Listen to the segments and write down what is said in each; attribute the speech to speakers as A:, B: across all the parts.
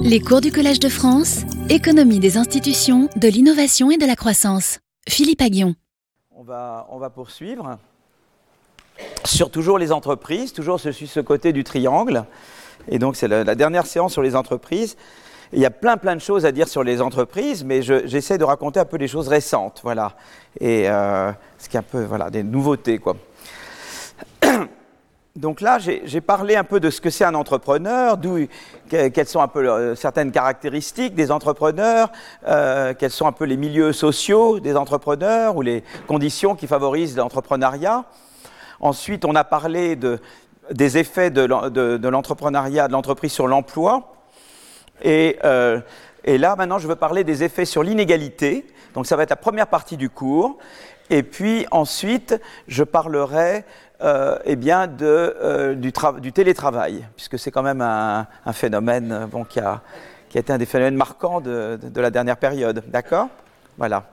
A: Les cours du Collège de France, économie des institutions, de l'innovation et de la croissance. Philippe Aguillon.
B: On va, on va poursuivre sur toujours les entreprises, toujours suis ce côté du triangle. Et donc c'est la, dernière séance sur les entreprises. Il y a plein plein de choses à dire sur les entreprises, mais je- j'essaie de raconter un peu des choses récentes, voilà, et euh, ce qui est un peu voilà des nouveautés quoi. Donc là, j'ai parlé un peu de ce que c'est un entrepreneur, d'où que- quelles sont un peu euh, certaines caractéristiques des entrepreneurs, euh, quels sont un peu les milieux sociaux des entrepreneurs ou les conditions qui favorisent l'entrepreneuriat. Ensuite, on a parlé de, des effets de l'en- de- de l'entrepreneuriat, de l'entreprise sur l'emploi. Euh, et là, maintenant, je veux parler des effets sur l'inégalité. Donc, ça va être la première partie du cours. Et puis, ensuite, je parlerai euh, eh bien, euh, du, tra- du télétravail, puisque c'est quand même un, phénomène euh, bon, qui, a, qui a été un des phénomènes marquants de, de- la dernière période. D'accord? Voilà.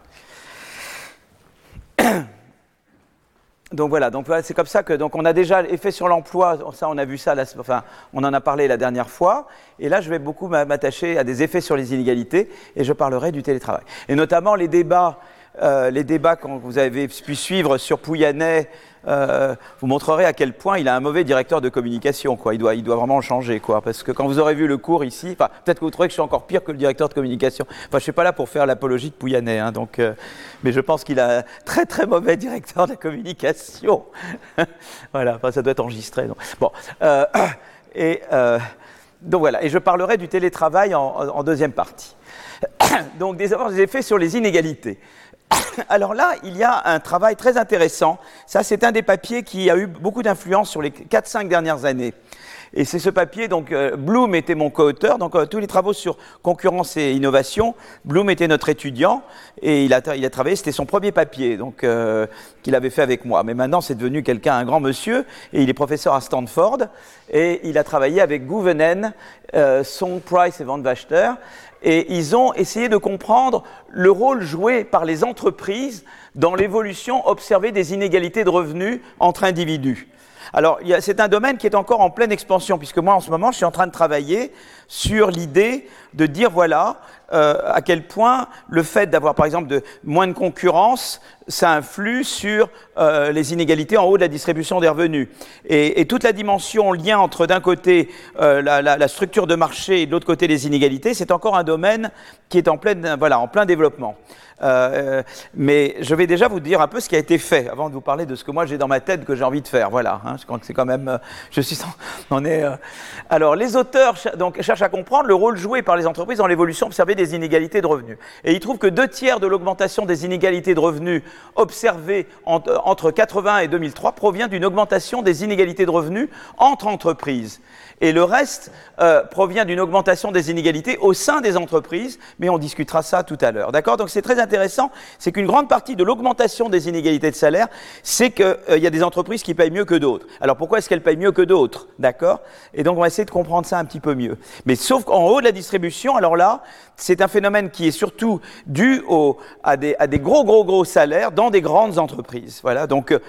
B: Donc voilà, donc c'est comme ça que donc on a déjà l'effet sur l'emploi, ça on a vu ça, enfin on en a parlé la dernière fois, et là je vais beaucoup m'a- m'attacher à des effets sur les inégalités et je parlerai du télétravail. Et notamment les débats, euh, les débats quand vous avez pu suivre sur Pouyanné, euh, vous montrerez à quel point il a un mauvais directeur de communication. Il doit, il doit vraiment changer, parce que quand vous aurez vu le cours ici, peut-être que vous trouverez que je suis encore pire que le directeur de communication. Enfin je suis pas là pour faire l'apologie de Pouyanné, hein, donc, euh, mais je pense qu'il a un très très mauvais directeur de communication. voilà, ça doit être enregistré. Bon, euh, et donc voilà, et je parlerai du télétravail en, en deuxième partie. donc des effets sur les inégalités. Alors là, il y a un travail très intéressant. Ça, c'est un des papiers qui a eu beaucoup d'influence sur les 4-5 dernières années. Et c'est ce papier, donc euh, Bloom était mon co-auteur, donc euh, tous les travaux sur concurrence et innovation, Bloom était notre étudiant et il a, il a travaillé, c'était son premier papier donc euh, qu'il avait fait avec moi. Mais maintenant c'est devenu quelqu'un, un grand monsieur, et il est professeur à Stanford et il a travaillé avec Gouvenen, Song, Price et Van Wachter et ils ont essayé de comprendre le rôle joué par les entreprises dans l'évolution observée des inégalités de revenus entre individus. Alors, c'est un domaine qui est encore en pleine expansion, puisque moi, en ce moment, je suis en train de travailler sur l'idée de dire, voilà, euh, à quel point le fait d'avoir, par exemple, moins de concurrence, ça influe sur euh, les inégalités en haut de la distribution des revenus. Et, toute la dimension lien entre, d'un côté, euh, la, structure de marché et de l'autre côté, les inégalités, c'est encore un domaine qui est en plein développement. Euh, mais je vais déjà vous dire un peu ce qui a été fait avant de vous parler de ce que moi j'ai dans ma tête que j'ai envie de faire. Voilà, hein, c'est quand même, euh, je suis, on est. euh, Alors, les auteurs cherchent à comprendre le rôle joué par les entreprises dans l'évolution observée des inégalités de revenus. Et ils trouvent que deux tiers de l'augmentation des inégalités de revenus observée en- entre 80 et 2003 provient d'une augmentation des inégalités de revenus entre entreprises. Et le reste euh, provient d'une augmentation des inégalités au sein des entreprises, mais on discutera ça tout à l'heure. D'accord? Donc c'est très intéressant, c'est qu'une grande partie de l'augmentation des inégalités de salaire, c'est qu'il y a des entreprises qui payent mieux que d'autres. Alors pourquoi est-ce qu'elles payent mieux que d'autres? D'accord? Et donc on va essayer de comprendre ça un petit peu mieux. Mais sauf qu'en haut de la distribution, alors là, c'est un phénomène qui est surtout dû au- à, des, à des gros, gros, gros salaires dans des grandes entreprises. Voilà, donc euh,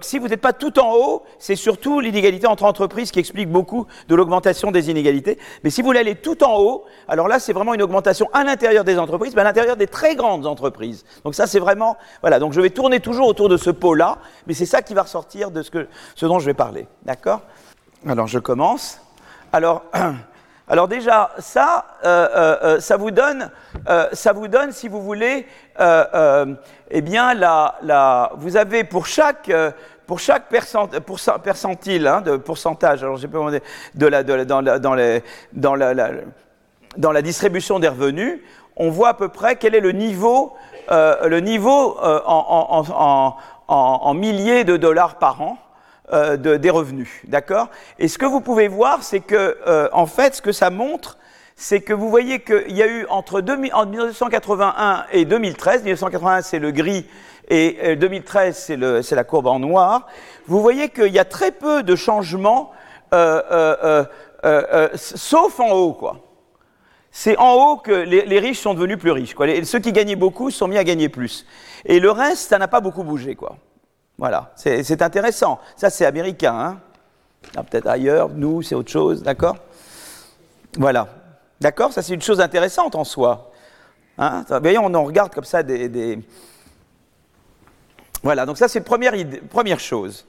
B: si vous n'êtes pas tout en haut, c'est surtout l'inégalité entre entreprises qui explique beaucoup de l'augmentation des inégalités. Mais si vous voulez aller tout en haut, alors là, c'est vraiment une augmentation à l'intérieur des entreprises, mais à l'intérieur des très grandes entreprises. Donc ça, c'est vraiment... Voilà, donc je vais tourner toujours autour de ce pot-là, mais c'est ça qui va ressortir de ce, que, dont je vais parler. D'accord? Alors, je commence. Alors... Alors déjà, ça, euh, euh, euh, ça vous donne, ça vous donne, si vous voulez, eh bien, vous avez pour chaque, euh, pour chaque pourcent- percentile hein, de pourcentage, alors j'ai demandé, de de la- dans, la, dans, les, dans, dans la distribution des revenus, on voit à peu près quel est le niveau, euh, le niveau euh, en, en- en- milliers de dollars par an euh, de- des revenus, d'accord? Et ce que vous pouvez voir, c'est que, euh, en fait, ce que ça montre, c'est que vous voyez qu'il y a eu entre 2000 en 1981 et 2013, 1981 c'est le gris et euh, 2013 c'est le- c'est la courbe en noir, vous voyez qu'il y a très peu de changements, euh, euh, euh, euh, euh, sauf en haut, quoi. C'est en haut que les, riches sont devenus plus riches. Quoi. Ceux qui gagnaient beaucoup sont mis à gagner plus. Et le reste, ça n'a pas beaucoup bougé. Quoi. Voilà, c'est c'est intéressant. Ça, c'est américain. Hein Ah, Peut-être ailleurs, nous, c'est autre chose, d'accord? Voilà. D'accord Ça, c'est une chose intéressante en soi. Hein voyez, on en regarde comme ça des. Voilà, donc ça, c'est la première, première chose.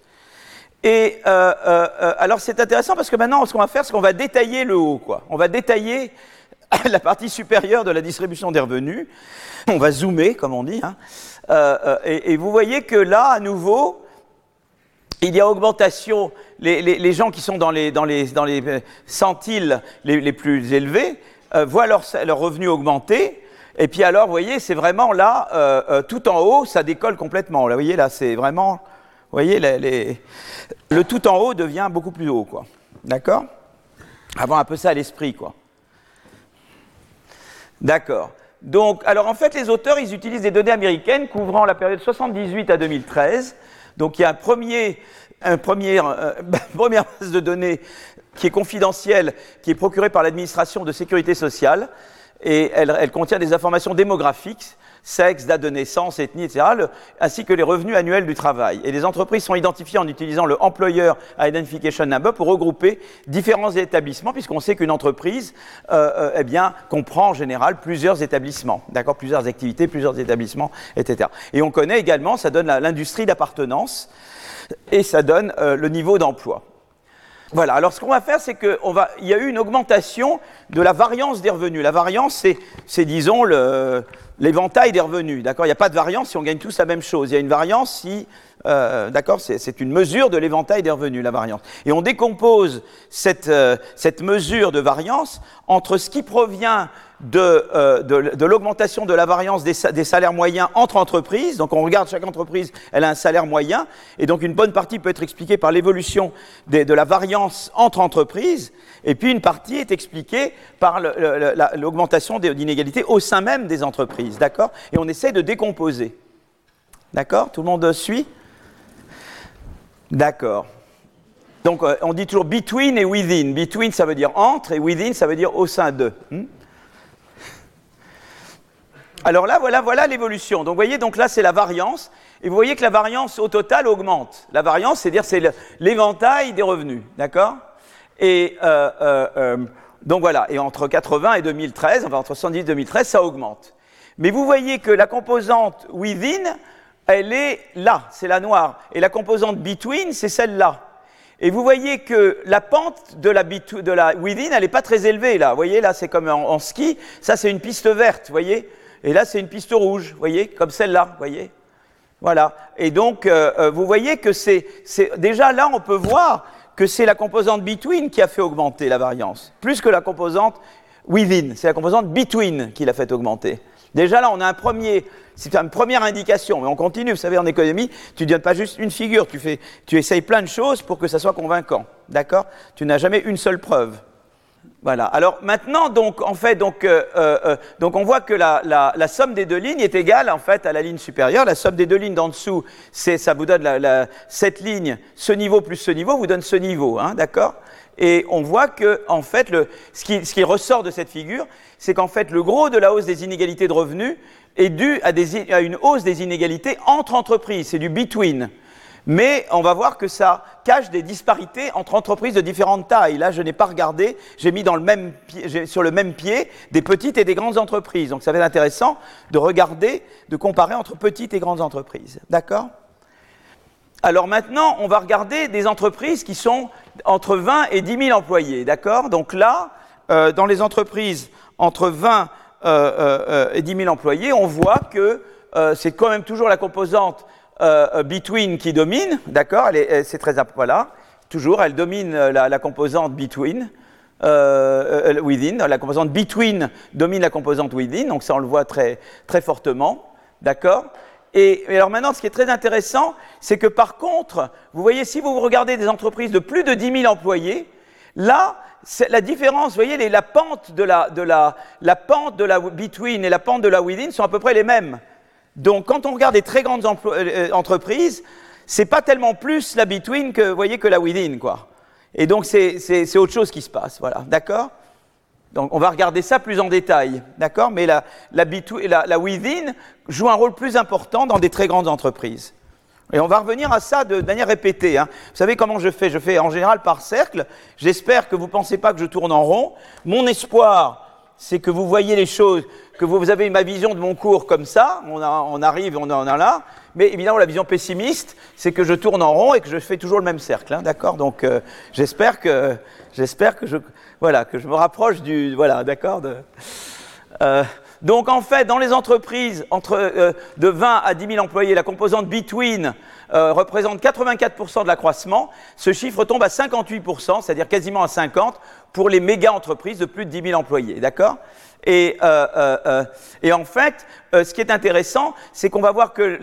B: Et euh, euh, euh, alors, c'est intéressant parce que maintenant, ce qu'on va faire, c'est qu'on va détailler le haut. Quoi. On va détailler la partie supérieure de la distribution des revenus. On va zoomer, comme on dit. Hein. et, vous voyez que là, à nouveau, il y a augmentation. Les, gens qui sont dans les, dans les, dans les centiles les, plus élevés voient leurs leur revenus augmenter. Et puis alors, vous voyez, c'est vraiment là, euh, euh, tout en haut, ça décolle complètement. Là, vous voyez, là, c'est vraiment, vous voyez, le tout en haut devient beaucoup plus haut, quoi. D'accord? Avoir un peu ça à l'esprit, quoi. D'accord. Donc, alors en fait, les auteurs, ils utilisent des données américaines couvrant la période 78 à 2013. Donc, il y a un euh, première base de données qui est confidentielle, qui est procurée par l'administration de sécurité sociale et elle, contient des informations démographiques, sexe, date de naissance, ethnie, etc., ainsi que les revenus annuels du travail. Et les entreprises sont identifiées en utilisant le Employer Identification Number pour regrouper différents établissements, puisqu'on sait qu'une entreprise euh, euh, eh bien, comprend en général plusieurs établissements, d'accord, plusieurs activités, plusieurs établissements, etc. Et on connaît également, ça donne l'industrie d'appartenance et ça donne euh, le niveau d'emploi. Voilà, alors ce qu'on va faire, c'est qu'il y a eu une augmentation de la variance des revenus. La variance, c'est, disons, l'éventail des revenus. D'accord? Il n'y a pas de variance si on gagne tous la même chose. Il y a une variance si. Euh, d'accord? C'est, une mesure de l'éventail des revenus, la variance. Et on décompose cette, euh, cette mesure de variance entre ce qui provient euh, de, l'augmentation de la variance des, salaires moyens entre entreprises. Donc on regarde chaque entreprise, elle a un salaire moyen, et donc une bonne partie peut être expliquée par l'évolution de la variance entre entreprises, et puis une partie est expliquée par l'augmentation d'inégalités au sein même des entreprises. D'accord Et on essaie de décomposer. D'accord Tout le monde suit D'accord. Donc euh, on dit toujours between et within. Between ça veut dire entre et within ça veut dire au sein de. Hmm alors là, voilà, voilà l'évolution. Donc vous voyez, donc là c'est la variance, et vous voyez que la variance au total augmente. La variance, c'est-à-dire c'est l'éventail des revenus, d'accord Et euh, euh, donc voilà, et entre 80 et 2013, enfin entre 70 et 2013, ça augmente. Mais vous voyez que la composante within, elle est là, c'est la noire, et la composante between, c'est celle-là. Et vous voyez que la pente de la, within, elle n'est pas très élevée là. Vous voyez, là c'est comme en, en ski, ça c'est une piste verte, vous voyez et là, c'est une piste rouge, vous voyez, comme celle-là, vous voyez. Voilà. Et donc, euh, euh, vous voyez que c'est, déjà là, on peut voir que c'est la composante between qui a fait augmenter la variance, plus que la composante within. C'est la composante between qui l'a fait augmenter. Déjà là, on a un premier, c'est une première indication, mais on continue. Vous savez, en économie, tu ne donnes pas juste une figure, tu, fais, tu essayes plein de choses pour que ça soit convaincant. D'accord? Tu n'as jamais une seule preuve. Voilà. Alors maintenant, donc, en fait, donc, euh, euh, euh, donc on voit que la, la, somme des deux lignes est égale en fait à la ligne supérieure. La somme des deux lignes d'en dessous, c'est ça vous donne la, cette ligne, ce niveau plus ce niveau vous donne ce niveau, hein, d'accord? Et on voit que en fait, le, ce, qui, ce qui ressort de cette figure, c'est qu'en fait le gros de la hausse des inégalités de revenus est dû à, des, à une hausse des inégalités entre entreprises. C'est du between. Mais on va voir que ça cache des disparités entre entreprises de différentes tailles. Là, je n'ai pas regardé, j'ai mis dans le même sur le même pied des petites et des grandes entreprises. Donc ça va être intéressant de regarder, de comparer entre petites et grandes entreprises. D'accord? Alors maintenant, on va regarder des entreprises qui sont entre 20 et 10 000 employés. D'accord? Donc là, euh, dans les entreprises entre 20 euh, euh, et 10 000 employés, on voit que c'est quand même toujours la composante euh, euh, between qui domine, d'accord? C'est très voilà, toujours, elle domine euh, la, composante between. within, la composante between domine la composante within, donc ça on le voit très, très fortement, d'accord? Et, alors maintenant, ce qui est très intéressant, c'est que par contre, vous voyez, si vous regardez des entreprises de plus de 10 000 employés, là, la différence, vous voyez, la pente de la, de la, la pente de la between et la pente de la within sont à peu près les mêmes. Donc, quand on regarde des très grandes euh, euh, entreprises, c'est pas tellement plus la between que, voyez, que la within, quoi. Et donc, c'est autre chose qui se passe, voilà, d'accord? Donc, on va regarder ça plus en détail, d'accord? Mais la, la, la, within joue un rôle plus important dans des très grandes entreprises. Et on va revenir à ça de, manière répétée. Hein. Vous savez comment je fais? Je fais en général par cercle. J'espère que vous ne pensez pas que je tourne en rond. Mon espoir, c'est que vous voyez les choses, que vous avez ma vision de mon cours comme ça, on, on arrive, on en a là, mais évidemment la vision pessimiste, c'est que je tourne en rond et que je fais toujours le même cercle, hein, d'accord? Donc euh, j'espère que j'espère que je voilà que je me rapproche du voilà, d'accord euh, donc en fait, dans les entreprises entre euh, de 20 à 10 000 employés, la composante between euh, représente 84% de l'accroissement. Ce chiffre tombe à 58%, c'est-à-dire quasiment à 50% pour les méga entreprises de plus de 10 000 employés. D'accord? Et, et, en fait, ce qui est intéressant, c'est qu'on va voir que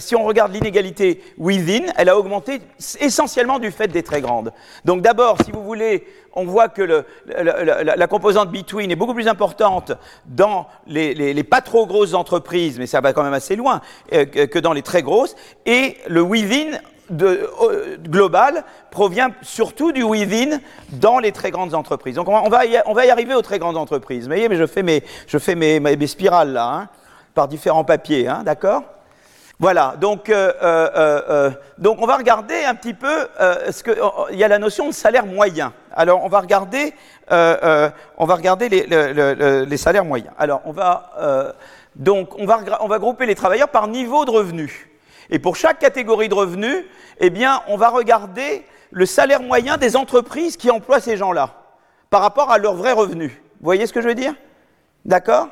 B: si on regarde l'inégalité within, elle a augmenté essentiellement du fait des très grandes. Donc d'abord, si vous voulez, on voit que la, composante between est beaucoup plus importante dans les, pas trop grosses entreprises, mais ça va quand même assez loin, que dans les très grosses. Et le within euh, global provient surtout du within dans les très grandes entreprises. Donc on va, y, arriver aux très grandes entreprises. Vous voyez, mais je fais mes, spirales là, hein, par différents papiers, hein, d'accord? Voilà, donc, euh, euh, euh, donc on va regarder un petit peu ce que il y a la notion de salaire moyen. Alors on va regarder, on va regarder les, salaires moyens. Alors on va donc on va, on va grouper les travailleurs par niveau de revenu. Et pour chaque catégorie de revenus, eh bien, on va regarder le salaire moyen des entreprises qui emploient ces gens-là par rapport à leurs vrais revenus. Vous voyez ce que je veux dire? D'accord?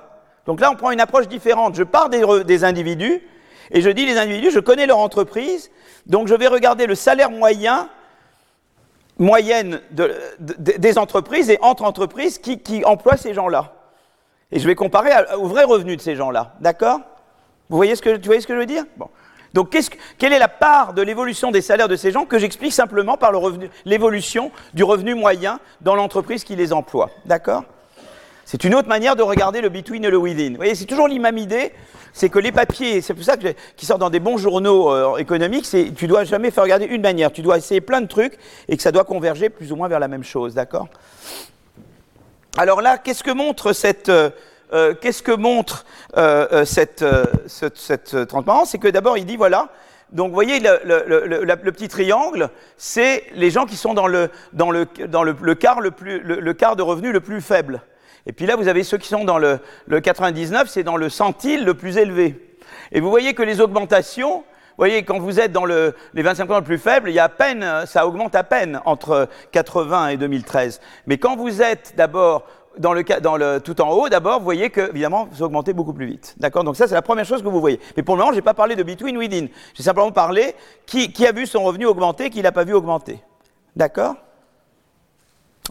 B: Donc là, on prend une approche différente. Je pars des, des, individus et je dis les individus, je connais leur entreprise, donc je vais regarder le salaire moyen moyenne de, de, des entreprises et entre entreprises qui, emploient ces gens-là. Et je vais comparer aux vrais revenus de ces gens-là. D'accord? Vous voyez ce que, tu voyez ce que je veux dire? Bon. Donc, qu quelle est la part de l'évolution des salaires de ces gens que j'explique simplement par l'évolution du revenu moyen dans l'entreprise qui les emploie D'accord? C'est une autre manière de regarder le between et le within. Vous voyez, c'est toujours l'imam idée, c'est que les papiers, c'est pour ça que qui sortent dans des bons journaux euh, économiques, c'est tu dois jamais faire regarder une manière, tu dois essayer plein de trucs et que ça doit converger plus ou moins vers la même chose, d'accord? Alors là, qu'est-ce que montre cette euh, euh, qu'est-ce que montre euh, euh cette, cette, cette, transparence? C'est que d'abord, il dit, voilà, donc vous voyez, le, le, le, le petit triangle, c'est les gens qui sont dans le, dans le, dans le, quart, le, plus, le, quart de revenu le plus faible. Et puis là, vous avez ceux qui sont dans le, le 99, c'est dans le centile le plus élevé. Et vous voyez que les augmentations, vous voyez, quand vous êtes dans le, les 25 le plus faibles, il y a peine, ça augmente à peine entre 80 et 2013. Mais quand vous êtes d'abord dans le, tout en haut, d'abord, vous voyez que, évidemment, vous augmentez beaucoup plus vite. D'accord? Donc ça, c'est la première chose que vous voyez. Mais pour le moment, je n'ai pas parlé de between, within. J'ai simplement parlé qui, a vu son revenu augmenter, qui l'a pas vu augmenter. D'accord?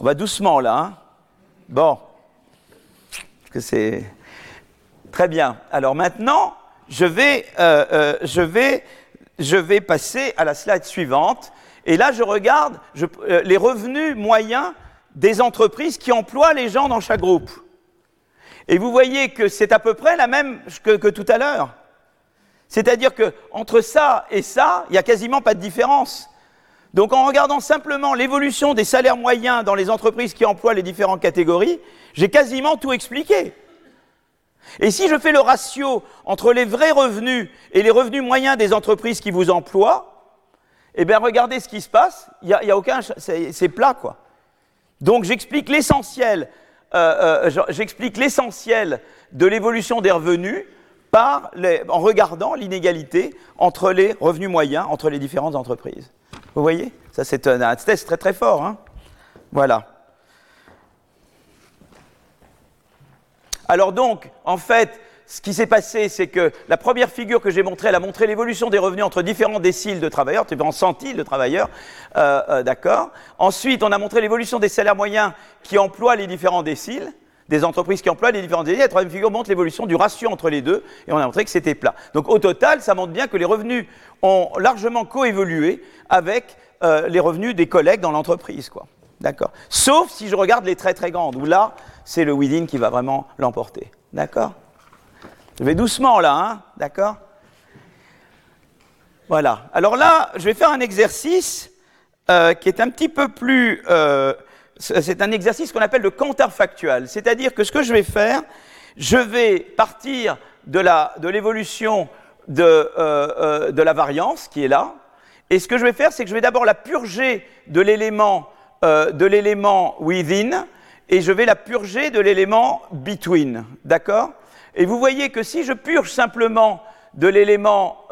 B: On va doucement, là. Hein bon. Que c'est... Très bien. Alors maintenant, je vais, euh, euh, je, vais, je vais passer à la slide suivante. Et là, je regarde euh, les revenus moyens des entreprises qui emploient les gens dans chaque groupe. Et vous voyez que c'est à peu près la même que, que tout à l'heure. C'est-à-dire que entre ça et ça, il n'y a quasiment pas de différence. Donc en regardant simplement l'évolution des salaires moyens dans les entreprises qui emploient les différentes catégories, j'ai quasiment tout expliqué. Et si je fais le ratio entre les vrais revenus et les revenus moyens des entreprises qui vous emploient, eh bien regardez ce qui se passe, il n'y a, aucun, c'est plat quoi. Donc j'explique l'essentiel, euh, euh, j'explique l'essentiel de l'évolution des revenus en regardant l'inégalité entre les revenus moyens entre les différentes entreprises. Vous voyez? Ça c'est un, test très très fort. Hein voilà. Alors donc, en fait, ce qui s'est passé, c'est que la première figure que j'ai montrée, elle a montré l'évolution des revenus entre différents déciles de travailleurs, différents centiles de travailleurs, euh, euh, d'accord? Ensuite, on a montré l'évolution des salaires moyens qui emploient les différents déciles, des entreprises qui emploient les différents déciles. La troisième figure montre l'évolution du ratio entre les deux, et on a montré que c'était plat. Donc au total, ça montre bien que les revenus ont largement coévolué avec euh, les revenus des collègues dans l'entreprise. D'accord? Sauf si je regarde les très très grandes, où là, c'est le within qui va vraiment l'emporter. D'accord? Je vais doucement là, hein d'accord? Voilà. Alors là, je vais faire un exercice euh, qui est un petit peu plus... Euh, c'est un exercice qu'on appelle le counterfactual. C'est-à-dire que ce que je vais faire, je vais partir de l'évolution de, euh, euh, de, la variance qui est là. Et ce que je vais faire, c'est que je vais d'abord la purger de l'élément euh, de l'élément within et je vais la purger de l'élément between. D'accord? Et vous voyez que si je purge simplement de l'élément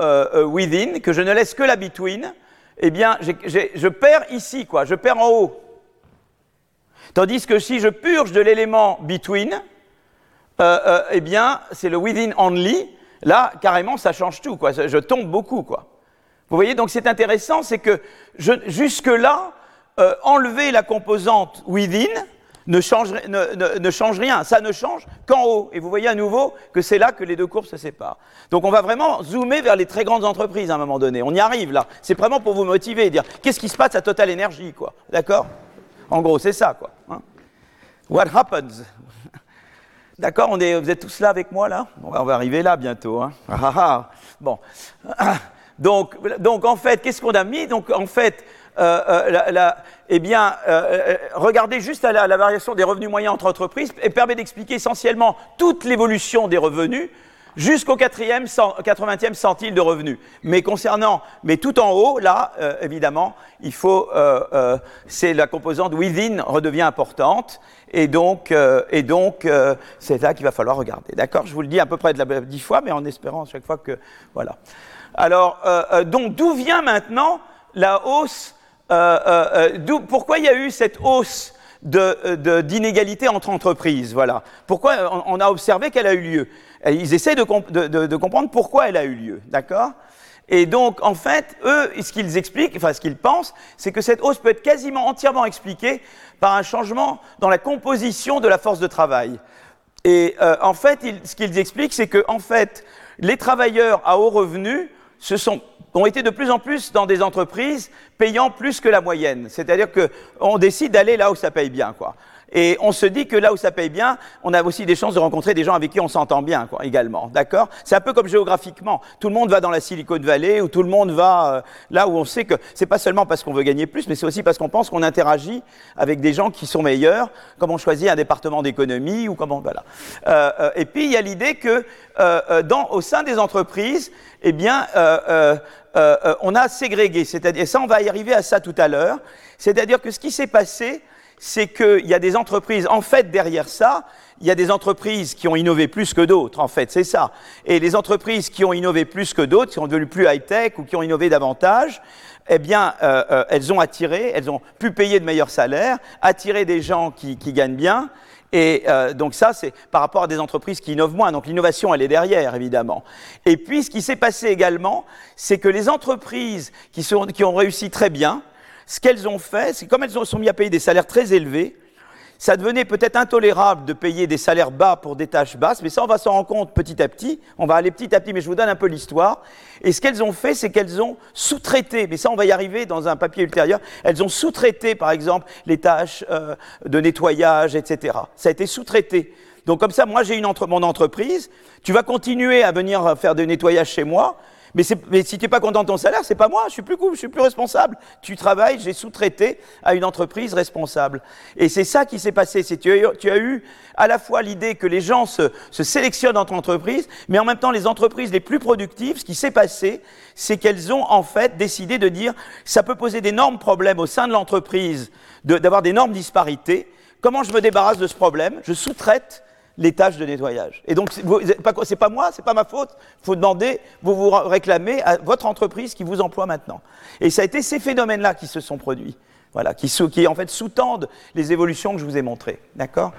B: within, que je ne laisse que la between, eh bien, je perds ici, quoi. Je perds en haut. Tandis que si je purge de l'élément between, euh, eh bien, c'est le within only. Là, carrément, ça change tout, quoi. Je tombe beaucoup, quoi. Vous voyez, donc c'est intéressant, c'est que jusque-là, enlever la composante within, ne change, rien. Ça ne change qu'en haut. Et vous voyez à nouveau que c'est là que les deux courbes se séparent. Donc on va vraiment zoomer vers les très grandes entreprises à un moment donné. On y arrive là. C'est vraiment pour vous motiver dire qu'est-ce qui se passe à Total Energy, quoi. D'accord? En gros, c'est ça, quoi. Hein. What happens? D'accord on est, Vous êtes tous là avec moi là? On va, arriver là bientôt. Hein. Ah, ah, ah. Bon. Donc, en fait, qu'est-ce qu'on a mis? Donc en fait, euh, euh, eh bien, euh, regardez juste la, variation des revenus moyens entre entreprises et permet d'expliquer essentiellement toute l'évolution des revenus jusqu'au 80e centile de revenus. Mais concernant, mais tout en haut, là, évidemment, il faut, c'est la composante within redevient importante, et donc, et donc, c'est là qu'il va falloir regarder. D'accord Je vous le dis à peu près de la dix fois, mais en espérant à chaque fois que, voilà. Alors, donc, d'où vient maintenant la hausse euh, euh, euh, pourquoi il y a eu cette hausse d'inégalité entre entreprises Voilà. Pourquoi on, a observé qu'elle a eu lieu Ils essaient de, comprendre pourquoi elle a eu lieu, d'accord? Et donc, en fait, eux, ce qu'ils expliquent, enfin ce qu'ils pensent, c'est que cette hausse peut être quasiment entièrement expliquée par un changement dans la composition de la force de travail. Et en fait, ce qu'ils expliquent, c'est que en fait, les travailleurs à haut revenu se sont ont été de plus en plus dans des entreprises payant plus que la moyenne. C'est-à-dire qu'on décide d'aller là où ça paye bien, quoi. Et on se dit que là où ça paye bien, on a aussi des chances de rencontrer des gens avec qui on s'entend bien, quoi, également. D'accord? C'est un peu comme géographiquement. Tout le monde va dans la Silicon Valley ou tout le monde va euh, là où on sait que c'est pas seulement parce qu'on veut gagner plus, mais c'est aussi parce qu'on pense qu'on interagit avec des gens qui sont meilleurs, comme on choisit un département d'économie ou comment voilà. Euh, euh, et puis il y a l'idée que dans, au sein des entreprises, eh bien, on a ségrégué. C'est-à-dire, ça, on va y arriver à ça tout à l'heure. C'est-à-dire que ce qui s'est passé, c'est qu'il y a des entreprises, en fait, derrière ça, il y a des entreprises qui ont innové plus que d'autres, en fait, c'est ça. Et les entreprises qui ont innové plus que d'autres, qui sont devenues plus high-tech ou qui ont innové davantage, eh bien, euh, euh, elles ont attiré, elles ont pu payer de meilleurs salaires, attirer des gens qui, gagnent bien. Et euh, donc ça, c'est par rapport à des entreprises qui innovent moins. Donc l'innovation, elle est derrière, évidemment. Et puis, ce qui s'est passé également, c'est que les entreprises qui, sont, qui ont réussi très bien, ce qu'elles ont fait, c'est comme elles se sont mis à payer des salaires très élevés, ça devenait peut-être intolérable de payer des salaires bas pour des tâches basses, mais ça, on va s'en rendre compte petit à petit. On va aller petit à petit, mais je vous donne un peu l'histoire. Et ce qu'elles ont fait, c'est qu'elles ont sous-traité, mais ça, on va y arriver dans un papier ultérieur, elles ont sous-traité, par exemple, les tâches euh, de nettoyage, etc. Ça a été sous-traité. Donc comme ça, moi, j'ai une mon entreprise, tu vas continuer à venir faire des nettoyages chez moi, mais, si tu n'es pas content de ton salaire, c'est pas moi, je suis plus cool, je suis plus responsable. Tu travailles, j'ai sous-traité à une entreprise responsable. Et c'est ça qui s'est passé. C'est tu, as eu à la fois l'idée que les gens se, sélectionnent entre entreprises, mais en même temps les entreprises les plus productives, ce qui s'est passé, c'est qu'elles ont en fait décidé de dire ça peut poser d'énormes problèmes au sein de l'entreprise d'avoir d'énormes disparités. Comment je me débarrasse de ce problème? Je sous-traite les tâches de nettoyage. Et donc, c'est pas moi, c'est pas ma faute. Il faut demander, vous vous réclamez à votre entreprise qui vous emploie maintenant. Et ça a été ces phénomènes-là qui se sont produits. Voilà, qui, qui en fait sous-tendent les évolutions que je vous ai montrées. D'accord?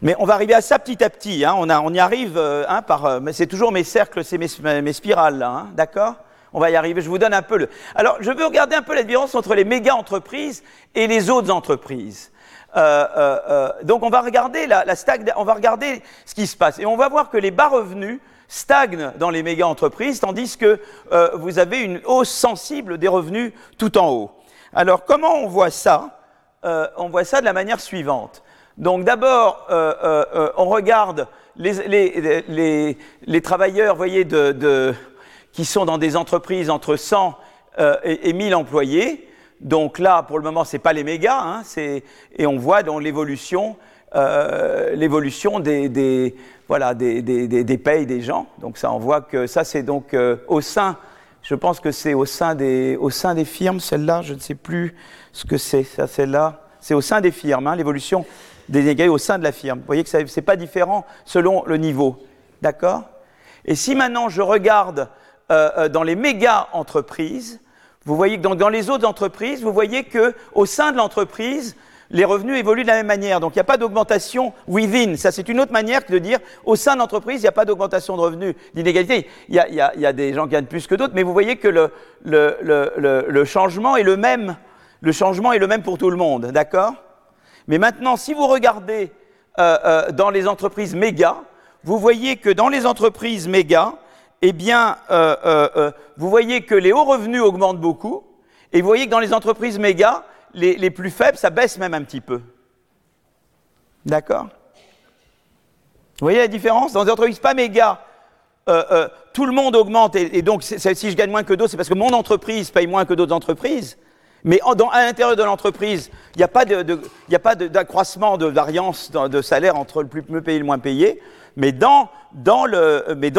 B: Mais on va arriver à ça petit à petit. Hein. On, y arrive euh, hein, par. Euh, c'est toujours mes cercles, c'est mes, spirales. Hein. D'accord? On va y arriver. Je vous donne un peu le. Alors, je veux regarder un peu la différence entre les méga entreprises et les autres entreprises. Euh, euh, euh, donc on va regarder la, la on va regarder ce qui se passe et on va voir que les bas revenus stagnent dans les méga entreprises, tandis que vous avez une hausse sensible des revenus tout en haut. Alors comment on voit ça? On voit ça de la manière suivante. Donc d'abord, on regarde les, travailleurs, voyez, de, de, qui sont dans des entreprises entre 100 et, et 1000 employés. Donc là, pour le moment, ce n'est pas les mégas, hein, et on voit dans l'évolution, euh, l'évolution des, des, voilà, des, des, des, payes des gens. Donc ça, on voit que ça, c'est donc euh, au sein, je pense que c'est au sein des, au sein des firmes, celle-là, je ne sais plus ce que c'est, ça, celle-là. c'est au sein des firmes, hein, l'évolution des inégalités au sein de la firme. Vous voyez que ce n'est pas différent selon le niveau. D'accord? Et si maintenant je regarde euh, euh, dans les méga entreprises, vous voyez que dans, les autres entreprises, vous voyez que au sein de l'entreprise, les revenus évoluent de la même manière. Donc il n'y a pas d'augmentation within. Ça, c'est une autre manière de dire au sein de l'entreprise, il n'y a pas d'augmentation de revenus, d'inégalité. Il, y a, des gens qui gagnent plus que d'autres, mais vous voyez que le, changement est le même. Le pour tout le monde, d'accord? Mais maintenant, si vous regardez euh, euh, dans les entreprises méga, vous voyez que dans les entreprises méga, eh bien, euh, vous voyez que les hauts revenus augmentent beaucoup, et vous voyez que dans les entreprises méga, les, plus faibles, ça baisse même un petit peu. D'accord? Vous voyez la différence? Dans des entreprises pas méga, euh, euh, tout le monde augmente, et, donc si je gagne moins que d'autres, c'est parce que mon entreprise paye moins que d'autres entreprises. Mais à l'intérieur de l'entreprise, il n'y a pas d'accroissement de, variance de, salaire entre le plus payé et le moins payé. Mais dans,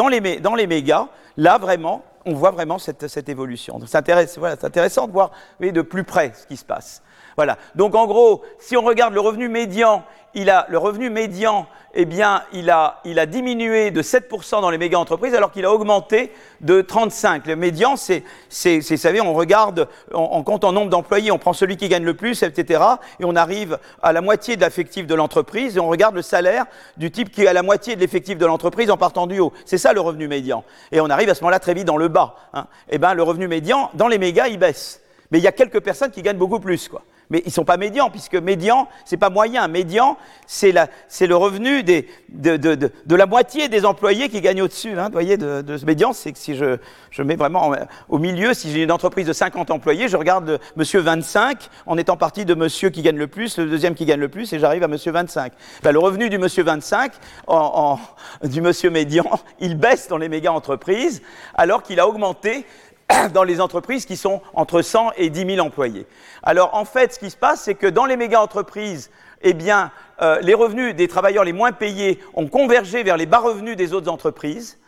B: les, mégas, là vraiment, on voit vraiment cette, évolution. C'est intéressant, de voir de plus près ce qui se passe. Voilà. Donc en gros, si on regarde le revenu médian, il a, le revenu médian, eh bien, il a, il a diminué de 7% dans les méga entreprises alors qu'il a augmenté de 35%. Le médian, c'est, vous savez, on regarde, on, compte en nombre d'employés, on prend celui qui gagne le plus, etc. Et on arrive à la moitié de l'effectif de l'entreprise et on regarde le salaire du type qui est à la moitié de l'effectif de l'entreprise en partant du haut. C'est ça le revenu médian. Et on arrive à ce moment-là très vite dans le bas. Hein. Eh bien, le revenu médian, dans les mégas, il baisse. Mais il y a quelques personnes qui gagnent beaucoup plus, quoi mais ils sont pas médians, puisque médian, ce n'est pas moyen. Médian, c'est le revenu des, de, de, de, de, la moitié des employés qui gagnent au-dessus. Hein, vous voyez, de, ce médian, c'est que si je, je mets vraiment au milieu, si j'ai une entreprise de 50 employés, je regarde monsieur 25 en étant parti de monsieur qui gagne le plus, le deuxième qui gagne le plus, et j'arrive à monsieur 25. Ben, le revenu du monsieur 25, en, en, du monsieur médian, il baisse dans les méga entreprises, alors qu'il a augmenté dans les entreprises qui sont entre 100 et 10 000 employés. Alors en fait, ce qui se passe, c'est que dans les méga entreprises, eh bien, euh, les revenus des travailleurs les moins payés ont convergé vers les bas revenus des autres entreprises.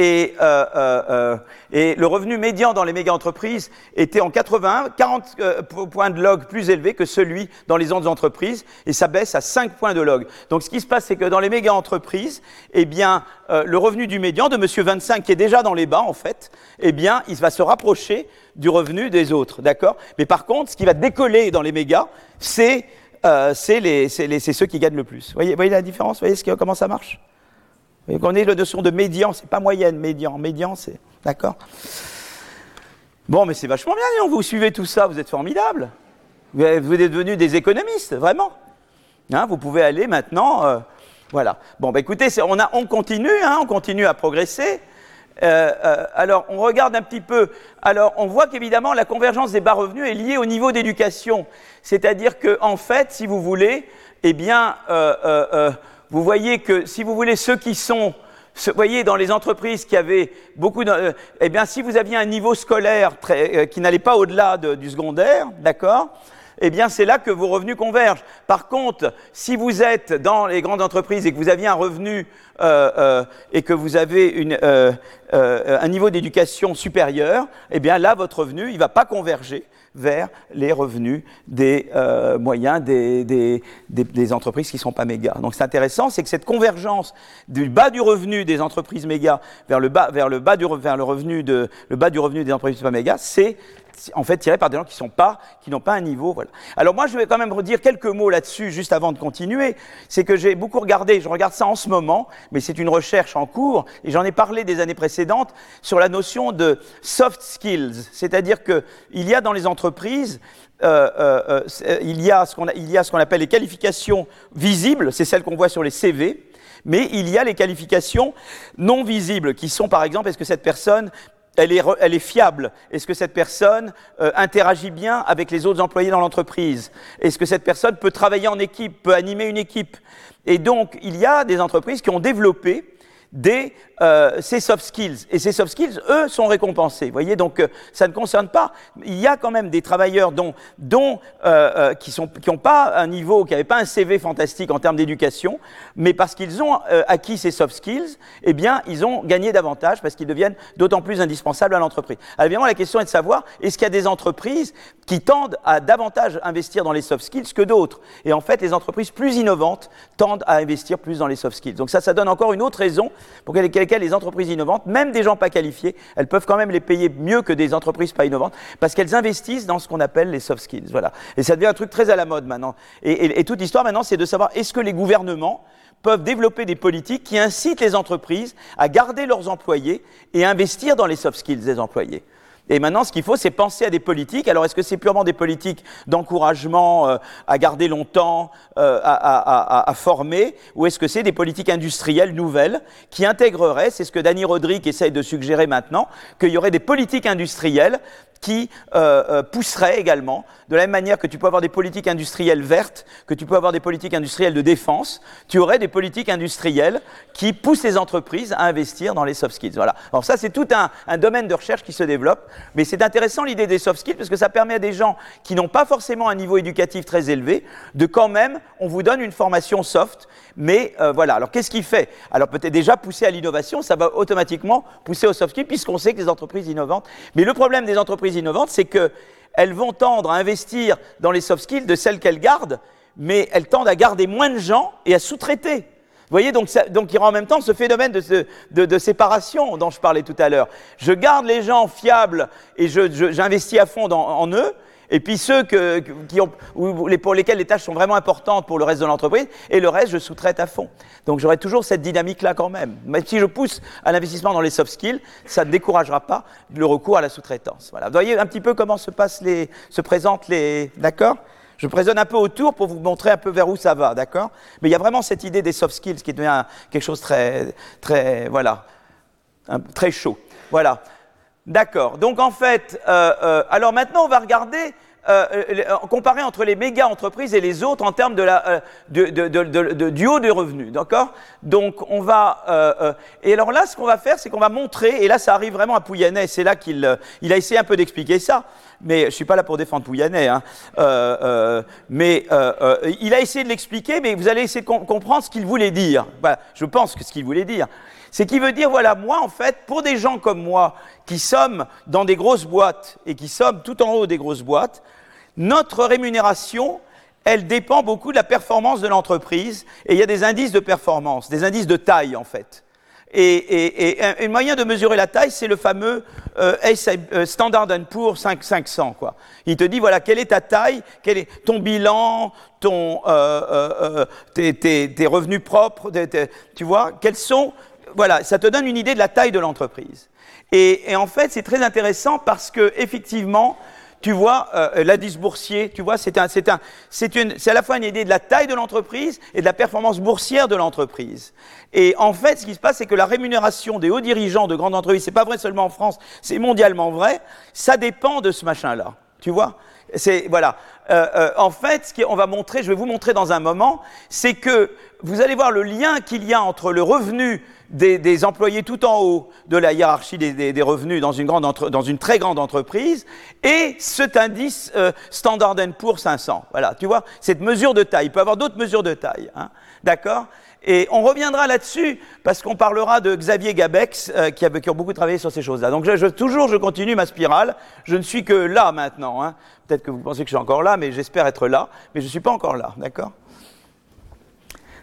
B: Et, euh, euh, euh, et, le revenu médian dans les méga-entreprises était en 81 40 points de log plus élevé que celui dans les autres entreprises, et ça baisse à 5 points de log. Donc ce qui se passe, c'est que dans les méga-entreprises, eh bien, le revenu du médian de Monsieur 25, qui est déjà dans les bas, en fait, eh bien, il va se rapprocher du revenu des autres, d'accord? Mais par contre, ce qui va décoller dans les mégas, c'est euh, ceux qui gagnent le plus. Vous voyez, voyez la différence? Vous voyez ce comment ça marche? Vous connaissez la notion de médian, c'est pas moyenne, médian. Médian, c'est. D'accord Bon, mais c'est vachement bien, vous suivez tout ça, vous êtes formidable. Vous êtes devenus des économistes, vraiment. Hein, vous pouvez aller maintenant. Euh, voilà. Bon, bah écoutez, on, a, on, continue, hein, on continue à progresser. Euh, euh, alors, on regarde un petit peu. Alors, on voit qu'évidemment, la convergence des bas revenus est liée au niveau d'éducation. C'est-à-dire que, en fait, si vous voulez, eh bien, vous voyez que si vous voulez ceux qui sont vous voyez, dans les entreprises qui avaient beaucoup de, euh, eh bien, si vous aviez un niveau scolaire euh, qui n'allait pas au-delà du secondaire, d'accord, eh bien, c'est là que vos revenus convergent. Par contre, si vous êtes dans les grandes entreprises et que vous aviez un revenu euh, et que vous avez un niveau d'éducation supérieur, eh bien, là, votre revenu, il ne va pas converger vers les revenus des euh, moyens des, entreprises qui ne sont pas méga. Donc c'est intéressant, c'est que cette convergence du bas du revenu des entreprises méga vers le bas, du, revenu de, le bas du revenu des entreprises pas méga, c'est en fait tiré par des gens qui n'ont pas un niveau. Alors moi, je vais quand même redire quelques mots là-dessus juste avant de continuer. C'est que j'ai beaucoup regardé, je regarde ça en ce moment, mais c'est une recherche en cours et j'en ai parlé des années précédentes sur la notion de soft skills, c'est-à-dire que il y a dans les entreprises euh, euh, euh, il y a ce qu'on appelle les qualifications visibles, c'est celles qu'on voit sur les CV, mais il y a les qualifications non visibles, qui sont par exemple, est-ce que cette personne elle est, fiable. Est-ce que cette personne euh, interagit bien avec les autres employés dans l'entreprise? Est-ce que cette personne peut travailler en équipe, peut animer une équipe? Et donc, il y a des entreprises qui ont développé des, euh, ces soft skills. Et ces soft skills, eux, sont récompensés. Voyez, donc euh, ça ne concerne pas. Il y a quand même des travailleurs dont, dont, euh, euh qui n'ont pas un niveau, qui n'avaient pas un CV fantastique en termes d'éducation, mais parce qu'ils ont euh, acquis ces soft skills, eh bien, ils ont gagné davantage parce qu'ils deviennent d'autant plus indispensables à l'entreprise. Alors évidemment, la question est de savoir, est-ce qu'il y a des entreprises qui tendent à davantage investir dans les soft skills que d'autres? Et en fait, les entreprises plus innovantes tendent à investir plus dans les soft skills. Donc ça, ça donne encore une autre raison pour lesquelles les entreprises innovantes, même des gens pas qualifiés, elles peuvent quand même les payer mieux que des entreprises pas innovantes, parce qu'elles investissent dans ce qu'on appelle les soft skills. Voilà. Et ça devient un truc très à la mode maintenant. Et, toute l'histoire maintenant, c'est de savoir est-ce que les gouvernements peuvent développer des politiques qui incitent les entreprises à garder leurs employés et investir dans les soft skills des employés? Et maintenant, ce qu'il faut, c'est penser à des politiques. Alors, est-ce que c'est purement des politiques d'encouragement euh, à garder longtemps, euh, à, former, ou est-ce que c'est des politiques industrielles nouvelles qui intégreraient, c'est ce que Danny Roderick essaye de suggérer maintenant, qu'il y aurait des politiques industrielles qui euh, euh, pousserait également, de la même manière que tu peux avoir des politiques industrielles vertes, que tu peux avoir des politiques industrielles de défense, tu aurais des politiques industrielles qui poussent les entreprises à investir dans les soft skills. Voilà. Alors ça, c'est tout un, un, domaine de recherche qui se développe, mais c'est intéressant l'idée des soft skills parce que ça permet à des gens qui n'ont pas forcément un niveau éducatif très élevé de quand même, on vous donne une formation soft, mais euh, voilà. Alors qu'est-ce qui fait? Alors peut-être déjà pousser à l'innovation, ça va automatiquement pousser aux soft skills puisqu'on sait que les entreprises innovantes. Mais le problème des entreprises innovantes, c'est qu'elles vont tendre à investir dans les soft skills de celles qu'elles gardent, mais elles tendent à garder moins de gens et à sous-traiter. Vous voyez, donc, donc il y aura en même temps ce phénomène de, séparation dont je parlais tout à l'heure. Je garde les gens fiables et j'investis je, à fond en eux, et puis ceux que, qui ont, pour lesquels les tâches sont vraiment importantes pour le reste de l'entreprise, et le reste, je sous-traite à fond. Donc j'aurai toujours cette dynamique-là quand même. Même si je pousse à l'investissement dans les soft skills, ça ne découragera pas le recours à la sous-traitance. Voilà. Vous voyez un petit peu comment se, passent les, se présentent les... D'accord? Je présente un peu autour pour vous montrer un peu vers où ça va, d'accord? Mais il y a vraiment cette idée des soft skills qui devient quelque chose très, très, voilà, très chaud. Voilà. D'accord. Donc en fait, euh, euh, alors maintenant on va regarder, euh, euh comparer entre les méga entreprises et les autres en termes de la, euh, de, de, du haut des revenus. D'accord? Donc on va, euh, et alors là ce qu'on va faire, c'est qu'on va montrer, et là ça arrive vraiment à Pouyanné, c'est là qu'il il a essayé un peu d'expliquer ça. Mais je suis pas là pour défendre Pouyanné, hein. mais il a essayé de l'expliquer, mais vous allez essayer de com comprendre ce qu'il voulait dire. Bah, je pense que ce qu'il voulait dire. C'est qu'il veut dire, voilà, moi, en fait, pour des gens comme moi, qui sommes dans des grosses boîtes et qui sommes tout en haut des grosses boîtes, notre rémunération, elle dépend beaucoup de la performance de l'entreprise. Et il y a des indices de performance, des indices de taille, en fait. Et, un, moyen de mesurer la taille, c'est le fameux euh, euh Standard Poor's 5, 500. Quoi. Il te dit, voilà, quelle est ta taille, quel est ton bilan, ton, euh, euh, tes, tes, revenus propres, tu vois, quels sont voilà, ça te donne une idée de la taille de l'entreprise. Et, et, en fait, c'est très intéressant parce que effectivement, tu vois, euh, l'indice boursier, tu vois, c'est un, c'est un, c'est une, c'est à la fois une idée de la taille de l'entreprise et de la performance boursière de l'entreprise. Et en fait, ce qui se passe, c'est que la rémunération des hauts dirigeants de grandes entreprises, c'est pas vrai seulement en France, c'est mondialement vrai, ça dépend de ce machin-là. Tu vois c'est voilà. Euh, euh, en fait, ce qu'on va montrer, je vais vous montrer dans un moment, c'est que vous allez voir le lien qu'il y a entre le revenu des, des, employés tout en haut de la hiérarchie des, des, des revenus dans une, grande entre, dans une très grande entreprise et cet indice euh, Standard Poor's 500. Voilà, tu vois, cette mesure de taille. Il peut y avoir d'autres mesures de taille. Hein, D'accord? Et on reviendra là-dessus parce qu'on parlera de Xavier Gabex euh, qui, a, qui, a, beaucoup travaillé sur ces choses-là. Donc je, je, toujours, je continue ma spirale. Je ne suis que là maintenant. Hein. Peut-être que vous pensez que je suis encore là, mais j'espère être là. Mais je ne suis pas encore là, d'accord?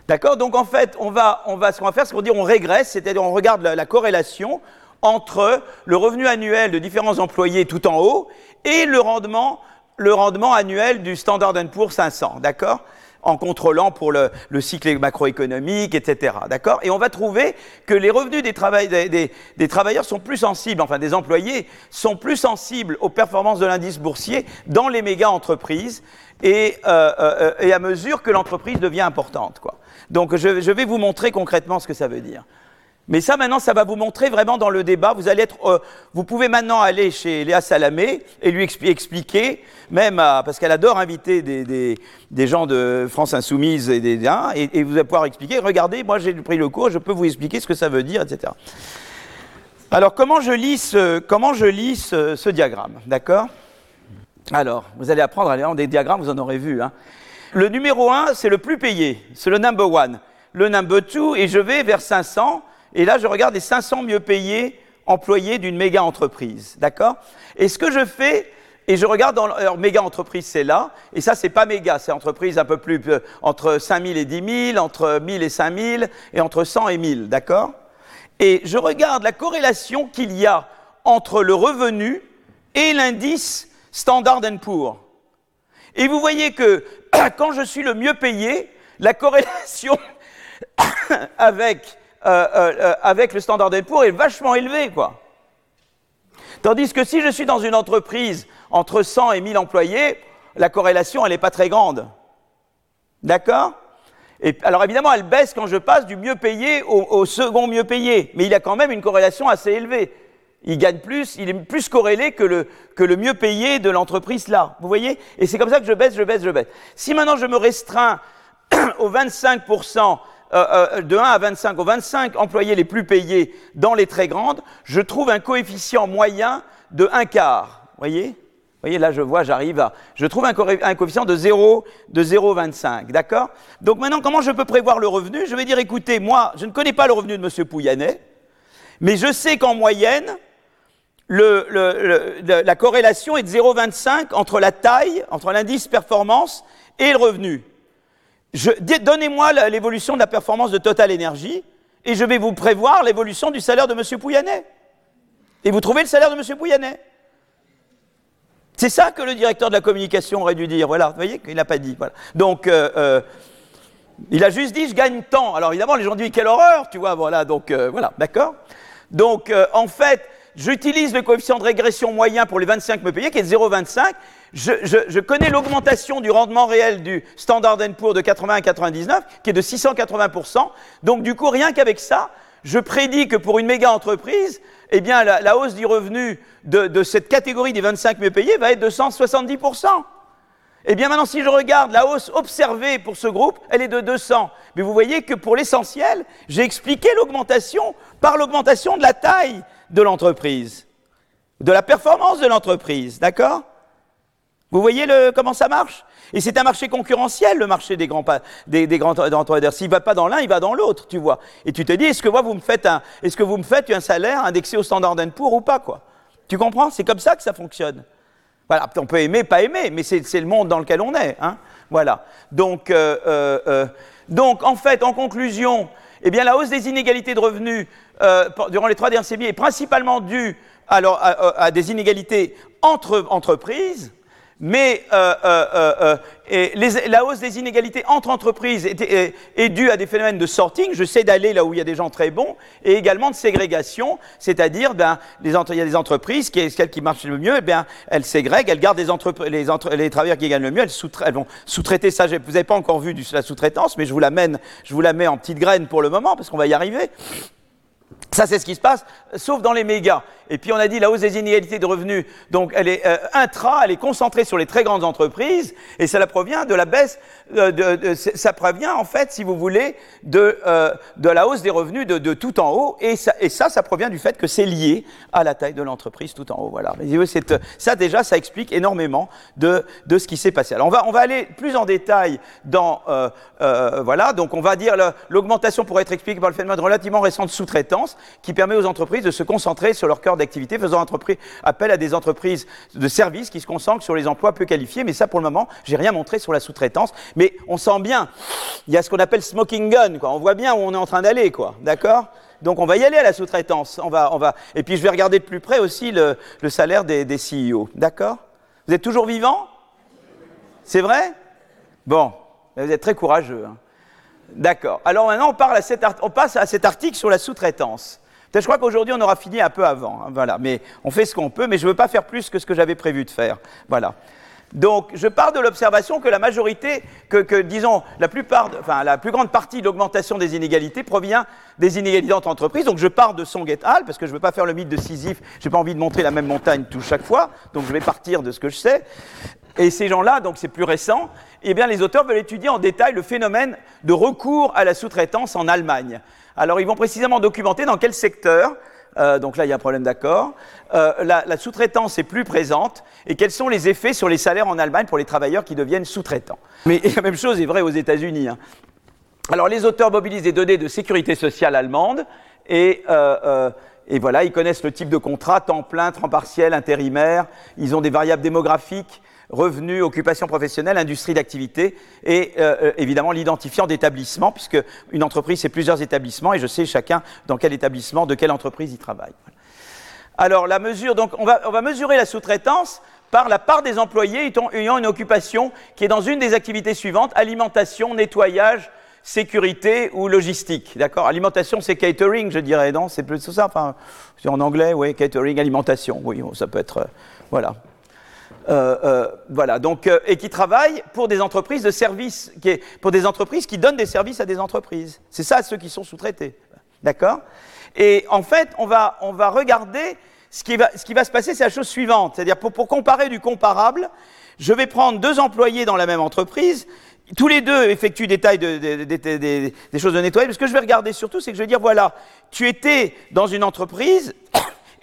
B: D'accord? Donc en fait, on va, on va, ce qu'on va faire, c'est qu'on dit on régresse, c'est-à-dire on regarde la, la, corrélation entre le revenu annuel de différents employés tout en haut et le rendement, le rendement annuel du Standard Poor's 500, d'accord? En contrôlant pour le, le, cycle macroéconomique, etc. D'accord? Et on va trouver que les revenus des, travail, des, des, des, travailleurs sont plus sensibles, enfin des employés, sont plus sensibles aux performances de l'indice boursier dans les méga entreprises et, euh, euh, et à mesure que l'entreprise devient importante. Quoi. Donc je, vais vous montrer concrètement ce que ça veut dire. Mais ça, maintenant, ça va vous montrer vraiment dans le débat. Vous allez être, euh, vous pouvez maintenant aller chez Léa Salamé et lui expliquer, même parce qu'elle adore inviter des, des, gens de France Insoumise et des hein, et, vous allez pouvoir expliquer. Regardez, moi j'ai pris le cours, je peux vous expliquer ce que ça veut dire, etc. Alors, comment je lis ce, comment je lis ce, diagramme, d'accord? Alors, vous allez apprendre à lire des diagrammes, vous en aurez vu. Hein. Le numéro 1, c'est le plus payé, c'est le number 1. Le number 2, et je vais vers 500 et là, je regarde les 500 mieux payés employés d'une méga entreprise. D'accord? Et ce que je fais, et je regarde dans leur méga entreprise, c'est là, et ça, c'est pas méga, c'est entreprise un peu plus euh, entre 5000 et 10 000, entre 1000 et 5000, et entre 100 et 1000, d'accord? Et je regarde la corrélation qu'il y a entre le revenu et l'indice Standard Poor's. Et vous voyez que quand je suis le mieux payé, la corrélation avec euh, euh, euh, avec le standard Poor's est vachement élevé, quoi. Tandis que si je suis dans une entreprise entre 100 et 1000 employés, la corrélation, elle n'est pas très grande. D'accord? Alors évidemment, elle baisse quand je passe du mieux payé au, second mieux payé, mais il y a quand même une corrélation assez élevée. Il gagne plus, il est plus corrélé que le, mieux payé de l'entreprise là. Vous voyez? Et c'est comme ça que je baisse, je baisse, je baisse. Si maintenant je me restreins aux 25% euh, euh, de 1 à 25 aux 25 employés les plus payés dans les très grandes, je trouve un coefficient moyen de 1 quart. Voyez? Vous voyez, là, je vois, j'arrive à. Je trouve un, coefficient de 0, de 0,25. D'accord? Donc maintenant, comment je peux prévoir le revenu? Je vais dire, écoutez, moi, je ne connais pas le revenu de M. Pouyannet, mais je sais qu'en moyenne, la corrélation est de 0,25 entre la taille, entre l'indice performance et le revenu. Donnez-moi l'évolution de la performance de Total Energy et je vais vous prévoir l'évolution du salaire de M. Pouyannet. Et vous trouvez le salaire de M. Pouyannet. C'est ça que le directeur de la communication aurait dû dire. Voilà, vous voyez qu'il n'a pas dit. Donc, euh, euh, il a juste dit je gagne tant. Alors évidemment, les gens disent quelle horreur, tu vois. Voilà, donc euh, voilà, d'accord? Donc en fait, j'utilise le coefficient de régression moyen pour les 25 me payer qui est de 0,25 je, connais l'augmentation du rendement réel du Standard Poor's de 80 à 99, qui est de 680%. Donc, du coup, rien qu'avec ça, je prédis que pour une méga entreprise, eh bien, la, hausse du revenu de, cette catégorie des 25 mieux payés va être de 170%. Eh bien, maintenant, si je regarde la hausse observée pour ce groupe, elle est de 200. Mais vous voyez que pour l'essentiel, j'ai expliqué l'augmentation par l'augmentation de la taille de l'entreprise, de la performance de l'entreprise. D'accord? Vous voyez le, comment ça marche? Et c'est un marché concurrentiel, le marché des grands, des, des grands traders. S'il ne va pas dans l'un, il va dans l'autre, tu vois. Et tu te dis, est-ce que moi, vous me faites un, est-ce que vous me faites un salaire indexé au standard pour ou pas, quoi? Tu comprends? C'est comme ça que ça fonctionne. Voilà, on peut aimer, pas aimer, mais c'est, le monde dans lequel on est. Hein voilà. Donc, euh, euh, euh, donc, en fait, en conclusion, eh bien, la hausse des inégalités de revenus durant les trois dernières décennies est principalement due alors, à des inégalités entre entreprises, mais euh, euh, euh, et la hausse des inégalités entre entreprises est, due à des phénomènes de sorting. Je sais d'aller là où il y a des gens très bons, et également de ségrégation, c'est-à-dire ben, il y a des entreprises qui, celles qui marchent le mieux, eh bien, elles ségrèguent, elles gardent les, travailleurs qui gagnent le mieux, elles, elles vont sous-traiter ça. Vous n'avez pas encore vu la sous-traitance, mais je vous la je vous la mets en petite graine pour le moment parce qu'on va y arriver. Ça, c'est ce qui se passe, sauf dans les mégas. Et puis, on a dit la hausse des inégalités de revenus. Donc, elle est euh, intra, elle est concentrée sur les très grandes entreprises, et cela provient de la baisse, euh, de, ça provient, en fait, si vous voulez, de, euh, de la hausse des revenus de, tout en haut. Et ça, ça, provient du fait que c'est lié à la taille de l'entreprise tout en haut. Voilà. Ça, déjà, ça explique énormément de, de ce qui s'est passé. Alors, on va, on va aller plus en détail dans. voilà. Donc, on va dire l'augmentation pourrait être expliquée par le phénomène relativement récent de sous-traitance qui permet aux entreprises de se concentrer sur leur cœur d'activité, faisant appel à des entreprises de services qui se concentrent sur les emplois peu qualifiés. Mais ça, pour le moment, j'ai rien montré sur la sous-traitance. Mais on sent bien, il y a ce qu'on appelle smoking gun. Quoi. On voit bien où on est en train d'aller, quoi. D'accord? Donc on va y aller à la sous-traitance. On va, on va... Et puis je vais regarder de plus près aussi le, salaire des, CEO. D'accord? Vous êtes toujours vivant? C'est vrai? Bon, vous êtes très courageux. Hein. D'accord. Alors maintenant, on, passe à cet article sur la sous-traitance. Je crois qu'aujourd'hui, on aura fini un peu avant. Hein, voilà. Mais on fait ce qu'on peut, mais je ne veux pas faire plus que ce que j'avais prévu de faire. Voilà. Donc, je pars de l'observation que la majorité, que, disons, la plus grande partie de l'augmentation des inégalités provient des inégalités entre entreprises. Donc, je pars de Song et al, parce que je ne veux pas faire le mythe de Sisyphe, je n'ai pas envie de montrer la même montagne tout chaque fois, donc je vais partir de ce que je sais. Et ces gens-là, donc c'est plus récent, eh bien, les auteurs veulent étudier en détail le phénomène de recours à la sous-traitance en Allemagne. Alors, ils vont précisément documenter dans quel secteur, euh, donc là, il y a un problème d'accord, euh, la, sous-traitance est plus présente et quels sont les effets sur les salaires en Allemagne pour les travailleurs qui deviennent sous-traitants. Mais la même chose est vraie aux États-Unis. Hein. Alors, les auteurs mobilisent des données de sécurité sociale allemande et, euh, et voilà, ils connaissent le type de contrat, temps plein, temps partiel, intérimaire, ils ont des variables démographiques revenus, occupation professionnelle, industrie d'activité et euh, euh, évidemment l'identifiant d'établissement, puisque une entreprise c'est plusieurs établissements et je sais chacun dans quel établissement, de quelle entreprise il travaille. Alors la mesure, donc on va, on va mesurer la sous-traitance par la part des employés ayant une occupation qui est dans une des activités suivantes alimentation, nettoyage, sécurité ou logistique. D'accord? Alimentation, c'est catering, je dirais, non? C'est plus ça Enfin, en anglais, oui, catering, alimentation. Oui, ça peut être. Euh, voilà. Euh, euh, voilà, donc, euh, et qui travaillent pour des entreprises de services, qui pour des entreprises qui donnent des services à des entreprises. C'est ça ceux qui sont sous-traités. D'accord? Et en fait, on va, on va regarder ce qui va, ce qui va se passer, c'est la chose suivante. C'est-à-dire, pour, pour comparer du comparable, je vais prendre deux employés dans la même entreprise, tous les deux effectuent des tailles de, des choses de nettoyage. Ce que je vais regarder surtout, c'est que je vais dire voilà, tu étais dans une entreprise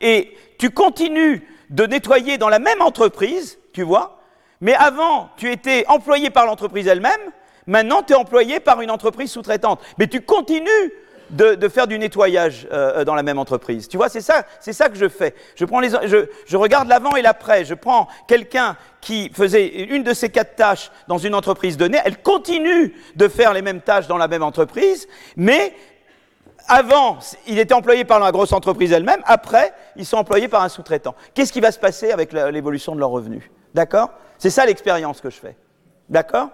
B: et tu continues de nettoyer dans la même entreprise, tu vois, mais avant, tu étais employé par l'entreprise elle-même, maintenant, tu es employé par une entreprise sous-traitante. Mais tu continues de, faire du nettoyage euh, euh, dans la même entreprise. Tu vois, c'est ça, c'est ça que je fais. Je, prends les, je, je regarde l'avant et l'après. Je prends quelqu'un qui faisait une de ces quatre tâches dans une entreprise donnée, elle continue de faire les mêmes tâches dans la même entreprise, mais avant, il était employé par la grosse entreprise elle-même. Après, ils sont employés par un sous-traitant. Qu'est-ce qui va se passer avec l'évolution de leurs revenus? D'accord? C'est ça l'expérience que je fais. D'accord?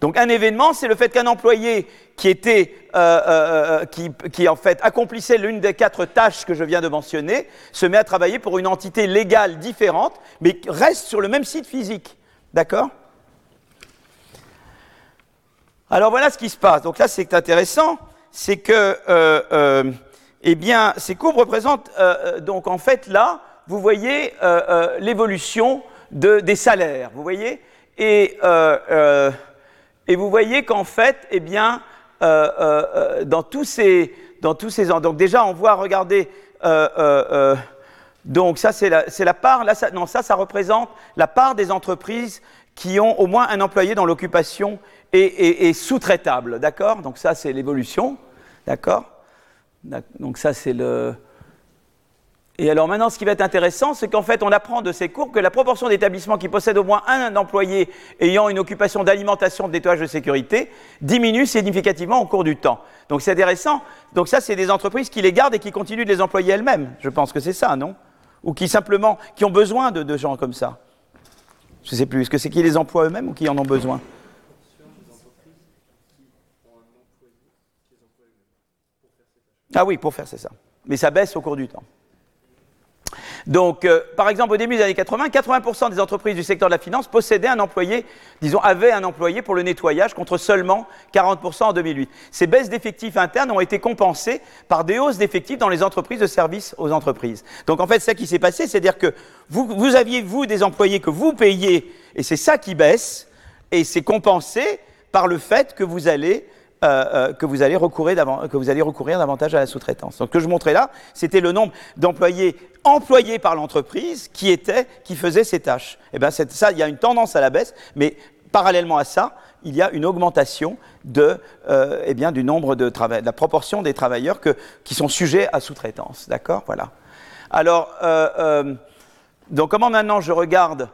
B: Donc un événement, c'est le fait qu'un employé qui était, euh, euh, euh, qui, en fait accomplissait l'une des quatre tâches que je viens de mentionner, se met à travailler pour une entité légale différente, mais reste sur le même site physique. D'accord? Alors voilà ce qui se passe. Donc là, c'est intéressant c'est que euh, euh, eh bien, ces courbes représentent euh, donc en fait là, vous voyez l'évolution de, des salaires, vous voyez, et, et vous voyez qu'en fait, eh bien, dans tous ces dans tous ces ans, donc déjà on voit, regardez, donc ça c'est la, la, part, non ça ça représente la part des entreprises qui ont au moins un employé dans l'occupation et, sous-traitable, d'accord? Donc ça, c'est l'évolution, d'accord? Donc ça, c'est le... Et alors maintenant, ce qui va être intéressant, c'est qu'en fait, on apprend de ces cours que la proportion d'établissements qui possèdent au moins un employé ayant une occupation d'alimentation, de nettoyage de sécurité diminue significativement au cours du temps. Donc c'est intéressant. Donc ça, c'est des entreprises qui les gardent et qui continuent de les employer elles-mêmes. Je pense que c'est ça, non? Ou qui simplement, qui ont besoin de, de gens comme ça. Je ne sais plus. Est-ce que c'est qui les emploient eux-mêmes ou qui en ont besoin? Ah oui, pour faire, c'est ça. Mais ça baisse au cours du temps. Donc, euh, par exemple, au début des années 80, 80% des entreprises du secteur de la finance possédaient un employé, disons, avaient un employé pour le nettoyage contre seulement 40% en 2008. Ces baisses d'effectifs internes ont été compensées par des hausses d'effectifs dans les entreprises de services aux entreprises. Donc, en fait, ce qui s'est passé, c'est-à-dire que vous, vous aviez, vous, des employés que vous payez, et c'est ça qui baisse, et c'est compensé par le fait que vous allez euh, euh, que, vous allez recourir que vous allez recourir davantage à la sous-traitance. Donc, ce que je montrais là, c'était le nombre d'employés employés par l'entreprise qui étaient, qui faisaient ces tâches. Et eh bien, ça, il y a une tendance à la baisse, mais parallèlement à ça, il y a une augmentation de, euh, eh bien, du nombre de, de la proportion des travailleurs que, qui sont sujets à sous-traitance. D'accord? Voilà. Alors, donc, comment maintenant je regarde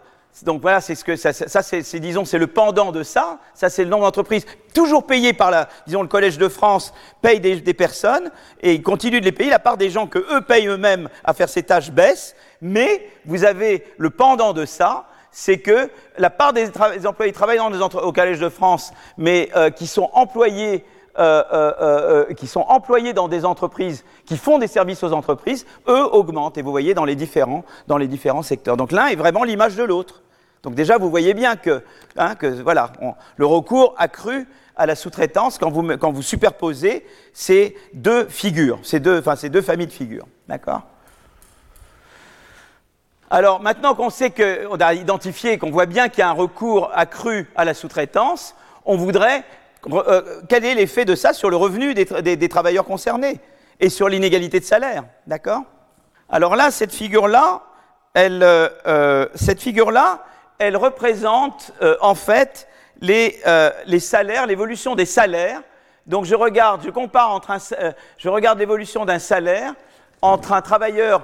B: donc voilà, c'est ce que ça, c'est, disons, c'est le pendant de ça. Ça, c'est le nombre d'entreprises toujours payées par la, disons, le Collège de France paye des, personnes et il continue de les payer. La part des gens que eux payent eux-mêmes à faire ces tâches baisse, mais vous avez le pendant de ça, c'est que la part des, employés travaillant au Collège de France, mais euh, qui sont employés euh, euh, qui sont employés dans des entreprises qui font des services aux entreprises, eux augmentent. Et vous voyez dans les différents, dans les différents secteurs. Donc l'un est vraiment l'image de l'autre. Donc déjà, vous voyez bien que, hein, voilà, le recours accru à la sous-traitance, quand vous, superposez ces deux figures, ces deux, enfin, ces deux familles de figures. D'accord? Alors maintenant qu'on sait qu'on a identifié, qu'on voit bien qu'il y a un recours accru à la sous-traitance, on voudrait euh, quel est l'effet de ça sur le revenu des, travailleurs concernés et sur l'inégalité de salaire, d'accord? Alors là, cette figure-là, euh, euh, cette figure-là, elle représente en fait les, les salaires, l'évolution des salaires. Donc je regarde, je compare entre un, je regarde l'évolution d'un salaire entre un travailleur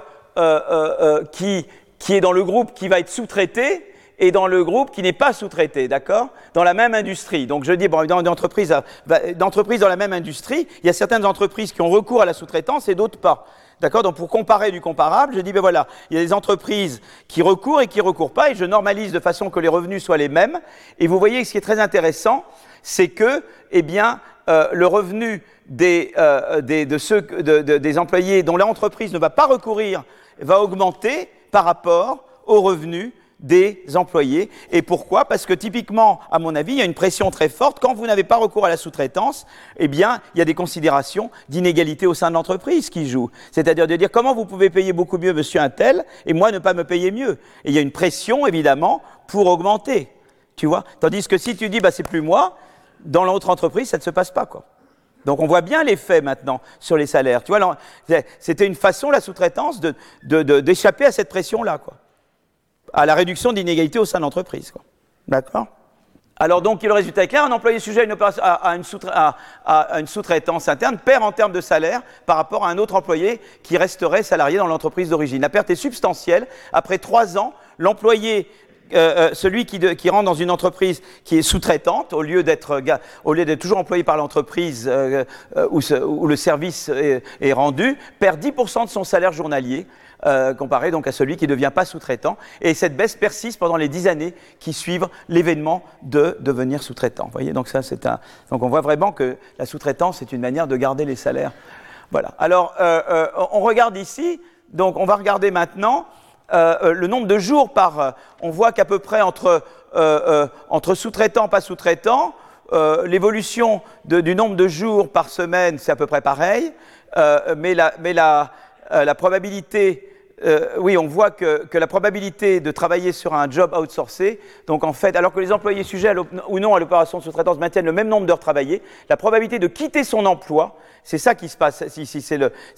B: qui, qui est dans le groupe qui va être sous-traité et dans le groupe qui n'est pas sous-traité, d'accord? Dans la même industrie. Donc je dis, bon, dans d'entreprises dans la même industrie, il y a certaines entreprises qui ont recours à la sous-traitance et d'autres pas. D'accord Donc pour comparer du comparable, je dis, ben voilà, il y a des entreprises qui recourent et qui recourent pas, et je normalise de façon que les revenus soient les mêmes. Et vous voyez, ce qui est très intéressant, c'est que, eh bien, euh, le revenu des, euh, des, des employés dont l'entreprise ne va pas recourir va augmenter par rapport aux revenus des employés. Et pourquoi? Parce que typiquement, à mon avis, il y a une pression très forte. Quand vous n'avez pas recours à la sous-traitance, eh bien, il y a des considérations d'inégalité au sein de l'entreprise qui jouent. C'est-à-dire de dire comment vous pouvez payer beaucoup mieux monsieur un tel et moi ne pas me payer mieux? Et il y a une pression, évidemment, pour augmenter. Tu vois? Tandis que si tu dis, bah, c'est plus moi, dans l'autre entreprise, ça ne se passe pas, quoi. Donc on voit bien l'effet maintenant sur les salaires. Tu vois, c'était une façon, la sous-traitance, d'échapper de, à cette pression-là, quoi à la réduction d'inégalités au sein de l'entreprise. D'accord? Alors donc, le résultat est clair, un employé sujet à une, sous-traitance interne perd en termes de salaire par rapport à un autre employé qui resterait salarié dans l'entreprise d'origine. La perte est substantielle. Après trois ans, l'employé euh, euh, celui qui, rentre dans une entreprise qui est sous-traitante, au lieu d'être toujours employé par l'entreprise euh, où, le service est, est rendu, perd 10% de son salaire journalier euh, comparé donc à celui qui ne devient pas sous-traitant. Et cette baisse persiste pendant les dix années qui suivent l'événement de devenir sous-traitant. voyez, donc ça c'est un. Donc on voit vraiment que la sous-traitance est une manière de garder les salaires. Voilà. Alors euh, euh, on regarde ici. Donc on va regarder maintenant le nombre de jours par. on voit qu'à peu près entre entre sous-traitant pas sous-traitant. l'évolution du nombre de jours par semaine, c'est à peu près pareil, mais, la, mais la, la probabilité euh, oui, on voit que, la probabilité de travailler sur un job outsourcé, donc en fait, alors que les employés sujets ou non à l'opération de sous-traitance maintiennent le même nombre d'heures travaillées, la probabilité de quitter son emploi, c'est ça qui se passe ici, c'est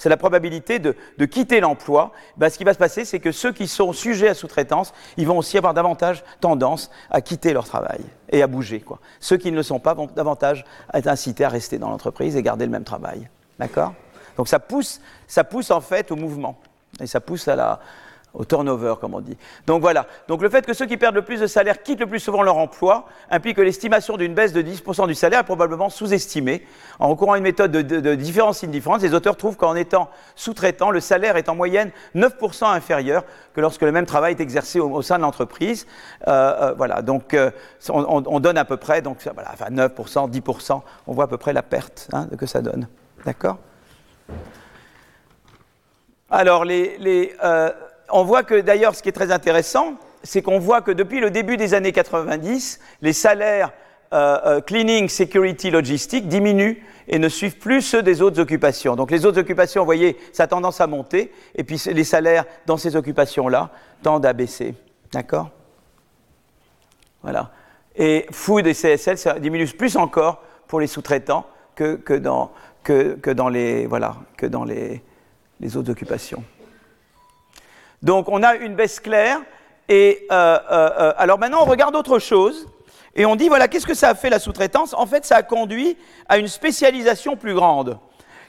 B: la probabilité de, quitter l'emploi. Ben, ce qui va se passer, c'est que ceux qui sont sujets à sous-traitance, ils vont aussi avoir davantage tendance à quitter leur travail et à bouger. Ceux qui ne le sont pas vont davantage être incités à rester dans l'entreprise et garder le même travail. D'accord? Donc ça pousse, ça pousse en fait au mouvement. Et ça pousse à la, au turnover, comme on dit. Donc voilà. Donc le fait que ceux qui perdent le plus de salaire quittent le plus souvent leur emploi implique que l'estimation d'une baisse de 10% du salaire est probablement sous-estimée. En recourant à une méthode de, de, de différence les auteurs trouvent qu'en étant sous-traitant, le salaire est en moyenne 9% inférieur que lorsque le même travail est exercé au, sein de l'entreprise. Euh, euh, voilà. Donc euh, on, donne à peu près, donc voilà, enfin 9%, 10%, on voit à peu près la perte hein, que ça donne. D'accord? Alors, euh, on voit que d'ailleurs, ce qui est très intéressant, c'est qu'on voit que depuis le début des années 90, les salaires euh, euh, cleaning, security, logistique diminuent et ne suivent plus ceux des autres occupations. Donc les autres occupations, vous voyez, ça a tendance à monter, et puis les salaires dans ces occupations-là tendent à baisser. D'accord? Voilà. Et food et CSL ça diminue plus encore pour les sous-traitants que, dans, que, dans les voilà que dans les les autres occupations. Donc on a une baisse claire. Et euh, euh, euh, alors maintenant, on regarde autre chose. Et on dit, voilà, qu'est-ce que ça a fait la sous-traitance? En fait, ça a conduit à une spécialisation plus grande.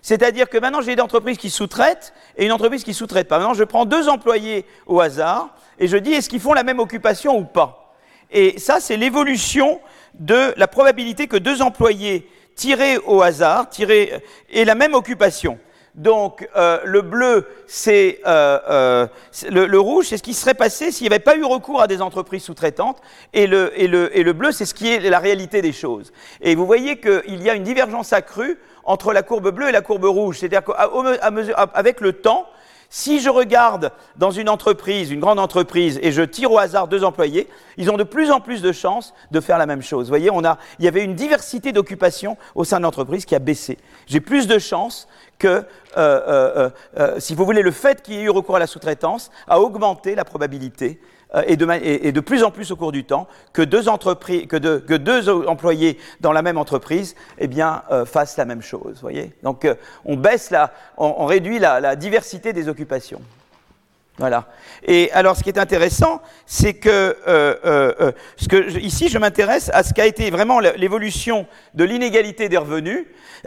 B: C'est-à-dire que maintenant, j'ai une entreprise qui sous-traite et une entreprise qui sous-traite pas. Maintenant, je prends deux employés au hasard et je dis, est-ce qu'ils font la même occupation ou pas? Et ça, c'est l'évolution de la probabilité que deux employés tirés au hasard tirés, aient la même occupation. Donc euh, le bleu, c'est euh, euh, le, rouge, c'est ce qui serait passé s'il n'y avait pas eu recours à des entreprises sous-traitantes, et le, et, le, et le, bleu, c'est ce qui est la réalité des choses. Et vous voyez qu'il y a une divergence accrue entre la courbe bleue et la courbe rouge, c'est-à-dire qu'avec le temps, Si je regarde dans une entreprise, une grande entreprise, et je tire au hasard deux employés, ils ont de plus en plus de chances de faire la même chose. Vous voyez, il y avait une diversité d'occupations au sein de l'entreprise qui a baissé. J'ai plus de chances que, euh, euh, euh, si vous voulez, le fait qu'il y ait eu recours à la sous-traitance a augmenté la probabilité et, de, et, de, plus en plus au cours du temps que deux, entreprises, que, de, que deux employés dans la même entreprise eh bien, euh, fassent la même chose. Voyez Donc euh, on baisse la, on, réduit la, diversité des occupations. Voilà. Et alors, ce qui est intéressant, c'est que, euh, euh, ici, je m'intéresse à ce qu'a été vraiment l'évolution de l'inégalité des revenus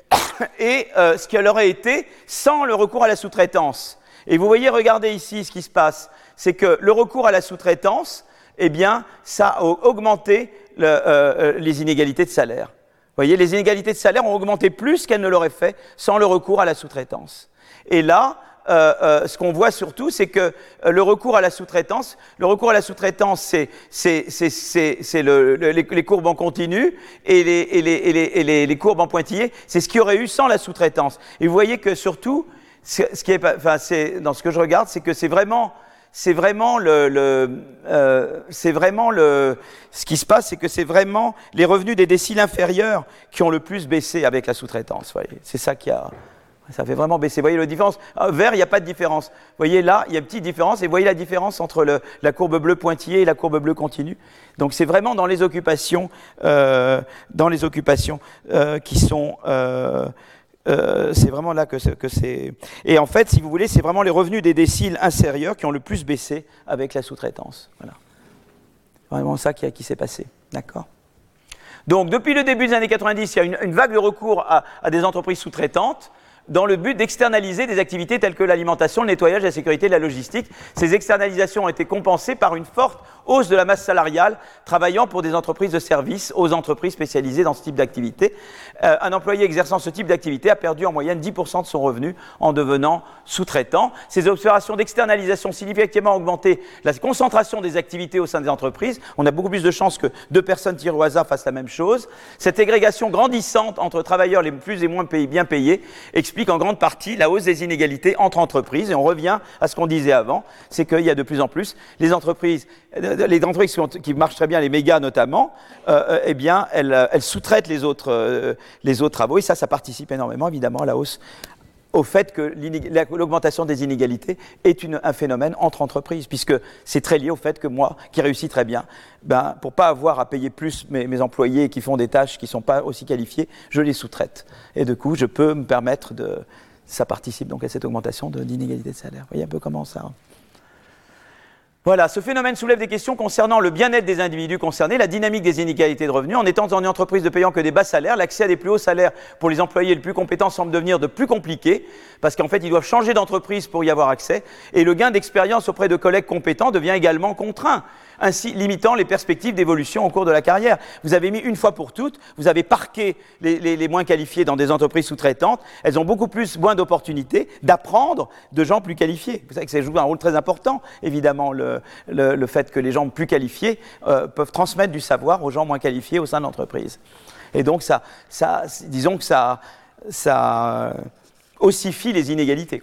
B: et euh, ce qu'elle aurait été sans le recours à la sous-traitance. Et vous voyez, regardez ici ce qui se passe c'est que le recours à la sous-traitance, eh bien, ça a augmenté le, euh, euh, les inégalités de salaire. Vous voyez, les inégalités de salaire ont augmenté plus qu'elles ne l'auraient fait sans le recours à la sous-traitance. Et là, euh, euh, ce qu'on voit surtout, c'est que euh, le recours à la sous-traitance, le recours à la sous-traitance, c'est, le, le, les, courbes en continu et les, et les, et les, les courbes en pointillé. C'est ce qu'il y aurait eu sans la sous-traitance. Et vous voyez que surtout, ce qui est, enfin, c'est, dans ce que je regarde, c'est que c'est vraiment c'est vraiment le, euh, c'est vraiment le, ce qui se passe, c'est que c'est vraiment les revenus des déciles inférieurs qui ont le plus baissé avec la sous-traitance. C'est ça qui a, ça fait vraiment baisser. Vous voyez la différence? Ah, Vert, il n'y a pas de différence. Vous voyez là, il y a une petite différence. Et vous voyez la différence entre la courbe bleue pointillée et la courbe bleue continue. Donc c'est vraiment dans les occupations, euh, dans les occupations euh, qui sont euh, c'est vraiment là que c'est. Et en fait, si vous voulez, c'est vraiment les revenus des déciles inférieurs qui ont le plus baissé avec la sous-traitance. Voilà. Vraiment ça qui, qui s'est passé. D'accord? Donc, depuis le début des années 90, il y a une, vague de recours à, à des entreprises sous-traitantes dans le but d'externaliser des activités telles que l'alimentation, le nettoyage, la sécurité, la logistique. Ces externalisations ont été compensées par une forte hausse de la masse salariale travaillant pour des entreprises de services aux entreprises spécialisées dans ce type d'activité. Euh, un employé exerçant ce type d'activité a perdu en moyenne 10% de son revenu en devenant sous-traitant. Ces opérations d'externalisation significativement augmenté la concentration des activités au sein des entreprises. On a beaucoup plus de chances que deux personnes tirées au hasard fassent la même chose. Cette égrégation grandissante entre travailleurs les plus et moins payés, bien payés explique en grande partie la hausse des inégalités entre entreprises. Et on revient à ce qu'on disait avant, c'est qu'il y a de plus en plus les entreprises les entreprises qui marchent très bien, les mégas notamment, euh, euh, eh bien, elles, euh, sous-traitent les autres, euh, les autres travaux. Et ça, ça participe énormément, évidemment, à la hausse, au fait que l'augmentation des inégalités est un phénomène entre entreprises, puisque c'est très lié au fait que moi, qui réussis très bien, ben, pour pas avoir à payer plus mes, employés qui font des tâches qui ne sont pas aussi qualifiées, je les sous-traite. Et du coup, je peux me permettre de... Ça participe donc à cette augmentation d'inégalité de, de salaire. Vous voyez un peu comment ça... Voilà, ce phénomène soulève des questions concernant le bien-être des individus concernés, la dynamique des inégalités de revenus. En étant dans une entreprise de payant que des bas salaires, l'accès à des plus hauts salaires pour les employés les plus compétents semble devenir de plus compliqué, parce qu'en fait, ils doivent changer d'entreprise pour y avoir accès, et le gain d'expérience auprès de collègues compétents devient également contraint ainsi limitant les perspectives d'évolution au cours de la carrière. Vous avez mis une fois pour toutes, vous avez parqué les, moins qualifiés dans des entreprises sous-traitantes, elles ont beaucoup plus moins d'opportunités d'apprendre de gens plus qualifiés. Vous savez que ça joue un rôle très important, évidemment, le, fait que les gens plus qualifiés euh, peuvent transmettre du savoir aux gens moins qualifiés au sein de l'entreprise. Et donc, ça, disons que ça, ça ossifie les inégalités.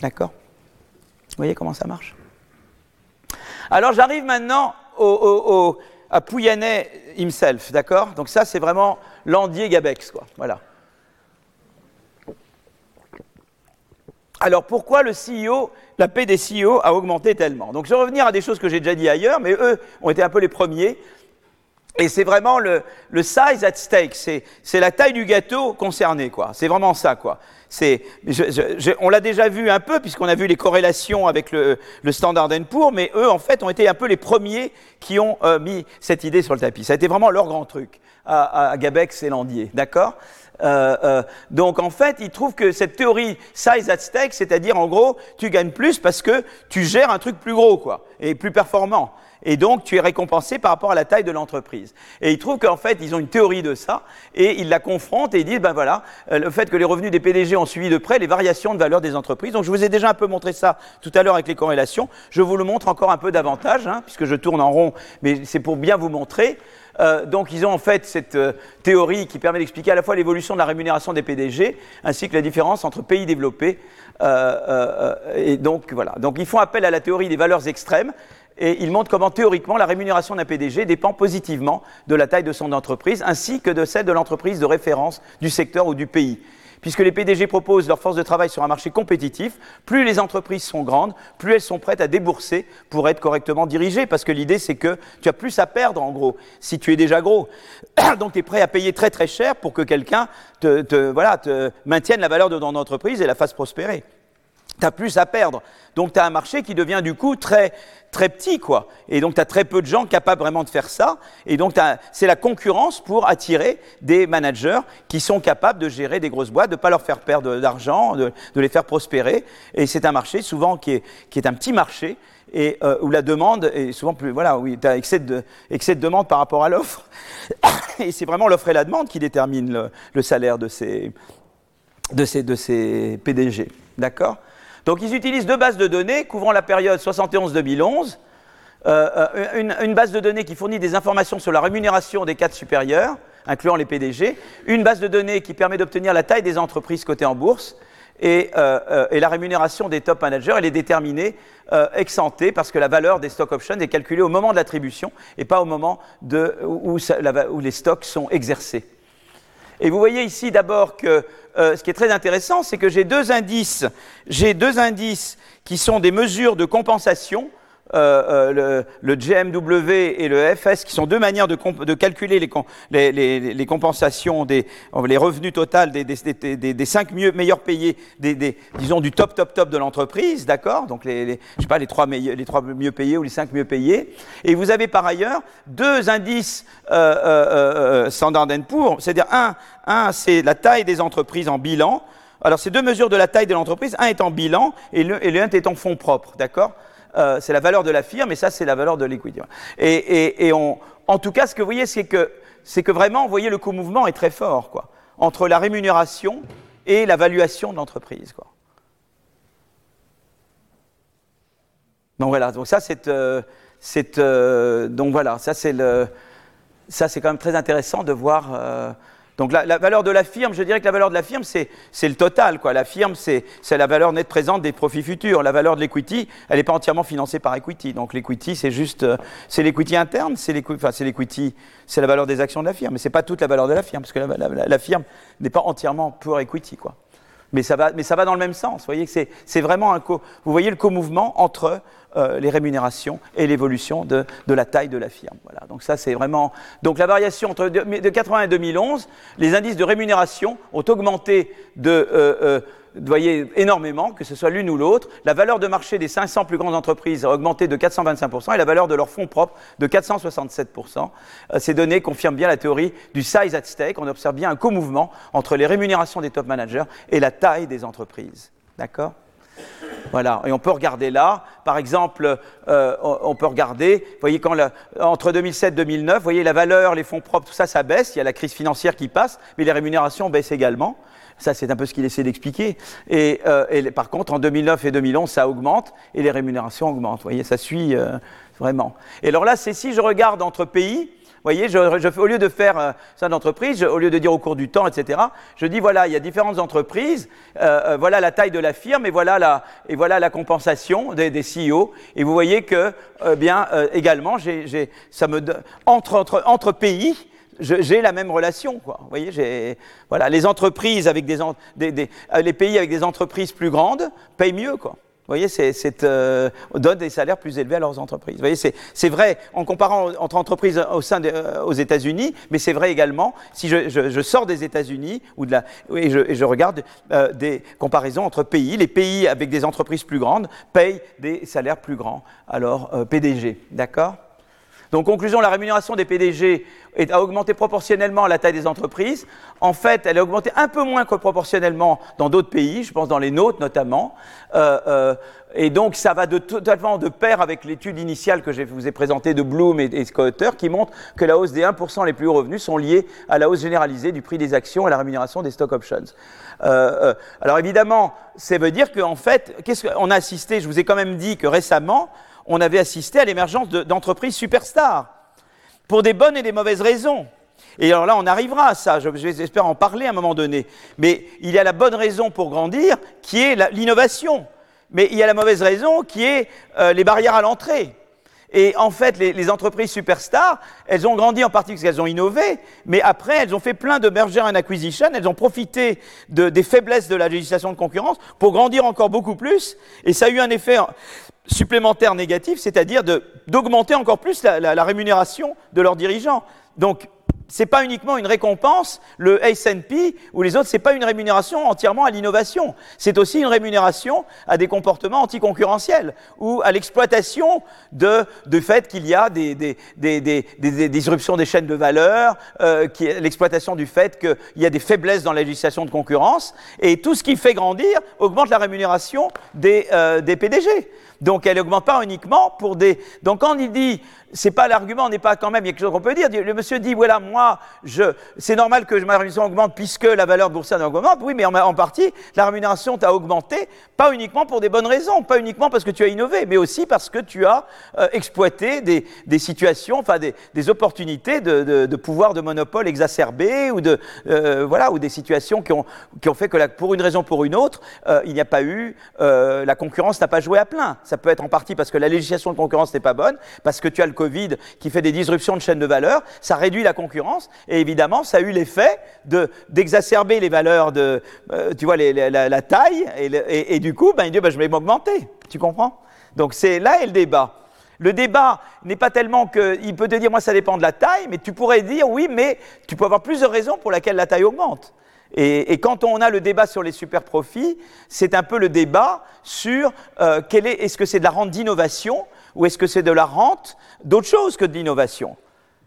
B: D'accord? Vous voyez comment ça marche? Alors j'arrive maintenant à Pouyanné himself, d'accord? Donc ça, c'est vraiment Landier Gabex, quoi. Voilà. Alors pourquoi le CEO, la paix des CEO a augmenté tellement? Donc je vais revenir à des choses que j'ai déjà dit ailleurs, mais eux ont été un peu les premiers. Et c'est vraiment le, le, size at stake, c'est la taille du gâteau concerné, quoi. C'est vraiment ça, quoi. C'est, on l'a déjà vu un peu puisqu'on a vu les corrélations avec le, le Standard Poor's, mais eux, en fait, ont été un peu les premiers qui ont euh, mis cette idée sur le tapis. Ça a été vraiment leur grand truc à, à Gabex et Landier, d'accord? Euh, euh, donc en fait, ils trouvent que cette théorie size at stake, c'est-à-dire en gros, tu gagnes plus parce que tu gères un truc plus gros, quoi, et plus performant et donc tu es récompensé par rapport à la taille de l'entreprise. Et ils trouvent qu'en fait, ils ont une théorie de ça, et ils la confrontent et ils disent, ben voilà, euh, le fait que les revenus des PDG ont suivi de près les variations de valeur des entreprises. Donc je vous ai déjà un peu montré ça tout à l'heure avec les corrélations. Je vous le montre encore un peu davantage, hein, puisque je tourne en rond, mais c'est pour bien vous montrer. Euh, donc ils ont en fait cette euh, théorie qui permet d'expliquer à la fois l'évolution de la rémunération des PDG ainsi que la différence entre pays développés. Euh, et donc voilà. Donc ils font appel à la théorie des valeurs extrêmes et ils montrent comment théoriquement la rémunération d'un PDG dépend positivement de la taille de son entreprise ainsi que de celle de l'entreprise de référence du secteur ou du pays. Puisque les PDG proposent leur force de travail sur un marché compétitif, plus les entreprises sont grandes, plus elles sont prêtes à débourser pour être correctement dirigées, parce que l'idée c'est que tu as plus à perdre en gros, si tu es déjà gros. Donc tu es prêt à payer très très cher pour que quelqu'un te, voilà, te maintienne la valeur de ton entreprise et la fasse prospérer tu as plus à perdre. Donc tu as un marché qui devient du coup très, très petit, quoi. Et donc tu as très peu de gens capables vraiment de faire ça. Et donc c'est la concurrence pour attirer des managers qui sont capables de gérer des grosses boîtes, de ne pas leur faire perdre d'argent, de, les faire prospérer. Et c'est un marché souvent qui est, qui est un petit marché et euh, où la demande est souvent plus voilà où tu as excès de, excès de demande par rapport à l'offre et c'est vraiment l'offre et la demande qui déterminent le, le salaire de ces de ces, de ces PDG d'accord? Donc ils utilisent deux bases de données couvrant la période 71-2011. Euh, euh, une, base de données qui fournit des informations sur la rémunération des cadres supérieurs, incluant les PDG, une base de données qui permet d'obtenir la taille des entreprises cotées en bourse, et, euh, la rémunération des top managers, elle est déterminée ex ante parce que la valeur des stock options est calculée au moment de l'attribution et pas au moment où les stocks sont exercés. Et vous voyez ici d'abord que euh, ce qui est très intéressant, c'est que j'ai deux indices, j'ai deux indices qui sont des mesures de compensation euh, euh, le, GMW et le FS, qui sont deux manières de, calculer les, compensations, des, les revenus totaux des, cinq mieux, meilleurs payés, disons du top, top, top de l'entreprise, d'accord? Donc, les, je sais pas, les trois, les trois mieux payés ou les cinq mieux payés. Et vous avez par ailleurs deux indices euh, Standard Poor's, c'est-à-dire un, un c'est la taille des entreprises en bilan. Alors, c'est deux mesures de la taille de l'entreprise. Un est en bilan et le, et le un est en fonds propres, d'accord? Euh, c'est la valeur de la firme, et ça, c'est la valeur de l'equity. Et, en tout cas, ce que vous voyez, c'est que, c'est que vraiment, vous voyez, le co-mouvement est très fort, quoi, entre la rémunération et la valuation de l'entreprise, quoi. Donc voilà, donc ça c'est, euh, euh, donc voilà, ça c'est le, ça c'est quand même très intéressant de voir donc la, valeur de la firme, je dirais que la valeur de la firme, c'est le total. Quoi. La firme, c'est la valeur nette présente des profits futurs. La valeur de l'equity, elle n'est pas entièrement financée par equity. Donc l'equity, c'est juste, euh, c'est l'equity interne, c'est l'equity, c'est la valeur des actions de la firme. Mais ce n'est pas toute la valeur de la firme, parce que la, firme n'est pas entièrement pour equity. Quoi. Mais ça, va, mais ça va dans le même sens. Vous voyez que c'est vraiment un co, vous voyez le co-mouvement entre euh, les rémunérations et l'évolution de, la taille de la firme. Voilà. Donc ça, c'est vraiment. Donc la variation entre de, 80 et 2011, les indices de rémunération ont augmenté de. Euh, euh, voyez, énormément, que ce soit l'une ou l'autre. La valeur de marché des 500 plus grandes entreprises a augmenté de 425% et la valeur de leurs fonds propres de 467%. ces données confirment bien la théorie du size at stake. On observe bien un co-mouvement entre les rémunérations des top managers et la taille des entreprises. D'accord? Voilà, et on peut regarder là, par exemple, euh, on peut regarder, vous voyez, quand entre 2007 et 2009, vous voyez, la valeur, les fonds propres, tout ça, ça baisse, il y a la crise financière qui passe, mais les rémunérations baissent également. Ça, c'est un peu ce qu'il essaie d'expliquer. Et, euh, par contre, en 2009 et 2011, ça augmente et les rémunérations augmentent. Vous voyez, ça suit euh, vraiment. Et alors là, c'est si je regarde entre pays, voyez, je, au lieu de faire euh, ça d'entreprise, au lieu de dire au cours du temps, etc., je dis voilà, il y a différentes entreprises, euh, euh, voilà la taille de la firme et voilà la, et voilà la compensation des, des CEO. Et vous voyez que, bien, également, j'ai, ça me, entre, entre, entre pays, j'ai la même relation. Quoi. Vous voyez, voilà, les entreprises avec des, des, les pays avec des entreprises plus grandes payent mieux. Quoi. Vous voyez, c'est, euh, donne des salaires plus élevés à leurs entreprises. Vous voyez, c'est, vrai en comparant entre entreprises au sein euh, aux États-Unis, mais c'est vrai également si je, sors des États-Unis ou de la, et, je, regarde euh, des comparaisons entre pays. Les pays avec des entreprises plus grandes payent des salaires plus grands Alors, PDG. D'accord? Donc, conclusion, la rémunération des PDG a augmenté proportionnellement à la taille des entreprises. En fait, elle a augmenté un peu moins que proportionnellement dans d'autres pays, je pense dans les nôtres notamment. Euh, euh, et donc, ça va de, totalement de pair avec l'étude initiale que je vous ai présentée de Bloom et, et qui montre que la hausse des 1% les plus hauts revenus sont liés à la hausse généralisée du prix des actions et à la rémunération des stock options. Euh, alors évidemment, ça veut dire qu'en fait, qu'est-ce qu'on a assisté Je vous ai quand même dit que récemment, on avait assisté à l'émergence d'entreprises superstars. pour des bonnes et des mauvaises raisons. Et alors là, on arrivera à ça, j'espère en parler à un moment donné. Mais il y a la bonne raison pour grandir, qui est l'innovation. Mais il y a la mauvaise raison, qui est euh, les barrières à l'entrée. Et en fait, les, entreprises superstars, elles ont grandi en partie parce qu'elles ont innové, mais après, elles ont fait plein de merger and acquisition, elles ont profité des faiblesses de la législation de concurrence pour grandir encore beaucoup plus, et ça a eu un effet supplémentaire négatif, c'est-à-dire d'augmenter encore plus la, la rémunération de leurs dirigeants. Donc, c'est pas uniquement une récompense, le S&P ou les autres, c'est pas une rémunération entièrement à l'innovation. C'est aussi une rémunération à des comportements anticoncurrentiels ou à l'exploitation de, du fait qu'il y a des, des, des, des, disruptions des chaînes de valeur, euh, l'exploitation du fait qu'il y a des faiblesses dans la législation de concurrence et tout ce qui fait grandir augmente la rémunération des, euh, des PDG. Donc elle n'augmente pas uniquement pour des. Donc quand il dit c'est pas l'argument, n'est pas quand même, il y a quelque chose qu'on peut dire. Le monsieur dit, voilà, moi, c'est normal que ma rémunération augmente puisque la valeur boursière augmente. Oui, mais en, partie, la rémunération t'a augmenté, pas uniquement pour des bonnes raisons, pas uniquement parce que tu as innové, mais aussi parce que tu as euh, exploité des, situations, enfin des, opportunités de, pouvoir de monopole exacerbé ou euh, des situations qui ont, qui ont fait que pour une raison ou pour une autre, euh, il n'y a pas eu, la concurrence n'a pas joué à plein. Ça peut être en partie parce que la législation de concurrence n'est pas bonne, parce que tu as le Covid qui fait des disruptions de chaînes de valeur, ça réduit la concurrence et évidemment ça a eu l'effet d'exacerber les valeurs de, euh, tu vois, la, taille et, du coup, ben, il dit ben, je vais m'augmenter. Tu comprends? Donc c'est là est le débat. Le débat n'est pas tellement qu'il peut te dire moi ça dépend de la taille, mais tu pourrais dire oui, mais tu peux avoir plusieurs raisons pour lesquelles la taille augmente. Et, quand on a le débat sur les super profits, c'est un peu le débat sur euh, est, est-ce que c'est de la rente d'innovation ou est-ce que c'est de la rente d'autre chose que de l'innovation?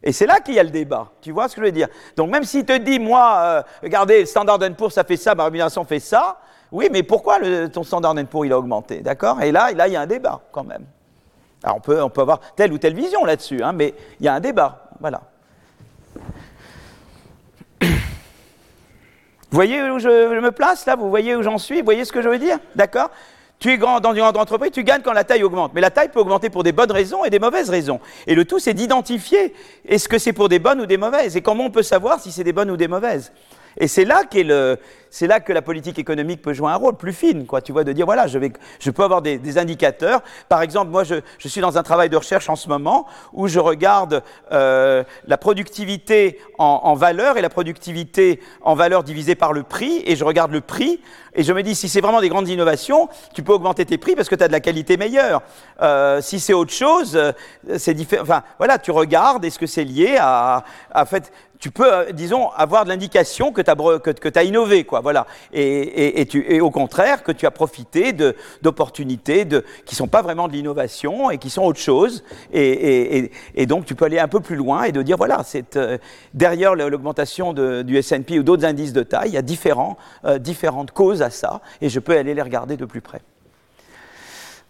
B: Et c'est là qu'il y a le débat. Tu vois ce que je veux dire? Donc même s'il te dit, moi, euh, regardez, le Standard Poor's, ça fait ça, ma rémunération fait ça, oui, mais pourquoi ton Standard Poor's, il a augmenté? D'accord? Et là, là, il y a un débat quand même. Alors on peut, on peut avoir telle ou telle vision là-dessus, hein, mais il y a un débat. Voilà. Vous voyez où je me place là? Vous voyez où j'en suis? Vous voyez ce que je veux dire? D'accord? Tu es grand dans une grande entreprise, tu gagnes quand la taille augmente. Mais la taille peut augmenter pour des bonnes raisons et des mauvaises raisons. Et le tout, c'est d'identifier est-ce que c'est pour des bonnes ou des mauvaises? Et comment on peut savoir si c'est des bonnes ou des mauvaises? Et c'est là, que la politique économique peut jouer un rôle plus fine, quoi. Tu vois, de dire voilà, je, vais, je peux avoir des, indicateurs. Par exemple, moi, je, suis dans un travail de recherche en ce moment où je regarde euh, la productivité en, en, valeur et la productivité en valeur divisée par le prix, et je regarde le prix et je me dis si c'est vraiment des grandes innovations, tu peux augmenter tes prix parce que tu as de la qualité meilleure. Euh, si c'est autre chose, euh, c'est différent. Enfin, voilà, tu regardes, est-ce que c'est lié à, à fait, tu peux, euh, disons, avoir de l'indication que tu as, innové, quoi, voilà. Et, au contraire, que tu as profité d'opportunités qui ne sont pas vraiment de l'innovation et qui sont autre chose. Et, donc, tu peux aller un peu plus loin et de dire, voilà, euh, derrière l'augmentation du S&P ou d'autres indices de taille, il y a euh, différentes causes à ça, et je peux aller les regarder de plus près.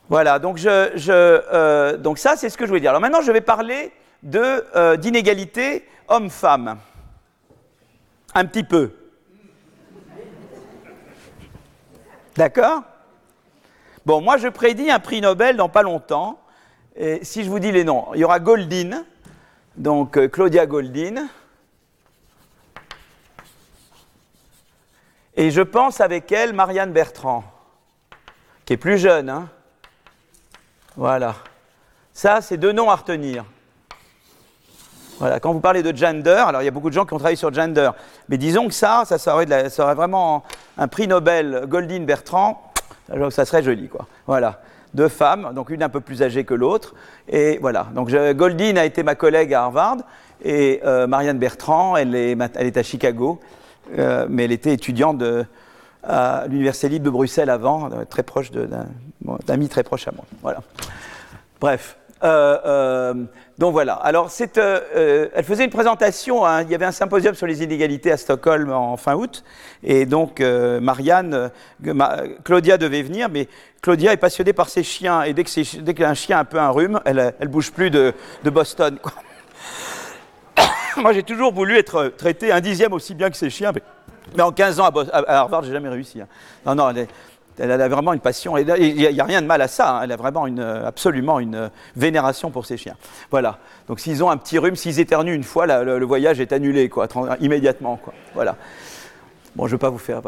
B: Voilà, donc, je, donc ça, c'est ce que je voulais dire. Alors maintenant, je vais parler d'inégalité homme-femme Un petit peu. D'accord? Bon, moi je prédis un prix Nobel dans pas longtemps. Et si je vous dis les noms, il y aura Goldin, donc euh, Claudia Goldin. Et je pense avec elle Marianne Bertrand, qui est plus jeune. Hein voilà. Ça, c'est deux noms à retenir. Voilà, quand vous parlez de gender, alors il y a beaucoup de gens qui ont travaillé sur gender, mais disons que ça, ça serait, vraiment un prix Nobel Goldin Bertrand, ça serait joli, quoi. Voilà, deux femmes, donc une un peu plus âgée que l'autre, et voilà. Donc Goldin a été ma collègue à Harvard, et euh, Marianne Bertrand, elle est, elle est à Chicago, euh, mais elle était étudiante de, à l'Université libre de Bruxelles avant, euh, très proche d'un ami très proche à moi. Voilà. Bref. Donc voilà. Alors, euh, elle faisait une présentation. Hein. il y avait un symposium sur les inégalités à Stockholm en fin août, et donc Marianne, Claudia devait venir, mais Claudia est passionnée par ses chiens, et dès que dès qu'un chien a un peu un rhume, elle, bouge plus de, Boston. Moi, j'ai toujours voulu être traité un dixième aussi bien que ces chiens, mais, en 15 ans à, Harvard, j'ai jamais réussi. Hein. Non, non, Elle a vraiment une passion. Et il n'y a, rien de mal à ça. hein. Elle a vraiment absolument une vénération pour ses chiens. Voilà. Donc s'ils ont un petit rhume, s'ils éternuent une fois, le, voyage est annulé, quoi, immédiatement. Voilà. Bon, je ne vais pas vous faire.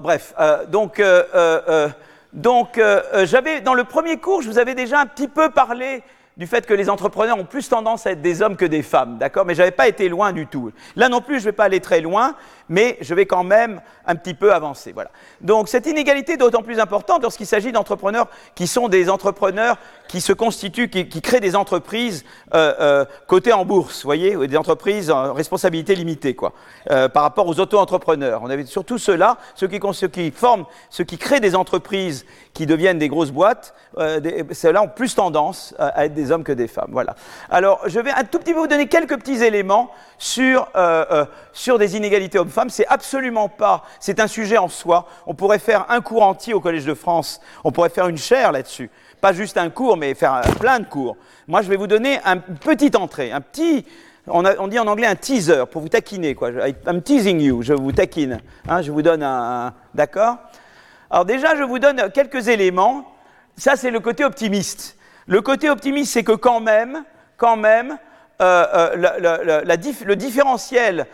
B: Bref, donc, euh, donc euh, euh, j'avais dans le premier cours, je vous avais déjà un petit peu parlé du fait que les entrepreneurs ont plus tendance à être des hommes que des femmes, d'accord? Mais j'avais pas été loin du tout. Là non plus, je ne vais pas aller très loin, mais je vais quand même un petit peu avancer. Voilà. Donc cette inégalité est d'autant plus importante lorsqu'il s'agit d'entrepreneurs qui sont des entrepreneurs qui se constituent, qui, qui créent des entreprises euh, euh, cotées en bourse, voyez, des entreprises en responsabilité limitée, quoi, euh, par rapport aux auto-entrepreneurs. On avait surtout ceux-là, ceux qui, ceux qui forment, ceux qui créent des entreprises qui deviennent des grosses boîtes, euh, des- ceux-là ont plus tendance à, à être des hommes que des femmes. Voilà. Alors, je vais un tout petit peu vous donner quelques petits éléments sur, euh, euh, sur des inégalités hommes-femmes. C'est absolument pas, c'est un sujet en soi. On pourrait faire un cours entier au Collège de France. On pourrait faire une chaire là-dessus. Pas juste un cours, mais faire euh, plein de cours. Moi, je vais vous donner un- une petite entrée, un petit, on, dit en anglais un teaser pour vous taquiner, quoi. I'm teasing you, je vous taquine. Hein, je vous donne un, d'accord? Alors déjà, je vous donne quelques éléments. Ça, c'est le côté optimiste. Le côté optimiste, c'est que quand même, quand même, euh, euh, le différentiel,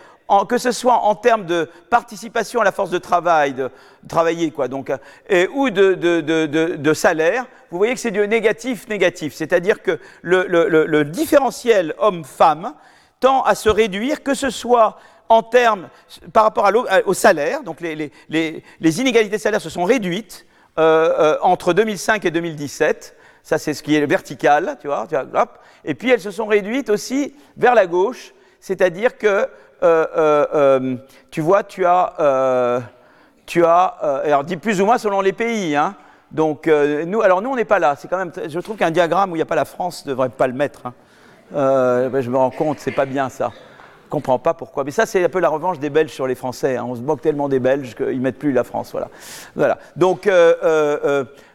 B: que ce soit en termes de participation à la force de travail, de travailler quoi, donc, euh, et- ou de, salaire, vous voyez que c'est du négatif négatif. C'est-à-dire que le, différentiel homme-femme tend à se réduire, que ce soit en termes par rapport à- au salaire, donc les, inégalités de salaire se sont réduites euh, euh, entre 2005 et 2017. Ça, c'est ce qui est vertical, tu vois, tu vois, hop. Et puis elles se sont réduites aussi vers la gauche, c'est-à-dire que, euh, euh, euh, tu vois, tu as, tu as, alors dit plus ou moins selon les pays, hein. Donc nous, alors nous, on n'est pas là. C'est quand même, je trouve qu'un diagramme où il n'y a pas la France ne devrait pas le mettre. hein. Ben, je me rends compte, c'est pas bien ça. Je comprends pas pourquoi. Mais ça, c'est un peu la revanche des Belges sur les Français. hein. On se moque tellement des Belges qu'ils mettent plus la France. Voilà. Voilà. Donc,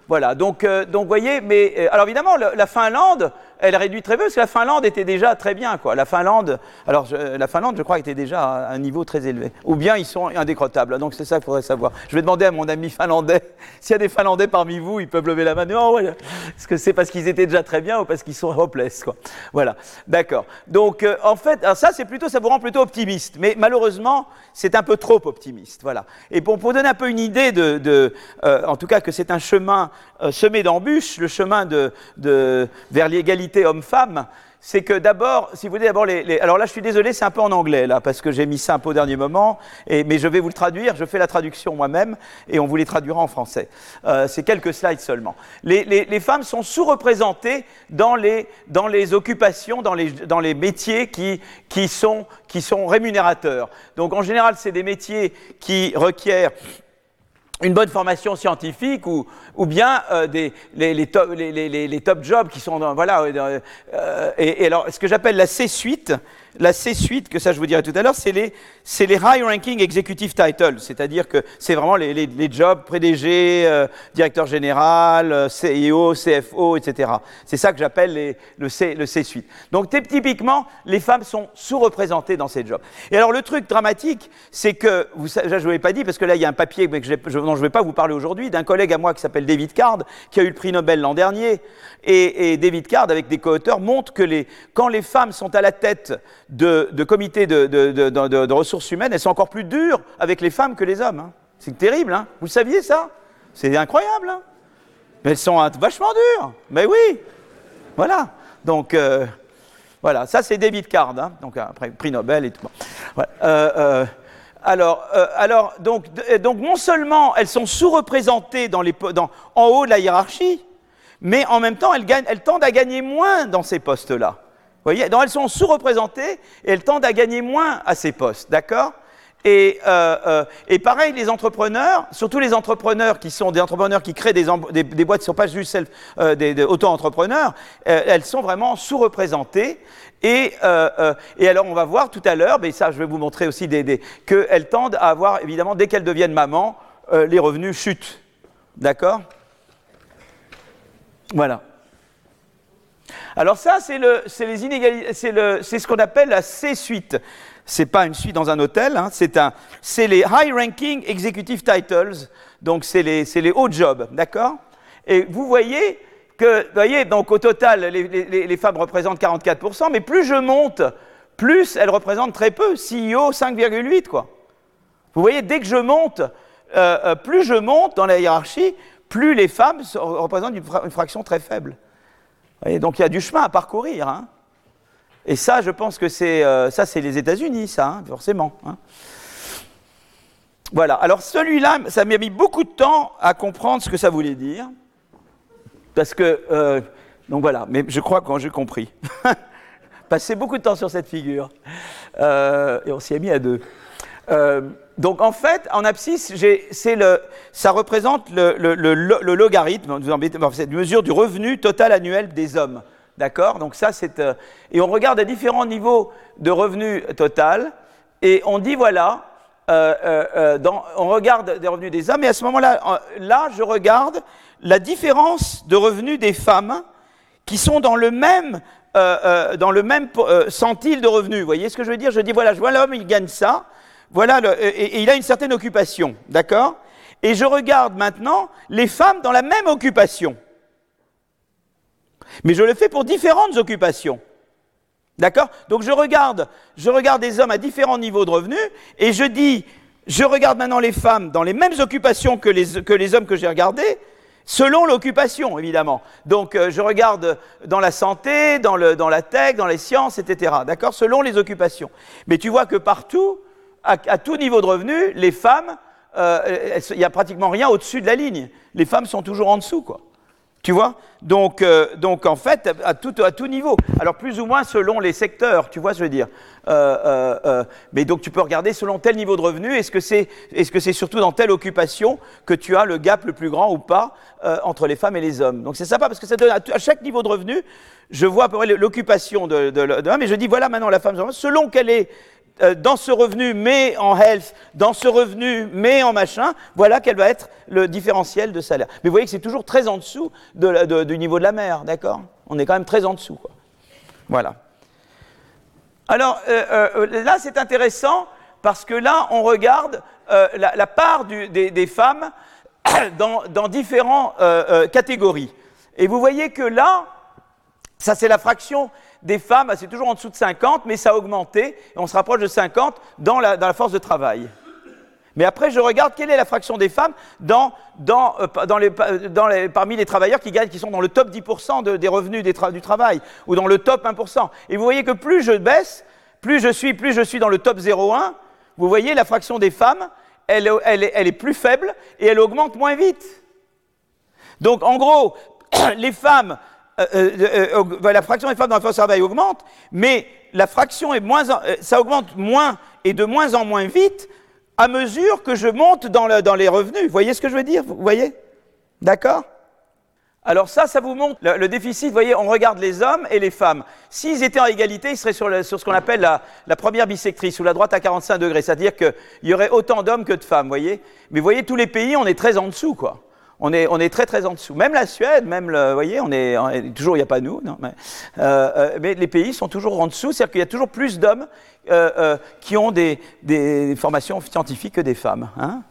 B: voilà. Donc, voyez. Mais alors évidemment, la Finlande, elle réduit très peu parce que la Finlande était déjà très bien, quoi. La Finlande, alors je- la Finlande, je crois, était déjà à un niveau très élevé. Ou bien ils sont indécrottables. Donc c'est ça qu'il faudrait savoir. Je vais demander à mon ami finlandais s'il y a des Finlandais parmi vous, ils peuvent lever la main. Non, ouais. Est-ce que c'est parce qu'ils étaient déjà très bien ou parce qu'ils sont hopeless, quoi? Voilà. D'accord. Donc euh, en fait, alors ça c'est plutôt, ça vous rend plutôt optimiste. Mais malheureusement, c'est un peu trop optimiste. Voilà. Et pour, pour donner un peu une idée de, euh, en tout cas que c'est un chemin euh, semé d'embûches, le chemin de, de, vers l'égalité homme-femme, c'est que d'abord, si vous voulez d'abord les, les- Alors là, je suis désolé, c'est un peu en anglais, là, parce que j'ai mis ça un peu au dernier moment, et, mais je vais vous le traduire, je fais la traduction moi-même, et on vous les traduira en français. Euh, c'est quelques slides seulement. Les, les- femmes sont sous-représentées dans les, dans les occupations, dans les, dans les métiers qui, qui, sont, qui sont rémunérateurs. Donc en général, c'est des métiers qui requièrent une bonne formation scientifique ou, ou bien euh, des, les, top, jobs qui sont dans, voilà euh, euh, et, et alors ce que j'appelle la C suite la C suite que ça je vous dirai tout à l'heure c'est les les high ranking executive titles. C'est-à-dire que c'est vraiment les, les, les jobs PDG euh, directeur général euh, CEO CFO etc c'est ça que j'appelle le C le C suite. Donc ty- typiquement les femmes sont sous-représentées dans ces jobs. Et alors le truc dramatique c'est que vous sa- je ne vous l'ai pas dit parce que là il y a un papier mais que je- dont je ne vais pas vous parler aujourd'hui d'un collègue à moi qui s'appelle David Card qui a eu le prix Nobel l'an dernier. Et, et David Card avec des co-auteurs montre que les, quand les femmes sont à la tête de, comités de, ressources humaines elles sont encore plus dures avec les femmes que les hommes hein. c'est terrible hein. Vous le saviez ça? C'est incroyable hein. Mais elles sont vachement dures. Mais oui. Voilà. Donc euh, voilà, ça c'est David Card, hein, donc après prix Nobel et tout. Euh, euh, alors, donc, non seulement elles sont sous-représentées en haut de la hiérarchie, mais en même temps elles tendent à gagner moins dans ces postes-là. Donc elles sont sous-représentées et elles tendent à gagner moins à ces postes, d'accord? Et, euh, euh, et pareil, les entrepreneurs, surtout les entrepreneurs qui sont des entrepreneurs qui créent des, des, boîtes qui ne sont pas juste euh, des, des auto-entrepreneurs, elles sont vraiment sous-représentées. Et, alors, on va voir tout à l'heure, mais ça, je vais vous montrer aussi des, des, qu'elles tendent à avoir, évidemment, dès qu'elles deviennent maman, euh, les revenus chutent. D'accord? Voilà. Alors ça, c'est le, c'est les inégalités, c'est ce qu'on appelle la C-suite. c'est pas une suite dans un hôtel, hein, c'est un, c'est les high ranking executive titles, donc c'est les, hauts jobs, d'accord? Et vous voyez que, vous voyez, donc au total, les, femmes représentent 44%, mais plus je monte, plus elles représentent très peu. CEO 5,8 quoi. Vous voyez, dès que je monte, euh, euh, plus je monte dans la hiérarchie, plus les femmes se- représentent une fraction très faible. Donc il y a du chemin à parcourir. hein. Et ça, je pense que c'est euh, les États-Unis, ça, hein, forcément. hein. Voilà. Alors celui-là, ça m'a mis beaucoup de temps à comprendre ce que ça voulait dire, parce que euh, donc voilà. Mais je crois que j'ai compris. Passé beaucoup de temps sur cette figure, Euh, et on s'y est mis à deux. Euh, donc en fait, en abscisse, c'est le, ça représente le, le- le- le- logarithme, une mesure du revenu total annuel des hommes. D'accord? Donc ça, c'est... euh, et on regarde à différents niveaux de revenu total, et on dit, voilà, euh, on regarde des revenus des hommes, et à ce moment-là, en- là, je regarde la différence de revenus des femmes qui sont dans le même, dans le même centile de revenus. Vous voyez ce que je veux dire? Je dis, voilà, je vois l'homme, il gagne ça, voilà, et il a une certaine occupation, d'accord? Et je regarde maintenant les femmes dans la même occupation. Mais je le fais pour différentes occupations. D'accord? Donc je regarde, je regarde des hommes à différents niveaux de revenus et je dis, je regarde maintenant les femmes dans les mêmes occupations que les, que les hommes que j'ai regardés, selon l'occupation, évidemment. Donc euh, je regarde dans la santé, dans, le, dans la tech, dans les sciences, etc. D'accord? Selon les occupations. Mais tu vois que partout, à, tout niveau de revenu, les femmes, euh, il n'y a pratiquement rien au-dessus de la ligne. Les femmes sont toujours en dessous, quoi. Tu vois? Donc, euh, donc, en fait, à tout, niveau. Alors, plus ou moins selon les secteurs, tu vois ce que je veux dire? Euh, euh, euh, mais donc, tu peux regarder selon tel niveau de revenu, est-ce que c'est est -ce surtout dans telle occupation que tu as le gap le plus grand ou pas euh, entre les femmes et les hommes? Donc, c'est sympa parce que ça donne à, chaque niveau de revenu, je vois à peu près l'occupation de, de, de, mais je dis, voilà maintenant la femme, selon qu'elle est euh, dans ce revenu, mais en health, dans ce revenu, mais en machin, voilà quel va être le différentiel de salaire. Mais vous voyez que c'est toujours très en dessous du niveau de la mer, d'accord? On est quand même très en dessous. Voilà. Alors euh, euh, là, c'est intéressant parce que là, on regarde la, part des femmes dans, dans différentes catégories. Et vous voyez que là, ça, c'est la fraction des femmes, c'est toujours en dessous de 50, mais ça a augmenté, et on se rapproche de 50 dans la, force de travail. Mais après, je regarde quelle est la fraction des femmes dans, euh, les- parmi les travailleurs qui gagnent, qui sont dans le top 10% de- des revenus du travail, ou dans le top 1%. Et vous voyez que plus je baisse, plus je suis, plus je suis dans le top 0,1, vous voyez la fraction des femmes, elle est plus faible et elle augmente moins vite. Donc, en gros, les femmes, euh, euh, euh, bah, la fraction des femmes dans la force de travail augmente, mais la fraction est moins, en- ça augmente moins et de moins en moins vite à mesure que je monte dans, le- dans les revenus. Vous voyez ce que je veux dire? Vous voyez? D'accord? Alors ça, ça vous montre le, déficit. Vous voyez, on regarde les hommes et les femmes. S'ils étaient en égalité, ils seraient sur, ce qu'on appelle la, la première bisectrice, ou la droite à 45 degrés. C'est-à-dire qu'il y aurait autant d'hommes que de femmes, vous voyez? Mais vous voyez, tous les pays, on est très en dessous, quoi. On est, on est très très en dessous. Même la Suède, même le, vous voyez, on est, toujours, il n'y a pas nous, non, mais, euh, euh, mais les pays sont toujours en dessous. C'est-à-dire qu'il y a toujours plus d'hommes euh, qui ont des, des formations scientifiques que des femmes. Hein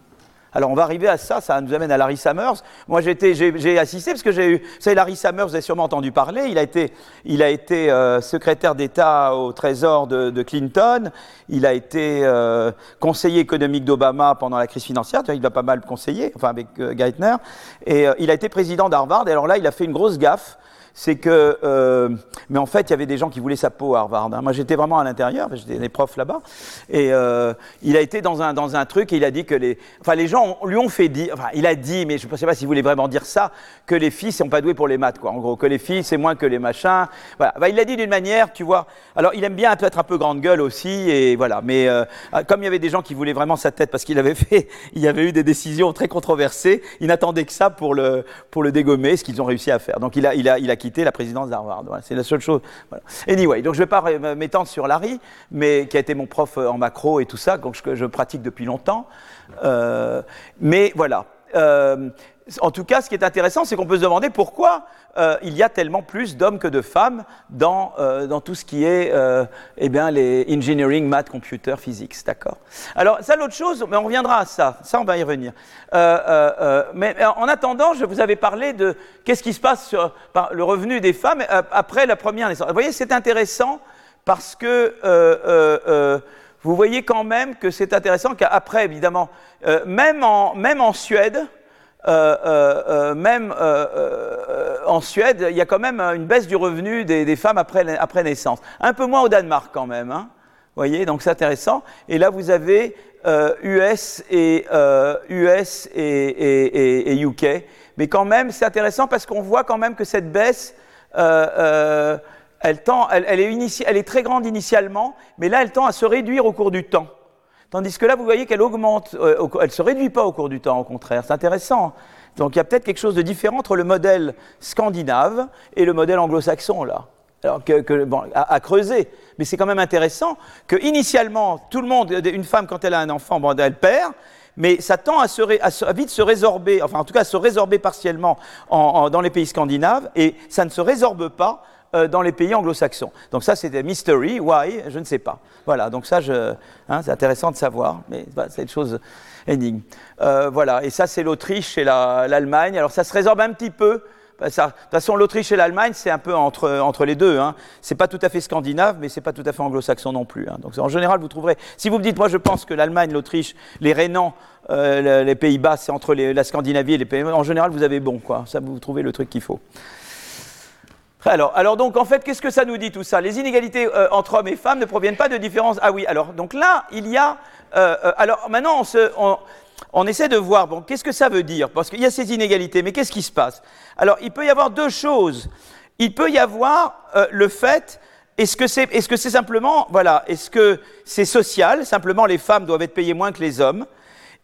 B: alors on va arriver à ça, ça nous amène à Larry Summers. Moi j'ai assisté parce que j'ai eu, vous savez Larry Summers, vous avez sûrement entendu parler, il a été, il a été euh, secrétaire d'État au Trésor de, de Clinton, il a été euh, conseiller économique d'Obama pendant la crise financière, il a pas mal conseillé, enfin avec euh, Geithner, et euh, il a été président d'Harvard, et alors là il a fait une grosse gaffe, c'est que, euh, mais en fait, il y avait des gens qui voulaient sa peau à Harvard. hein. Moi, j'étais vraiment à l'intérieur, j'étais des profs là-bas, et euh, il a été dans un, dans un truc et il a dit que les, enfin, les gens lui ont fait dire, enfin, il a dit, mais je ne sais pas s'il voulait vraiment dire ça, que les filles sont pas douées pour les maths, quoi. En gros, que les filles c'est moins que les machins. Voilà. Bah, il l'a dit d'une manière, tu vois. Alors, il aime bien être un peu grande gueule aussi, et voilà. Mais euh, comme il y avait des gens qui voulaient vraiment sa tête parce qu'il avait fait, il y avait eu des décisions très controversées, il n'attendait que ça pour le, pour le dégommer, ce qu'ils ont réussi à faire. Donc, il a, il a, il a quitté la présidence d'Harvard. C'est la seule chose. Anyway, donc je ne vais pas m'étendre sur Larry, mais qui a été mon prof euh, en macro et tout ça, donc je pratique depuis longtemps. Euh, mais voilà. Euh, en tout cas, ce qui est intéressant, c'est qu'on peut se demander pourquoi euh, il y a tellement plus d'hommes que de femmes dans, euh, dans tout ce qui est euh, eh bien, les engineering, math, computer, physics. D'accord? Alors, ça, l'autre chose, mais on reviendra à ça. Ça, on va y revenir. mais en attendant, je vous avais parlé de qu'est-ce qui se passe sur par le revenu des femmes après la première naissance. Vous voyez, c'est intéressant parce que vous voyez quand même que c'est intéressant qu'après, évidemment, même, en, Suède, euh, euh, euh, même en Suède, il y a quand même une baisse du revenu des, femmes après, après, naissance. Un peu moins au Danemark quand même. Hein. Vous voyez, donc c'est intéressant. Et là, vous avez US, et, US et, UK. Mais quand même, c'est intéressant parce qu'on voit quand même que cette baisse, elle, tend, elle, est elle est très grande initialement, mais là, elle tend à se réduire au cours du temps. Tandis que là, vous voyez qu'elle augmente, euh, elle ne se réduit pas au cours du temps, au contraire. C'est intéressant. Donc il y a peut-être quelque chose de différent entre le modèle scandinave et le modèle anglo-saxon, là. Alors que, bon, à, creuser. Mais c'est quand même intéressant que initialement, tout le monde, une femme, quand elle a un enfant, bon, elle perd, mais ça tend à, se, à, vite se résorber, enfin en tout cas à se résorber partiellement dans les pays scandinaves, et ça ne se résorbe pas euh, dans les pays anglo-saxons. Donc ça, des mystery, why, je ne sais pas. Voilà, donc ça, hein, c'est intéressant de savoir, mais c'est une chose énigme. Euh, voilà, et ça, c'est l'Autriche et l'Allemagne. Alors ça se résorbe un petit peu. Bah, de toute façon, l'Autriche et l'Allemagne, c'est un peu entre, entre les deux. Hein. C'est pas tout à fait scandinave, mais c'est pas tout à fait anglo-saxon non plus. Hein. Donc, en général, vous trouverez. Si vous me dites, moi, je pense que l'Allemagne, l'Autriche, les Rhénans, euh, les Pays-Bas, c'est entre la Scandinavie et les Pays. En général, vous avez bon, quoi. Ça, vous trouvez le truc qu'il faut. Alors, alors donc en fait, qu'est-ce que ça nous dit tout ça? Les inégalités euh, entre hommes et femmes ne proviennent pas de différences. Ah oui, alors donc là, il y a. Euh, euh, alors maintenant, on, essaie de voir, bon, qu'est-ce que ça veut dire? Parce qu'il y a ces inégalités, mais qu'est-ce qui se passe? Alors, il peut y avoir deux choses. Il peut y avoir le fait, est-ce que c'est est -ce c'est simplement, voilà, est-ce que c'est social? Simplement, les femmes doivent être payées moins que les hommes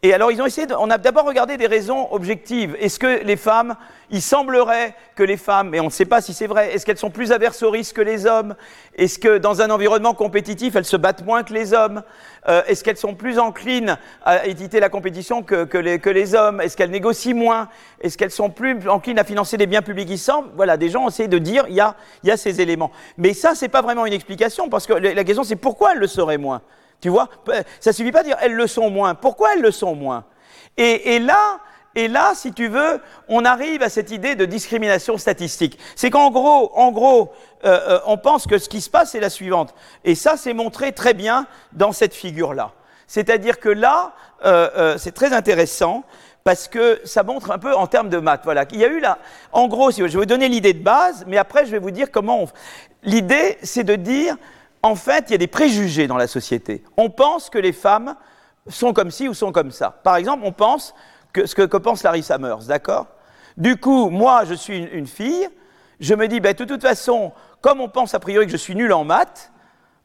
B: et alors, ils ont essayé on a d'abord regardé des raisons objectives. Est-ce que les femmes, il semblerait que les femmes, mais on ne sait pas si c'est vrai, est-ce qu'elles sont plus averses au risque que les hommes? Est-ce que dans un environnement compétitif, elles se battent moins que les hommes? Euh, Est-ce qu'elles sont plus enclines à éviter la compétition que, les, hommes? Est-ce qu'elles négocient moins? Est-ce qu'elles sont plus enclines à financer des biens publics? Qui semblent Voilà, des gens ont essayé de dire, il y a, il ces éléments. Mais ça, c'est pas vraiment une explication, parce que la question, c'est pourquoi elles le seraient moins? Tu vois Ça ne suffit pas de dire elles le sont moins. Pourquoi elles le sont moins? Et, là, et là, si tu veux, on arrive à cette idée de discrimination statistique. C'est qu'en gros, en gros, euh, euh, on pense que ce qui se passe est la suivante. Et ça, c'est montré très bien dans cette figure-là. C'est-à-dire que là, euh, c'est très intéressant parce que ça montre un peu en termes de maths. Voilà, il y a eu là, en gros, je vais vous donner l'idée de base, mais après, je vais vous dire comment on. L'idée, c'est de dire en fait, il y a des préjugés dans la société. On pense que les femmes sont comme ci ou sont comme ça. Par exemple, on pense ce que, pense Larry Summers, d'accord? Du coup, moi, je suis une, fille, je me dis, ben, de toute façon, comme on pense a priori que je suis nul en maths,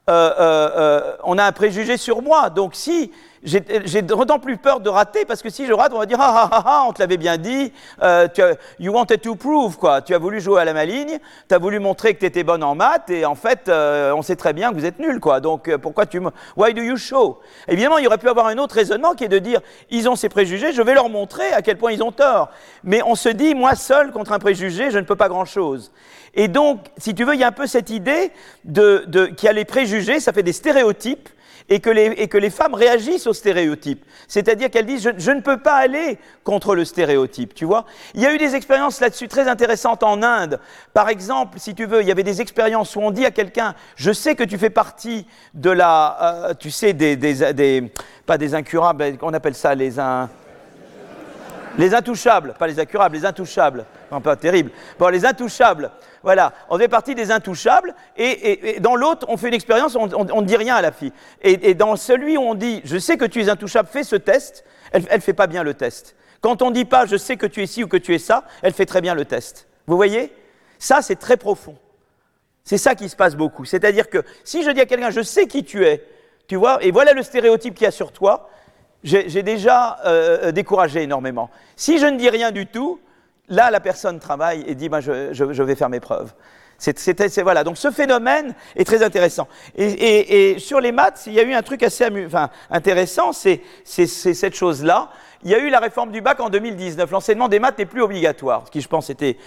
B: euh, euh, euh, on a un préjugé sur moi. Donc si j'ai d'autant plus peur de rater parce que si je rate, on va dire ah ah ah, ah on te l'avait bien dit, euh, tu you wanted to prove quoi. Tu as voulu jouer à la maligne, tu as voulu montrer que tu étais bonne en maths et en fait euh, on sait très bien que vous êtes nul quoi. Donc euh, pourquoi tu me Why do you show? Évidemment, il y aurait pu avoir un autre raisonnement qui est de dire ils ont ces préjugés, je vais leur montrer à quel point ils ont tort. Mais on se dit moi seul contre un préjugé, je ne peux pas grand chose. Et donc, si tu veux, il y a un peu cette idée de, de, qui a les préjugés, ça fait des stéréotypes et que, les, et que les femmes réagissent aux stéréotypes. C'est-à-dire qu'elles disent je, ne peux pas aller contre le stéréotype, tu vois. Il y a eu des expériences là-dessus très intéressantes en Inde. Par exemple, si tu veux, il y avait des expériences où on dit à quelqu'un je sais que tu fais partie de la, euh, tu sais, des, des, des, pas des incurables, on appelle ça les les intouchables, pas les incurables, les intouchables. Non, pas terrible. Bon, les intouchables. Voilà, on fait partie des intouchables, et, dans l'autre, on fait une expérience, on ne dit rien à la fille. Et, dans celui où on dit, je sais que tu es intouchable, fais ce test, elle ne fait pas bien le test. Quand on ne dit pas, je sais que tu es ci ou que tu es ça, elle fait très bien le test. Vous voyez? Ça, c'est très profond. C'est ça qui se passe beaucoup. C'est-à-dire que si je dis à quelqu'un, je sais qui tu es, tu vois, et voilà le stéréotype qu'il y a sur toi, j'ai déjà euh, euh, découragé énormément. Si je ne dis rien du tout, là, la personne travaille et dit, ben, je, vais faire mes preuves. C'est, voilà. Donc ce phénomène est très intéressant. Et, sur les maths, il y a eu un truc assez intéressant, c'est, cette chose-là. il y a eu la réforme du bac en 2019. L'enseignement des maths n'est plus obligatoire, ce qui, je pense, était.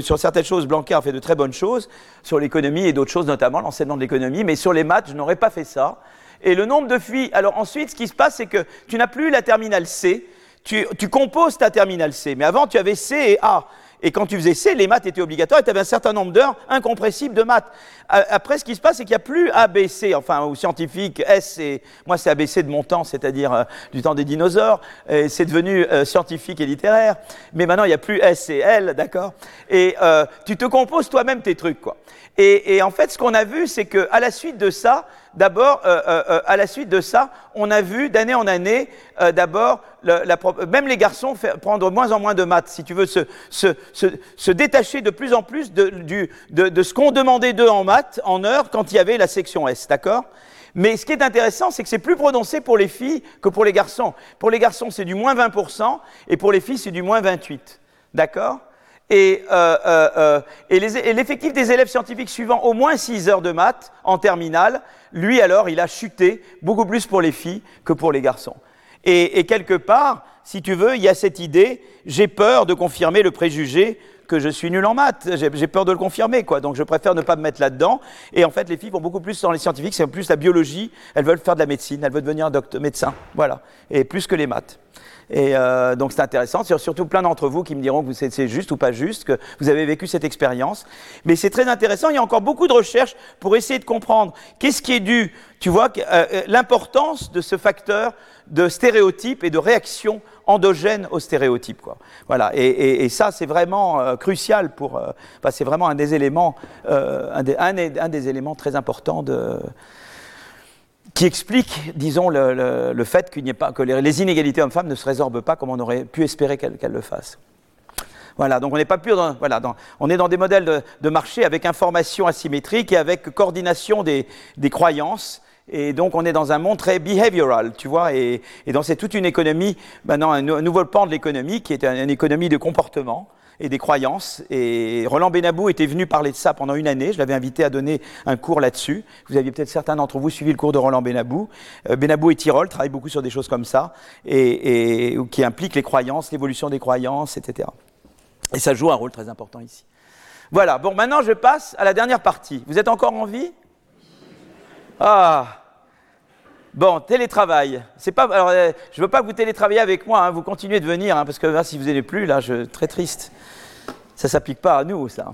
B: Sur certaines choses, Blanquer a fait de très bonnes choses, sur l'économie et d'autres choses, notamment l'enseignement de l'économie, mais sur les maths, je n'aurais pas fait ça. Et le nombre de filles. Alors ensuite, ce qui se passe, c'est que tu n'as plus la terminale C, tu, tu composes ta terminale C. Mais avant, tu avais C et A. Et quand tu faisais C, les maths étaient obligatoires et tu avais un certain nombre d'heures incompressibles de maths. Après, ce qui se passe, c'est qu'il n'y a plus ABC, enfin, ou scientifique, S, et moi, c'est ABC de mon temps, c'est-à-dire euh, du temps des dinosaures. C'est devenu euh, scientifique et littéraire. Mais maintenant, il n'y a plus S et L, d'accord? Et euh, tu te composes toi-même tes trucs, quoi. Et, et, en fait, ce qu'on a vu, c'est qu'à la suite de ça, d'abord, euh, euh, à la suite de ça, on a vu d'année en année, euh, d'abord, même les garçons prendre moins en moins de maths, si tu veux, se, se, se, détacher de plus en plus de, de ce qu'on demandait d'eux en maths, en heures, quand il y avait la section S, d'accord? Mais ce qui est intéressant, c'est que c'est plus prononcé pour les filles que pour les garçons. Pour les garçons, c'est du moins 20%, et pour les filles, c'est du moins 28%. D'accord? Et, euh, euh, euh et l'effectif des élèves scientifiques suivant au moins 6 heures de maths en terminale, lui alors, il a chuté beaucoup plus pour les filles que pour les garçons. Et, et quelque part, si tu veux, il y a cette idée, j'ai peur de confirmer le préjugé que je suis nul en maths. J'ai peur de le confirmer, quoi. Donc je préfère ne pas me mettre là-dedans. Et en fait, les filles vont beaucoup plus dans les scientifiques, c'est plus la biologie. Elles veulent faire de la médecine, elles veulent devenir docteur, médecin, voilà. Et plus que les maths. Et euh, donc c'est intéressant. A surtout plein d'entre vous qui me diront que c'est juste ou pas juste, que vous avez vécu cette expérience. Mais c'est très intéressant. Il y a encore beaucoup de recherches pour essayer de comprendre qu'est-ce qui est dû, tu vois, euh, euh, l'importance de ce facteur de stéréotype et de réaction endogène aux stéréotypes. Quoi. Voilà. Et, ça, c'est vraiment crucial pour. Enfin, c'est vraiment un des éléments, un, des éléments très importants de qui explique, disons, le, le, fait qu'il n'y ait pas, que les, inégalités hommes-femmes ne se résorbent pas comme on aurait pu espérer qu'elles le fassent. Voilà, donc on n'est pas plus dans, voilà, dans, on est dans des modèles de, de, marché avec information asymétrique et avec coordination des, des, croyances. Et donc on est dans un monde très behavioral, tu vois, et, et donc c'est toute une économie, maintenant un, un nouveau pan de l'économie qui est une économie de comportement et des croyances. Et Roland Benabou était venu parler de ça pendant une année. Je l'avais invité à donner un cours là-dessus. Vous aviez peut-être certains d'entre vous suivi le cours de Roland Benabou. Euh, Benabou et Tirol travaillent beaucoup sur des choses comme ça, et, et qui impliquent les croyances, l'évolution des croyances, etc. Et ça joue un rôle très important ici. Voilà, bon, maintenant je passe à la dernière partie. Vous êtes encore en vie? Ah Bon, télétravail. C'est pas, euh, je veux pas que vous télétravaillez avec moi. Hein, vous continuez de venir, hein, parce que là, si vous n'êtes plus, là, très triste. Ça s'applique pas à nous, ça.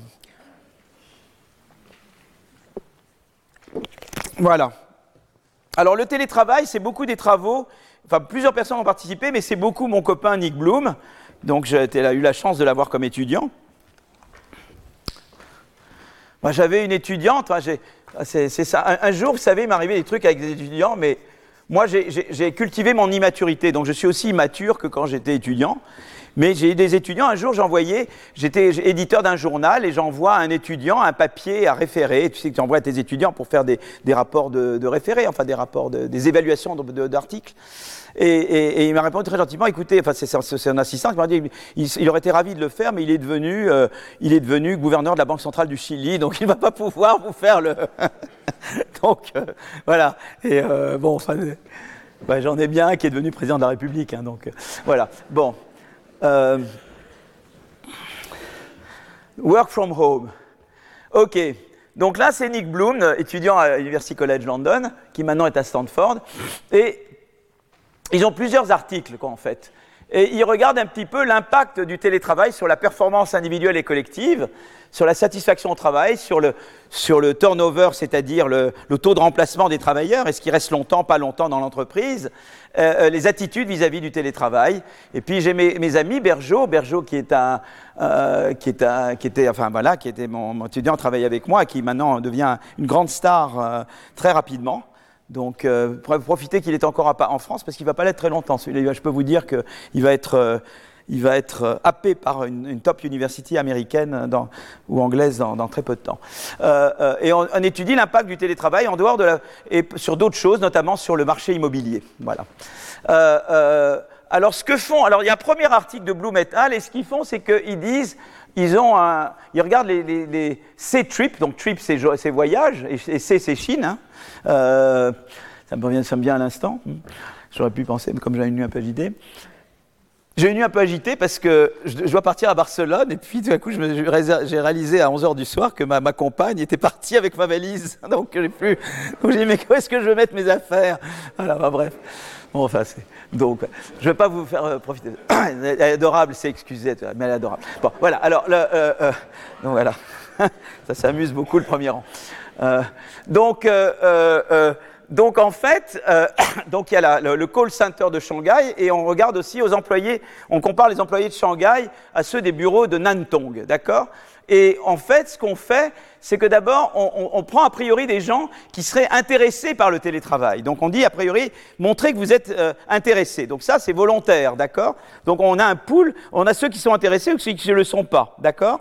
B: Voilà. Alors le télétravail, c'est beaucoup des travaux. Enfin, plusieurs personnes ont participé, mais c'est beaucoup mon copain Nick Bloom. Donc j'ai eu la chance de l'avoir comme étudiant. Moi, j'avais une étudiante. c'est ça. Un, jour, vous savez, il m'arrivait des trucs avec des étudiants, mais moi, j'ai cultivé mon immaturité, donc je suis aussi immature que quand j'étais étudiant. Mais j'ai eu des étudiants, un jour j'envoyais, j'étais éditeur d'un journal et j'envoie à un étudiant un papier à référer. Tu sais que tu envoies à tes étudiants pour faire des, rapports de, de référé, enfin des rapports, de, des évaluations d'articles. Et, il m'a répondu très gentiment, écoutez, enfin c'est un assistant qui m'a dit, il, aurait été ravi de le faire, mais il est devenu, euh, il est devenu gouverneur de la Banque centrale du Chili, donc il ne va pas pouvoir vous faire le. donc euh, voilà. Et euh, bon, bah, j'en ai bien un qui est devenu président de la République, hein, donc voilà. Bon. Work from home. Ok. Donc là, c'est Nick Bloom, étudiant à University College London, qui maintenant est à Stanford. Et ils ont plusieurs articles, quoi, en fait. Et ils regardent un petit peu l'impact du télétravail sur la performance individuelle et collective, sur la satisfaction au travail, sur le, turnover, c'est-à-dire le, taux de remplacement des travailleurs, est-ce qu'ils restent longtemps, pas longtemps dans l'entreprise, euh, les attitudes vis-à-vis -vis du télétravail. Et puis j'ai mes, amis, Bergeau, Bergeau euh, qui est un, qui était, enfin voilà, qui était mon, étudiant, travaillait avec moi, qui maintenant devient une grande star euh, très rapidement. Donc, euh, profitez qu'il est encore en France parce qu'il ne va pas l'être très longtemps. Je peux vous dire qu'il va être, euh, il va être euh, happé par une, une, top university américaine dans, ou anglaise dans, dans, très peu de temps. Euh, euh, et on, on étudie l'impact du télétravail en dehors de la, et sur d'autres choses, notamment sur le marché immobilier. Voilà. Euh, alors, ce que font, alors il y a un premier article de Blue Metal et ce qu'ils font, c'est qu'ils disent ils, ont un, ils regardent les, C-trips, donc trip c'est voyages, et C c'est Chine. Hein. Euh, ça me revient, ça me vient à l'instant. J'aurais pu penser, mais comme j'avais eu un peu d'idée. j'ai une nuit un peu agitée parce que je, dois partir à Barcelone et puis tout à coup j'ai réalisé à 11h du soir que ma, compagne était partie avec ma valise. Donc j'ai plus. Donc j'ai dit mais où est-ce que je vais mettre mes affaires? Bah, bref. Bon, enfin, donc, je ne vais pas vous faire euh, profiter. Elle est adorable, c'est excusé, mais elle est adorable. Bon, voilà, alors, le, euh, euh, donc voilà. Ça s'amuse beaucoup le premier rang. donc, donc en fait, euh, donc il y a le, call center de Shanghai et on regarde aussi aux employés, on compare les employés de Shanghai à ceux des bureaux de Nantong, d'accord? Et en fait, ce qu'on fait, c'est que d'abord, on, prend a priori des gens qui seraient intéressés par le télétravail. Donc on dit a priori, montrez que vous êtes euh, intéressés. Donc ça, c'est volontaire, d'accord? Donc on a un pool, on a ceux qui sont intéressés ou ceux qui ne le sont pas, d'accord?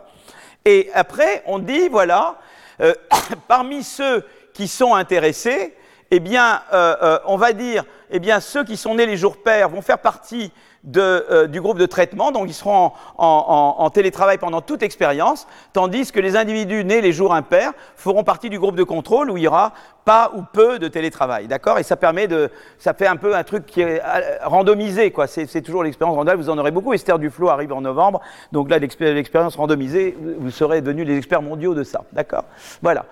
B: Et après, on dit, voilà, euh, parmi ceux qui sont intéressés, eh bien, euh, euh, on va dire, eh bien, ceux qui sont nés les jours pairs vont faire partie euh, du groupe de traitement, donc ils seront en, télétravail pendant toute expérience, tandis que les individus nés les jours impairs feront partie du groupe de contrôle où il y aura pas ou peu de télétravail, d'accord? Et ça permet de, ça fait un peu un truc qui est randomisé, quoi. C'est toujours l'expérience randomisée. Vous en aurez beaucoup. Esther Duflo arrive en novembre, donc là l'expérience randomisée, vous serez devenus les experts mondiaux de ça, d'accord? Voilà.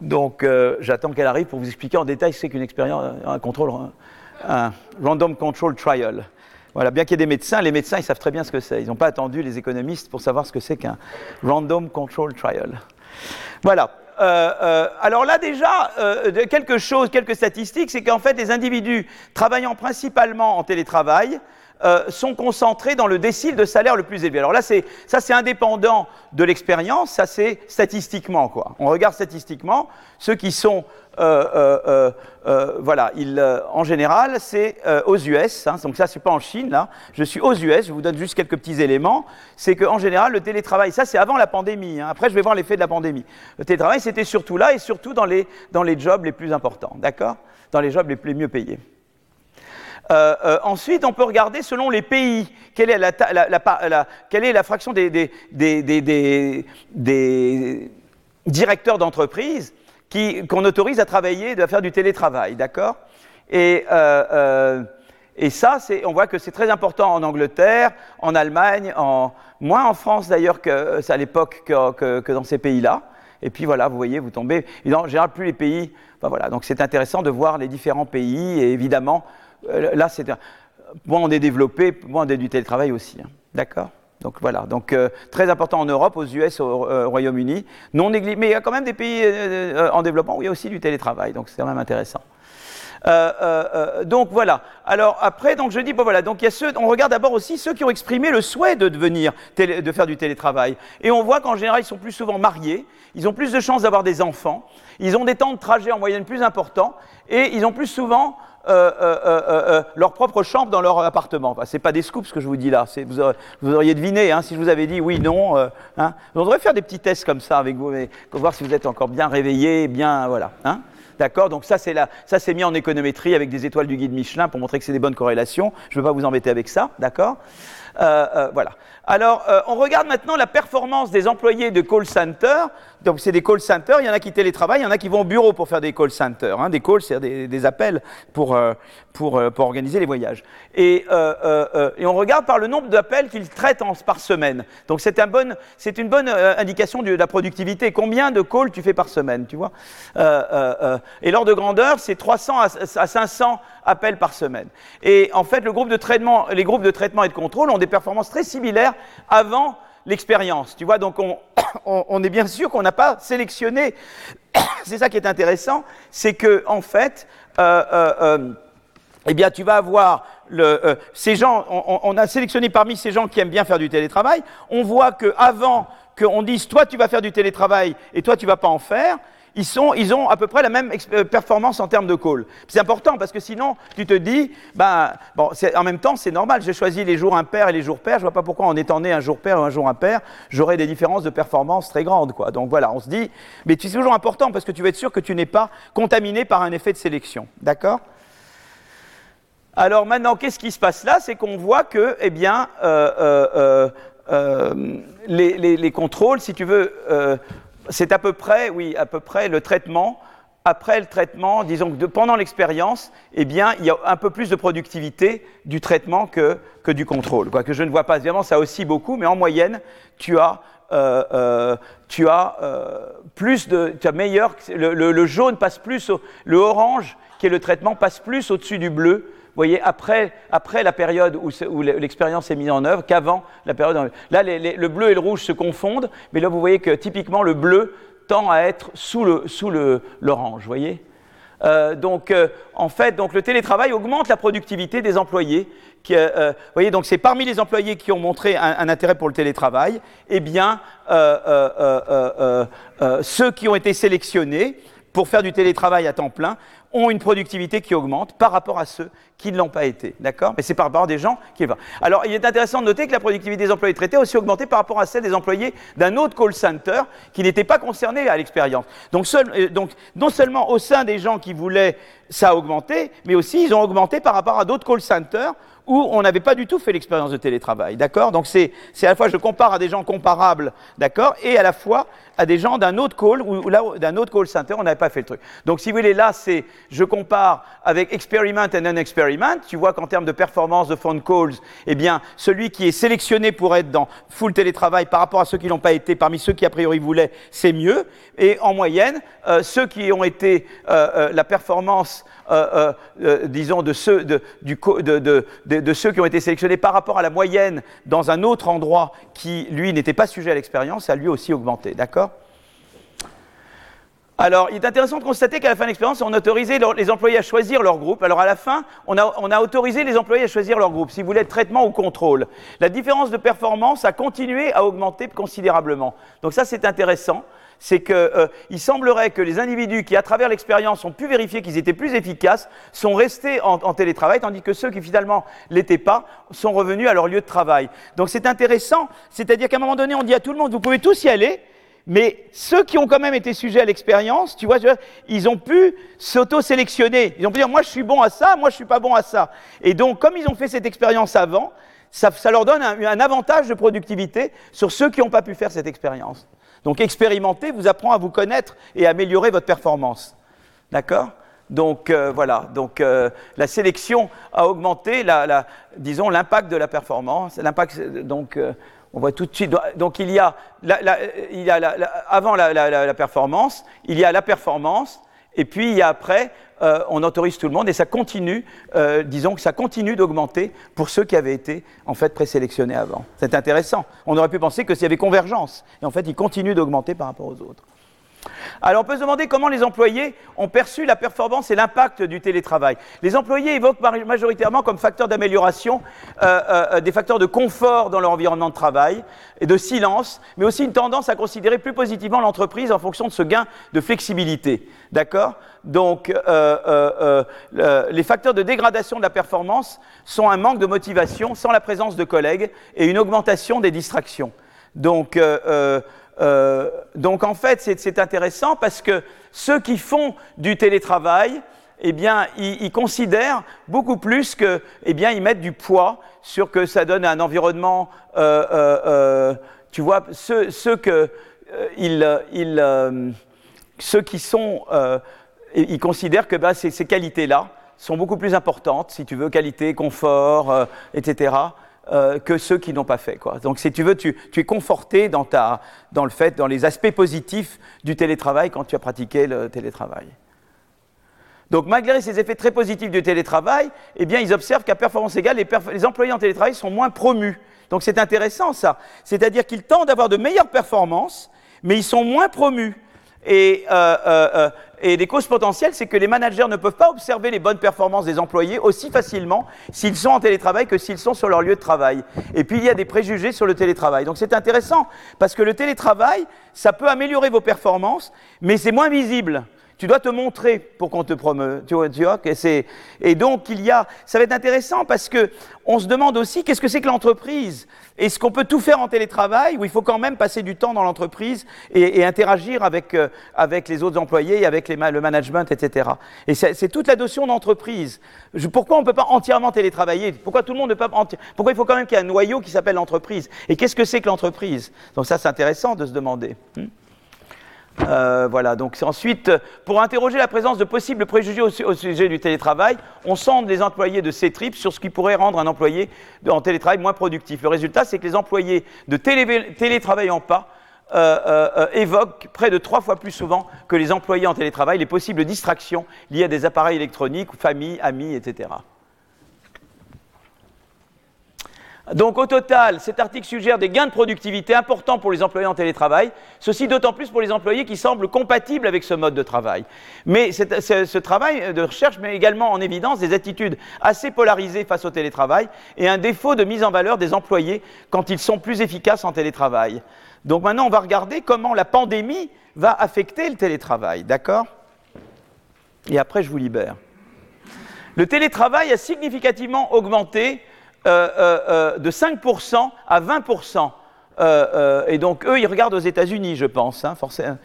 B: Donc euh, j'attends qu'elle arrive pour vous expliquer en détail ce qu'est qu'une expérience, un contrôle, un, random control trial. Voilà, bien qu'il y ait des médecins, les médecins ils savent très bien ce que c'est. Ils n'ont pas attendu les économistes pour savoir ce que c'est qu'un random control trial. Voilà. Euh, euh, alors là déjà, quelque chose, quelques statistiques, c'est qu'en fait les individus travaillant principalement en télétravail euh, sont concentrés dans le décile de salaire le plus élevé. Alors là, c'est, ça c'est indépendant de l'expérience, ça c'est statistiquement quoi. On regarde statistiquement ceux qui sont, euh, euh, voilà, en général, c'est aux US. Hein, donc ça c'est pas en Chine là. Je suis aux US. Je vous donne juste quelques petits éléments. C'est qu'en général, le télétravail, ça c'est avant la pandémie. Hein. Après, je vais voir l'effet de la pandémie. Le télétravail, c'était surtout là et surtout dans les dans les jobs les plus importants, d'accord, dans les jobs les, plus mieux payés. Euh, euh, ensuite, on peut regarder selon les pays quelle est la, fraction des, directeurs d'entreprise qu'on autorise à travailler, à faire du télétravail, d'accord? Et, euh, et, ça, on voit que c'est très important en Angleterre, en Allemagne, moins en France d'ailleurs qu'à l'époque que, que, dans ces pays-là. Et puis voilà, vous voyez, vous tombez. Et en général, plus les pays. Donc c'est intéressant de voir les différents pays et évidemment là, c'est moins on est développé, moins on a du télétravail aussi. Hein. D'accord? Donc voilà, donc euh, très important en Europe, aux US, au, euh, Royaume-Uni, non négligé, mais il y a quand même des pays en développement où il y a aussi du télétravail, donc c'est quand même intéressant. donc voilà. Alors après, je dis bon voilà, donc il y a ceux, on regarde d'abord aussi ceux qui ont exprimé le souhait de devenir, de faire du télétravail, et on voit qu'en général ils sont plus souvent mariés, ils ont plus de chances d'avoir des enfants, ils ont des temps de trajet en moyenne plus importants, et ils ont plus souvent euh, euh, euh, leur propre chambre dans leur appartement. Enfin, ce n'est pas des scoops ce que je vous dis là. Vous, auriez deviné hein, si je vous avais dit oui, non. Hein. On devrait faire des petits tests comme ça avec vous, pour voir si vous êtes encore bien réveillé, bien. Voilà. Hein. D'accord? Donc ça c'est, ça, c'est mis en économétrie avec des étoiles du guide Michelin pour montrer que c'est des bonnes corrélations. Je ne veux pas vous embêter avec ça. D'accord? Voilà. Alors, on regarde maintenant la performance des employés de call center donc c'est des call centers, il y en a qui télétravaillent, il y en a qui vont au bureau pour faire des call centers. Hein. Des calls, c'est des, appels pour, euh, pour, euh, pour, organiser les voyages. Et, euh, et on regarde par le nombre d'appels qu'ils traitent en, par semaine. Donc c'est un bon, une bonne indication de, la productivité. Combien de calls tu fais par semaine, tu vois? Et l'ordre de grandeur, c'est 300 à, 500 appels par semaine. Et en fait, le groupe de traitement, les groupes de traitement et de contrôle ont des performances très similaires avant l'expérience. Tu vois, donc on, est bien sûr qu'on n'a pas sélectionné. c'est ça qui est intéressant, c'est que en fait, euh, euh, euh, eh bien, tu vas avoir le, ces gens. On, a sélectionné parmi ces gens qui aiment bien faire du télétravail. On voit que avant qu'on dise toi tu vas faire du télétravail et toi tu vas pas en faire, ils, ont à peu près la même euh, performance en termes de call. C'est important parce que sinon, tu te dis, ben, en même temps, c'est normal, j'ai choisi les jours impairs et les jours pairs, je vois pas pourquoi en étant né un jour pair ou un jour impair, j'aurais des différences de performance très grandes. Donc voilà, on se dit, mais c'est toujours important parce que tu veux être sûr que tu n'es pas contaminé par un effet de sélection. D'accord? Alors maintenant, qu'est-ce qui se passe là? C'est qu'on voit que, eh bien, euh, euh, les, les, contrôles, si tu veux, c'est à peu près, oui, à peu près le traitement après le traitement, disons que pendant l'expérience, eh bien, il y a un peu plus de productivité du traitement que, que du contrôle. Quoi, que je ne vois pas, évidemment, ça aussi beaucoup, mais en moyenne, tu as, euh, euh, tu as euh, plus de, tu as meilleur, le, jaune passe plus, le orange, qui est le traitement, passe plus au-dessus du bleu. Voyez, après, la période où, l'expérience est mise en œuvre qu'avant la période. Là, le bleu et le rouge se confondent, mais là, vous voyez que typiquement, le bleu tend à être sous le l'orange, voyez. Euh, donc, euh, en fait, le télétravail augmente la productivité des employés. Qui, euh, voyez, donc c'est parmi les employés qui ont montré un, un intérêt pour le télétravail, eh bien, ceux qui ont été sélectionnés pour faire du télétravail à temps plein ont une productivité qui augmente par rapport à ceux qui ne l'ont pas été. D'accord? Mais c'est par rapport à des gens qui le Alors, il est intéressant de noter que la productivité des employés traités a aussi augmenté par rapport à celle des employés d'un autre call center qui n'était pas concerné à l'expérience. Donc, euh, donc, non seulement au sein des gens qui voulaient, ça a augmenté, mais aussi ils ont augmenté par rapport à d'autres call centers où on n'avait pas du tout fait l'expérience de télétravail, d'accord? Donc c'est à la fois je compare à des gens comparables, d'accord, et à la fois à des gens d'un autre call ou là d'un autre call center, on n'avait pas fait le truc. Donc si vous voulez là, c'est je compare avec experiment et non-experiment. Tu vois qu'en termes de performance de phone calls, eh bien celui qui est sélectionné pour être dans full télétravail par rapport à ceux qui n'ont pas été, parmi ceux qui a priori voulaient, c'est mieux. Et en moyenne, euh, ceux qui ont été euh, euh, la performance disons, de ceux, de, ceux qui ont été sélectionnés par rapport à la moyenne dans un autre endroit qui, lui, n'était pas sujet à l'expérience, a lui aussi augmenté. D'accord? Alors, il est intéressant de constater qu'à la fin de l'expérience, on a autorisé les employés à choisir leur groupe. Alors, à la fin, on a, on a, autorisé les employés à choisir leur groupe, si vous voulez, traitement ou contrôle. La différence de performance a continué à augmenter considérablement. Donc, ça, c'est intéressant c'est qu'il euh, semblerait que les individus qui, à travers l'expérience, ont pu vérifier qu'ils étaient plus efficaces, sont restés en, télétravail, tandis que ceux qui finalement l'étaient pas sont revenus à leur lieu de travail. Donc c'est intéressant, c'est-à-dire qu'à un moment donné, on dit à tout le monde, vous pouvez tous y aller, mais ceux qui ont quand même été sujets à l'expérience, tu vois, ils ont pu s'auto-sélectionner. Ils ont pu dire, moi je suis bon à ça, moi je suis pas bon à ça. Et donc, comme ils ont fait cette expérience avant, ça, leur donne un avantage de productivité sur ceux qui n'ont pas pu faire cette expérience. Donc expérimenter vous apprend à vous connaître et à améliorer votre performance. D'accord? Donc euh, voilà, donc euh, la sélection a augmenté, la, disons l'impact de la performance. L'impact, donc euh, on voit tout de suite. Donc il y a, il y a avant la, performance, il y a la performance, et puis il y a après euh, on autorise tout le monde et ça continue, euh, disons que ça continue d'augmenter pour ceux qui avaient été en fait présélectionnés avant. C'est intéressant. On aurait pu penser que s'il y avait convergence, et en fait il continue d'augmenter par rapport aux autres. Alors on peut se demander comment les employés ont perçu la performance et l'impact du télétravail. Les employés évoquent majoritairement comme facteur d'amélioration euh, euh, des facteurs de confort dans leur environnement de travail et de silence, mais aussi une tendance à considérer plus positivement l'entreprise en fonction de ce gain de flexibilité. D'accord? Donc euh, les facteurs de dégradation de la performance sont un manque de motivation sans la présence de collègues et une augmentation des distractions. Donc euh, donc en fait, c'est intéressant parce que ceux qui font du télétravail, eh ils, considèrent beaucoup plus que, eh mettent du poids sur que ça donne un environnement, euh, euh, tu vois, ceux, que ils, qui sont, ils considèrent que bah, ces, ces qualités-là sont beaucoup plus importantes, si tu veux, qualité, confort, etc. Euh, que ceux qui n'ont pas fait. Quoi. Donc, si tu veux, tu, es conforté dans, ta, dans le fait, dans les aspects positifs du télétravail quand tu as pratiqué le télétravail. Donc, malgré ces effets très positifs du télétravail, eh bien, ils observent qu'à performance égale, les, employés en télétravail sont moins promus. Donc, c'est intéressant ça. C'est-à-dire qu'ils tendent à avoir de meilleures performances, mais ils sont moins promus. Et, euh, euh, et les causes potentielles, c'est que les managers ne peuvent pas observer les bonnes performances des employés aussi facilement s'ils sont en télétravail que s'ils sont sur leur lieu de travail. Et puis il y a des préjugés sur le télétravail. Donc c'est intéressant parce que le télétravail, ça peut améliorer vos performances, mais c'est moins visible. Tu dois te montrer pour qu'on te promeut. Tu vois, tu et, donc, il y a, ça va être intéressant parce que on se demande aussi qu'est-ce que c'est que l'entreprise? Est-ce qu'on peut tout faire en télétravail ou il faut quand même passer du temps dans l'entreprise et, interagir avec, euh, avec les autres employés, avec le management, etc. Et c'est toute la notion d'entreprise. Pourquoi on ne peut pas entièrement télétravailler? Pourquoi tout le monde ne peut pas Pourquoi il faut quand même qu'il y ait un noyau qui s'appelle l'entreprise? Et qu'est-ce que c'est que l'entreprise? Donc ça, c'est intéressant de se demander. Hmm? Euh, voilà, donc ensuite, pour interroger la présence de possibles préjugés au, sujet du télétravail, on sonde les employés de C-Trip sur ce qui pourrait rendre un employé en télétravail moins productif. Le résultat, c'est que les employés de télé, télétravaillant pas euh, euh, évoquent près de trois fois plus souvent que les employés en télétravail les possibles distractions liées à des appareils électroniques, famille, amis, etc. Donc au total, cet article suggère des gains de productivité importants pour les employés en télétravail, ceci d'autant plus pour les employés qui semblent compatibles avec ce mode de travail. Mais ce travail de recherche met également en évidence des attitudes assez polarisées face au télétravail et un défaut de mise en valeur des employés quand ils sont plus efficaces en télétravail. Donc maintenant, on va regarder comment la pandémie va affecter le télétravail, d'accord? Et après, je vous libère. Le télétravail a significativement augmenté euh, euh, euh, de 5% à 20%. et donc, eux, ils regardent aux États-Unis, je pense, hein, forcément.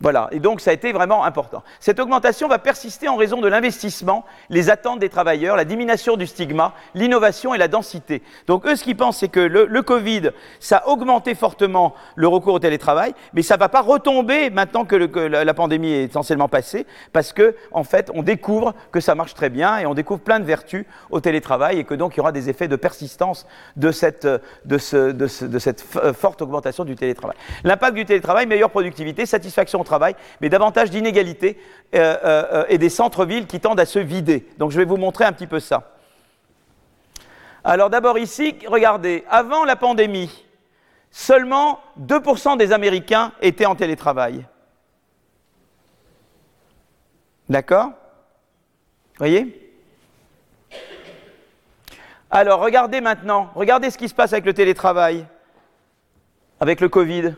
B: Voilà, et donc ça a été vraiment important. Cette augmentation va persister en raison de l'investissement, les attentes des travailleurs, la diminution du stigma, l'innovation et la densité. Donc eux, ce qu'ils pensent, c'est que le, Covid, ça a augmenté fortement le recours au télétravail, mais ça ne va pas retomber maintenant que, la, pandémie est essentiellement passée, parce que en fait, on découvre que ça marche très bien et on découvre plein de vertus au télétravail et que donc il y aura des effets de persistance de cette, de cette forte augmentation du télétravail. L'impact du télétravail, meilleure productivité, satisfaction travail, mais davantage d'inégalités euh, euh, et des centres-villes qui tendent à se vider. Donc je vais vous montrer un petit peu ça. Alors d'abord ici, regardez, avant la pandémie, seulement 2% des Américains étaient en télétravail. D'accord? Voyez? Alors regardez maintenant, regardez ce qui se passe avec le télétravail, avec le Covid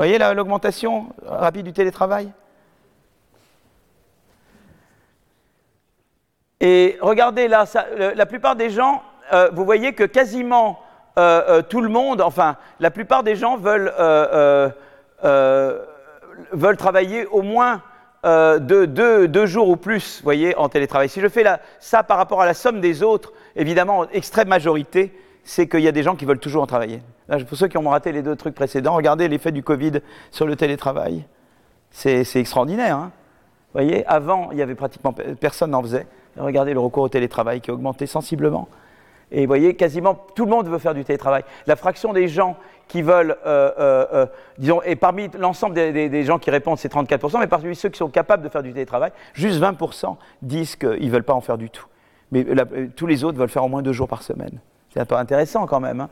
B: voyez l'augmentation rapide du télétravail? Et regardez là, la plupart des gens, euh, vous voyez que quasiment euh, euh, tout le monde, enfin, la plupart des gens veulent, travailler au moins deux, deux, jours ou plus, vous voyez, en télétravail. Si je fais ça par rapport à la somme des autres, évidemment, extrême majorité, c'est qu'il y a des gens qui veulent toujours en travailler. Pour ceux qui ont raté les deux trucs précédents, regardez l'effet du Covid sur le télétravail. C'est extraordinaire. Hein vous voyez, avant, il y avait pratiquement personne n'en faisait. Regardez le recours au télétravail qui a augmenté sensiblement. Et vous voyez, quasiment tout le monde veut faire du télétravail. La fraction des gens qui veulent, euh, euh, euh, disons, et parmi l'ensemble des, gens qui répondent, c'est 34%, mais parmi ceux qui sont capables de faire du télétravail, juste 20% disent qu'ils ne veulent pas en faire du tout. Mais tous les autres veulent faire au moins deux jours par semaine. C'est un peu intéressant quand même. Hein.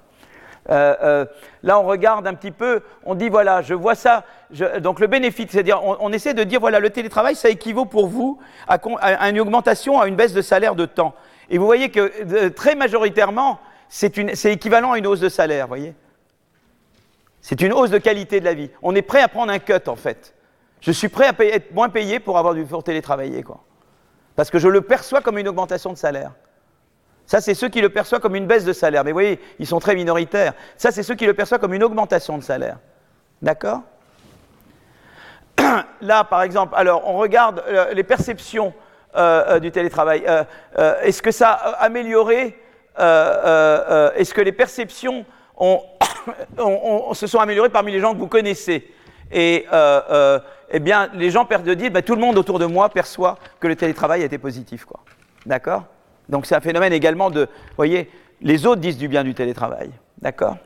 B: Euh, euh, là, on regarde un petit peu, on dit voilà, je vois ça. donc le bénéfice, c'est-à-dire, on, essaie de dire voilà, le télétravail, ça équivaut pour vous à, une augmentation, à une baisse de salaire de temps. Et vous voyez que très majoritairement, c'est équivalent à une hausse de salaire, vous voyez. C'est une hausse de qualité de la vie. On est prêt à prendre un cut en fait. Je suis prêt à être moins payé pour avoir du pour télétravailler, quoi. Parce que je le perçois comme une augmentation de salaire. Ça, c'est ceux qui le perçoivent comme une baisse de salaire. Mais vous voyez, ils sont très minoritaires. Ça, c'est ceux qui le perçoivent comme une augmentation de salaire. D'accord Là, par exemple, alors, on regarde euh, les perceptions euh, euh, du télétravail. Est-ce que ça a amélioré Est-ce que les perceptions se sont améliorées parmi les gens que vous connaissez? Et eh bien, les gens perdent de dire, ben, tout le monde autour de moi perçoit que le télétravail a été positif. D'accord donc c'est un phénomène également de, vous voyez, les autres disent du bien du télétravail, d'accord?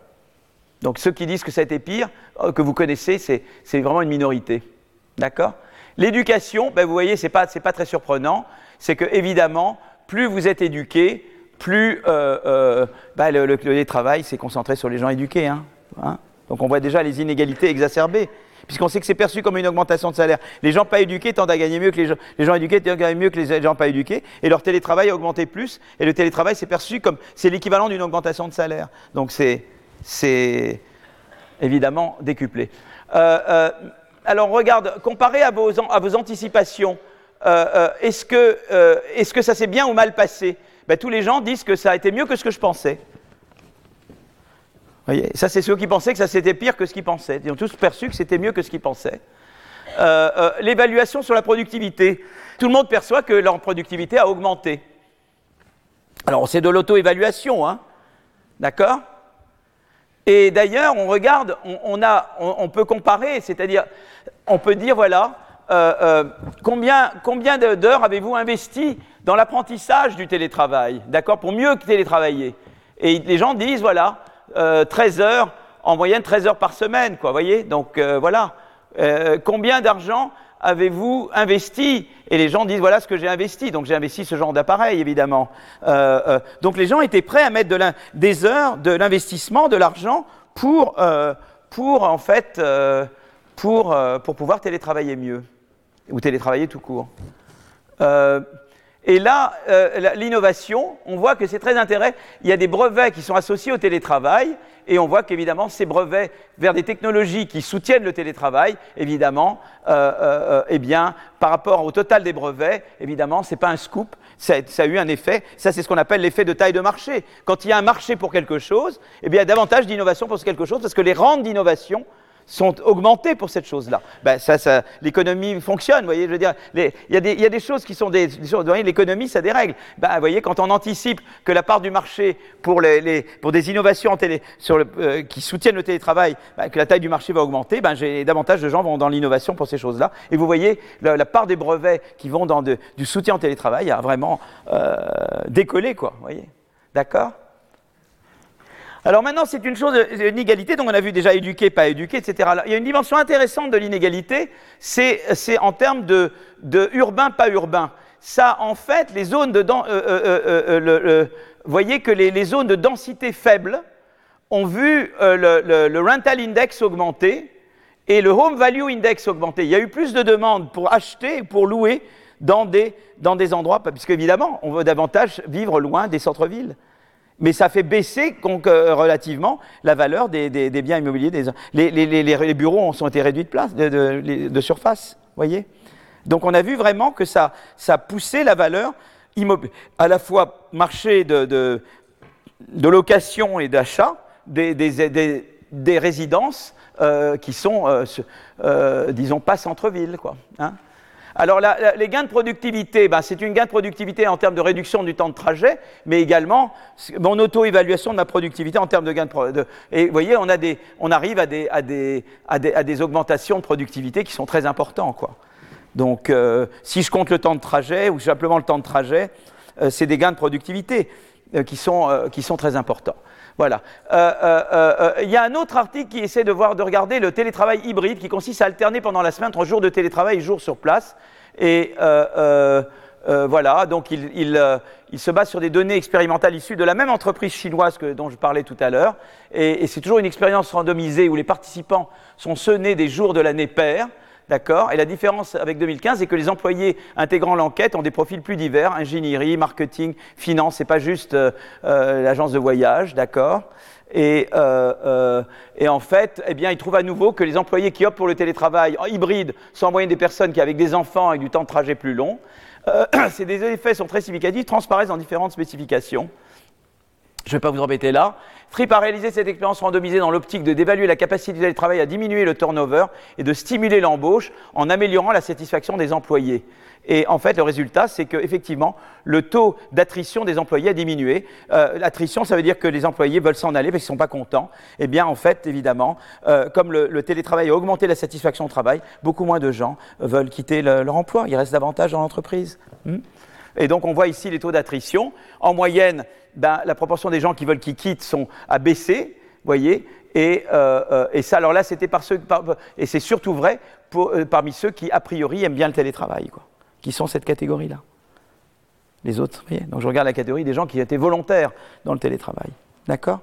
B: Donc ceux qui disent que ça a pire, euh, que vous connaissez, c'est vraiment une minorité, d'accord? L'éducation, ben vous voyez, ce n'est pas, pas, très surprenant, c'est que évidemment, plus vous êtes éduqué, plus euh, euh, ben, le, télétravail s'est concentré sur les gens éduqués. Hein, hein? Donc on voit déjà les inégalités exacerbées puisqu'on sait que c'est perçu comme une augmentation de salaire. Les gens pas éduqués tendent à gagner mieux que les gens, les gens éduqués tendent à gagner mieux que les gens pas éduqués, et leur télétravail a augmenté plus, et le télétravail c'est perçu comme c'est l'équivalent d'une augmentation de salaire. Donc c'est évidemment décuplé. Euh, euh, alors regarde, comparé à vos, anticipations, euh, est-ce que, est que, ça s'est bien ou mal passé? Ben, Tous les gens disent que ça a été mieux que ce que je pensais ça, c'est ceux qui pensaient que ça c'était pire que ce qu'ils pensaient. Ils ont tous perçu que c'était mieux que ce qu'ils pensaient. Euh, euh, l'évaluation sur la productivité. Tout le monde perçoit que leur productivité a augmenté. Alors, c'est de l'auto-évaluation, hein D'accord? Et d'ailleurs, on regarde, on, a, on, peut comparer, c'est-à-dire, on peut dire, voilà, euh, combien, combien d'heures avez-vous investi dans l'apprentissage du télétravail, d'accord, pour mieux télétravailler Et les gens disent, voilà, 13 heures, en moyenne 13 heures par semaine, quoi, voyez Donc, voilà. combien d'argent avez-vous investi? Et les gens disent voilà ce que j'ai investi. Donc j'ai investi ce genre d'appareil, évidemment. Euh, euh, donc les gens étaient prêts à mettre de des heures, de l'investissement, de l'argent pour, euh, pour en fait pour, pour pouvoir télétravailler mieux ou télétravailler tout court. Et là, l'innovation, on voit que c'est très intéressant. Il y a des brevets qui sont associés au télétravail et on voit qu'évidemment, ces brevets vers des technologies qui soutiennent le télétravail, évidemment, euh, euh, eh bien, par rapport au total des brevets, évidemment, ce n'est pas un scoop, ça, a eu un effet. Ça, c'est ce qu'on appelle l'effet de taille de marché. Quand il y a un marché pour quelque chose, eh bien, il y a davantage d'innovation pour quelque chose parce que les rentes d'innovation sont augmentés pour cette chose-là. Ben, ça, ça l'économie fonctionne, vous voyez, je veux dire, il y, y, a des choses qui sont des, l'économie, ça a des règles. Ben, vous voyez, quand on anticipe que la part du marché pour, les, pour des innovations en télé, sur le, euh, qui soutiennent le télétravail, ben, que la taille du marché va augmenter, ben, j'ai davantage de gens vont dans l'innovation pour ces choses-là. Et vous voyez, la, part des brevets qui vont dans du soutien au télétravail a vraiment euh, décollé, quoi, vous voyez. D'accord? Alors maintenant, c'est une chose, une égalité, donc on a vu déjà éduquer, pas éduquer, etc. il y a une dimension intéressante de l'inégalité, c'est en termes de, urbain, pas urbain. Ça, en fait, les zones de... Euh, euh, euh, voyez que les, zones de densité faible ont vu le, rental index augmenter et le home value index augmenter. Il y a eu plus de demandes pour acheter et pour louer dans des, dans des endroits, puisque évidemment, on veut davantage vivre loin des centres-villes mais ça fait baisser euh, relativement la valeur des, biens immobiliers. les, bureaux ont, été réduits de place, de, surface, voyez. Donc on a vu vraiment que ça, ça poussait la valeur immobilière, à la fois marché de, location et d'achat des, résidences euh, qui sont, euh, disons, pas centre-ville, quoi. Hein. Alors les gains de productivité, ben, c'est une gain de productivité en termes de réduction du temps de trajet, mais également mon auto-évaluation de ma productivité en termes de gains de, Et vous voyez, on, arrive à des, augmentations de productivité qui sont très importantes. Donc euh, si je compte le temps de trajet ou simplement le temps de trajet, euh, c'est des gains de productivité euh, qui sont très importants. Voilà. Il y a un autre article qui essaie de voir, de regarder le télétravail hybride, qui consiste à alterner pendant la semaine entre jours de télétravail et jours sur place. Et voilà, donc il, se base sur des données expérimentales issues de la même entreprise chinoise que, dont je parlais tout à l'heure. Et, et c'est toujours une expérience randomisée où les participants sont sonnés des jours de l'année paire. D'accord Et la différence avec 2015 c'est que les employés intégrant l'enquête ont des profils plus divers, ingénierie, marketing, finance, c'est pas juste euh, euh, l'agence de voyage, d'accord et, euh, et, en fait, eh bien, ils trouvent à nouveau que les employés qui optent pour le télétravail en hybride sont en moyenne des personnes qui, avec des enfants et du temps de trajet plus long. ces effets sont très significatifs, transparaissent dans différentes spécifications. Je ne vais pas vous embêter là. Fripp a réalisé cette expérience randomisée dans l'optique de d'évaluer la capacité du travail à diminuer le turnover et de stimuler l'embauche en améliorant la satisfaction des employés. Et en fait, le résultat, c'est qu'effectivement, le taux d'attrition des employés a diminué. Euh, l'attrition, ça veut dire que les employés veulent s'en aller parce qu'ils ne sont pas contents. Eh bien, en fait, évidemment, euh, comme le, télétravail a augmenté la satisfaction au travail, beaucoup moins de gens veulent quitter leur emploi. Ils restent davantage dans l'entreprise. Hmm et donc, on voit ici les taux d'attrition. En moyenne, ben, la proportion des gens qui veulent qu'ils quittent sont à baisser, voyez. Et, euh, euh, et, ça, alors là, c'était par ceux, et c'est surtout vrai euh, parmi ceux qui, a priori, aiment bien le télétravail, quoi, qui sont cette catégorie-là. Les autres, voyez. Donc, je regarde la catégorie des gens qui étaient volontaires dans le télétravail. D'accord?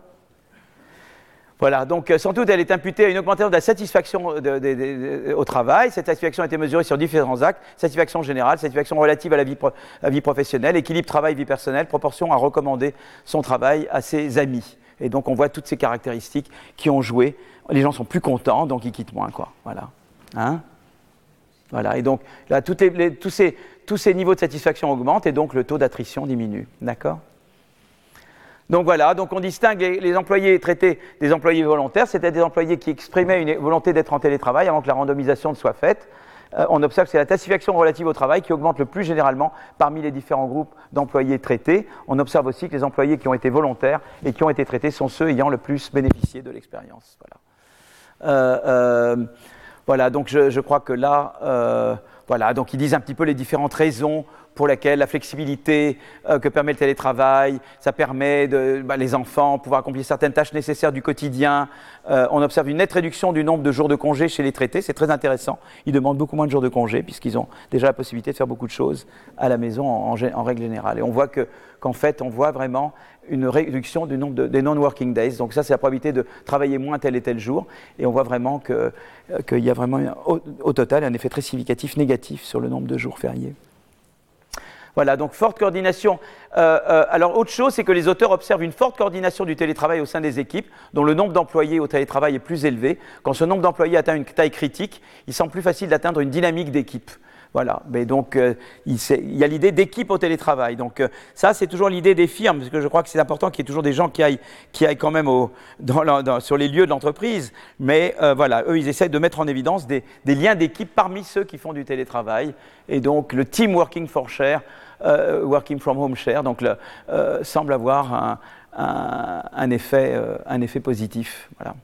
B: Voilà, donc sans doute elle est imputée à une augmentation de la satisfaction au travail. Cette satisfaction a été mesurée sur différents actes satisfaction générale, satisfaction relative à la vie, vie professionnelle, équilibre travail-vie personnelle, proportion à recommander son travail à ses amis. Et donc on voit toutes ces caractéristiques qui ont joué. Les gens sont plus contents, donc ils quittent moins, quoi. Voilà. Hein? Voilà. Et donc là, tous, ces, tous ces niveaux de satisfaction augmentent et donc le taux d'attrition diminue. D'accord? Donc voilà, donc on distingue les, employés traités des employés volontaires, c'était des employés qui exprimaient une volonté d'être en télétravail avant que la randomisation ne soit faite. euh, on observe que c'est la satisfaction relative au travail qui augmente le plus généralement parmi les différents groupes d'employés traités. On observe aussi que les employés qui ont été volontaires et qui ont été traités sont ceux ayant le plus bénéficié de l'expérience. Voilà. Euh, euh, voilà, donc je, je, crois que là, voilà, donc ils disent un petit peu les différentes raisons pour laquelle la flexibilité euh, que permet le télétravail, ça permet de, bah, les enfants pouvoir accomplir certaines tâches nécessaires du quotidien. Euh, on observe une nette réduction du nombre de jours de congé chez les traités, c'est très intéressant. Ils demandent beaucoup moins de jours de congé puisqu'ils ont déjà la possibilité de faire beaucoup de choses à la maison en, règle générale. Et on voit que, qu'en fait, on voit vraiment une réduction du nombre de, des non-working days. Donc ça, c'est la probabilité de travailler moins tel et tel jour. Et on voit vraiment euh, qu'il y a vraiment, au total, un effet très significatif négatif sur le nombre de jours fériés. Voilà, donc forte coordination. Euh, euh, alors, autre chose, c'est que les auteurs observent une forte coordination du télétravail au sein des équipes, dont le nombre d'employés au télétravail est plus élevé. Quand ce nombre d'employés atteint une taille critique, il semble plus facile d'atteindre une dynamique d'équipe. Voilà, mais donc euh, il, y a l'idée d'équipe au télétravail. Donc euh, ça, c'est toujours l'idée des firmes, parce que je crois que c'est important qu'il y ait toujours des gens qui aillent, qui aillent quand même sur les lieux de l'entreprise. Mais euh, voilà, eux, ils essaient de mettre en évidence des, liens d'équipe parmi ceux qui font du télétravail. Et donc le team working for share, working from home share, donc le, semble avoir un effet, un effet positif. Voilà.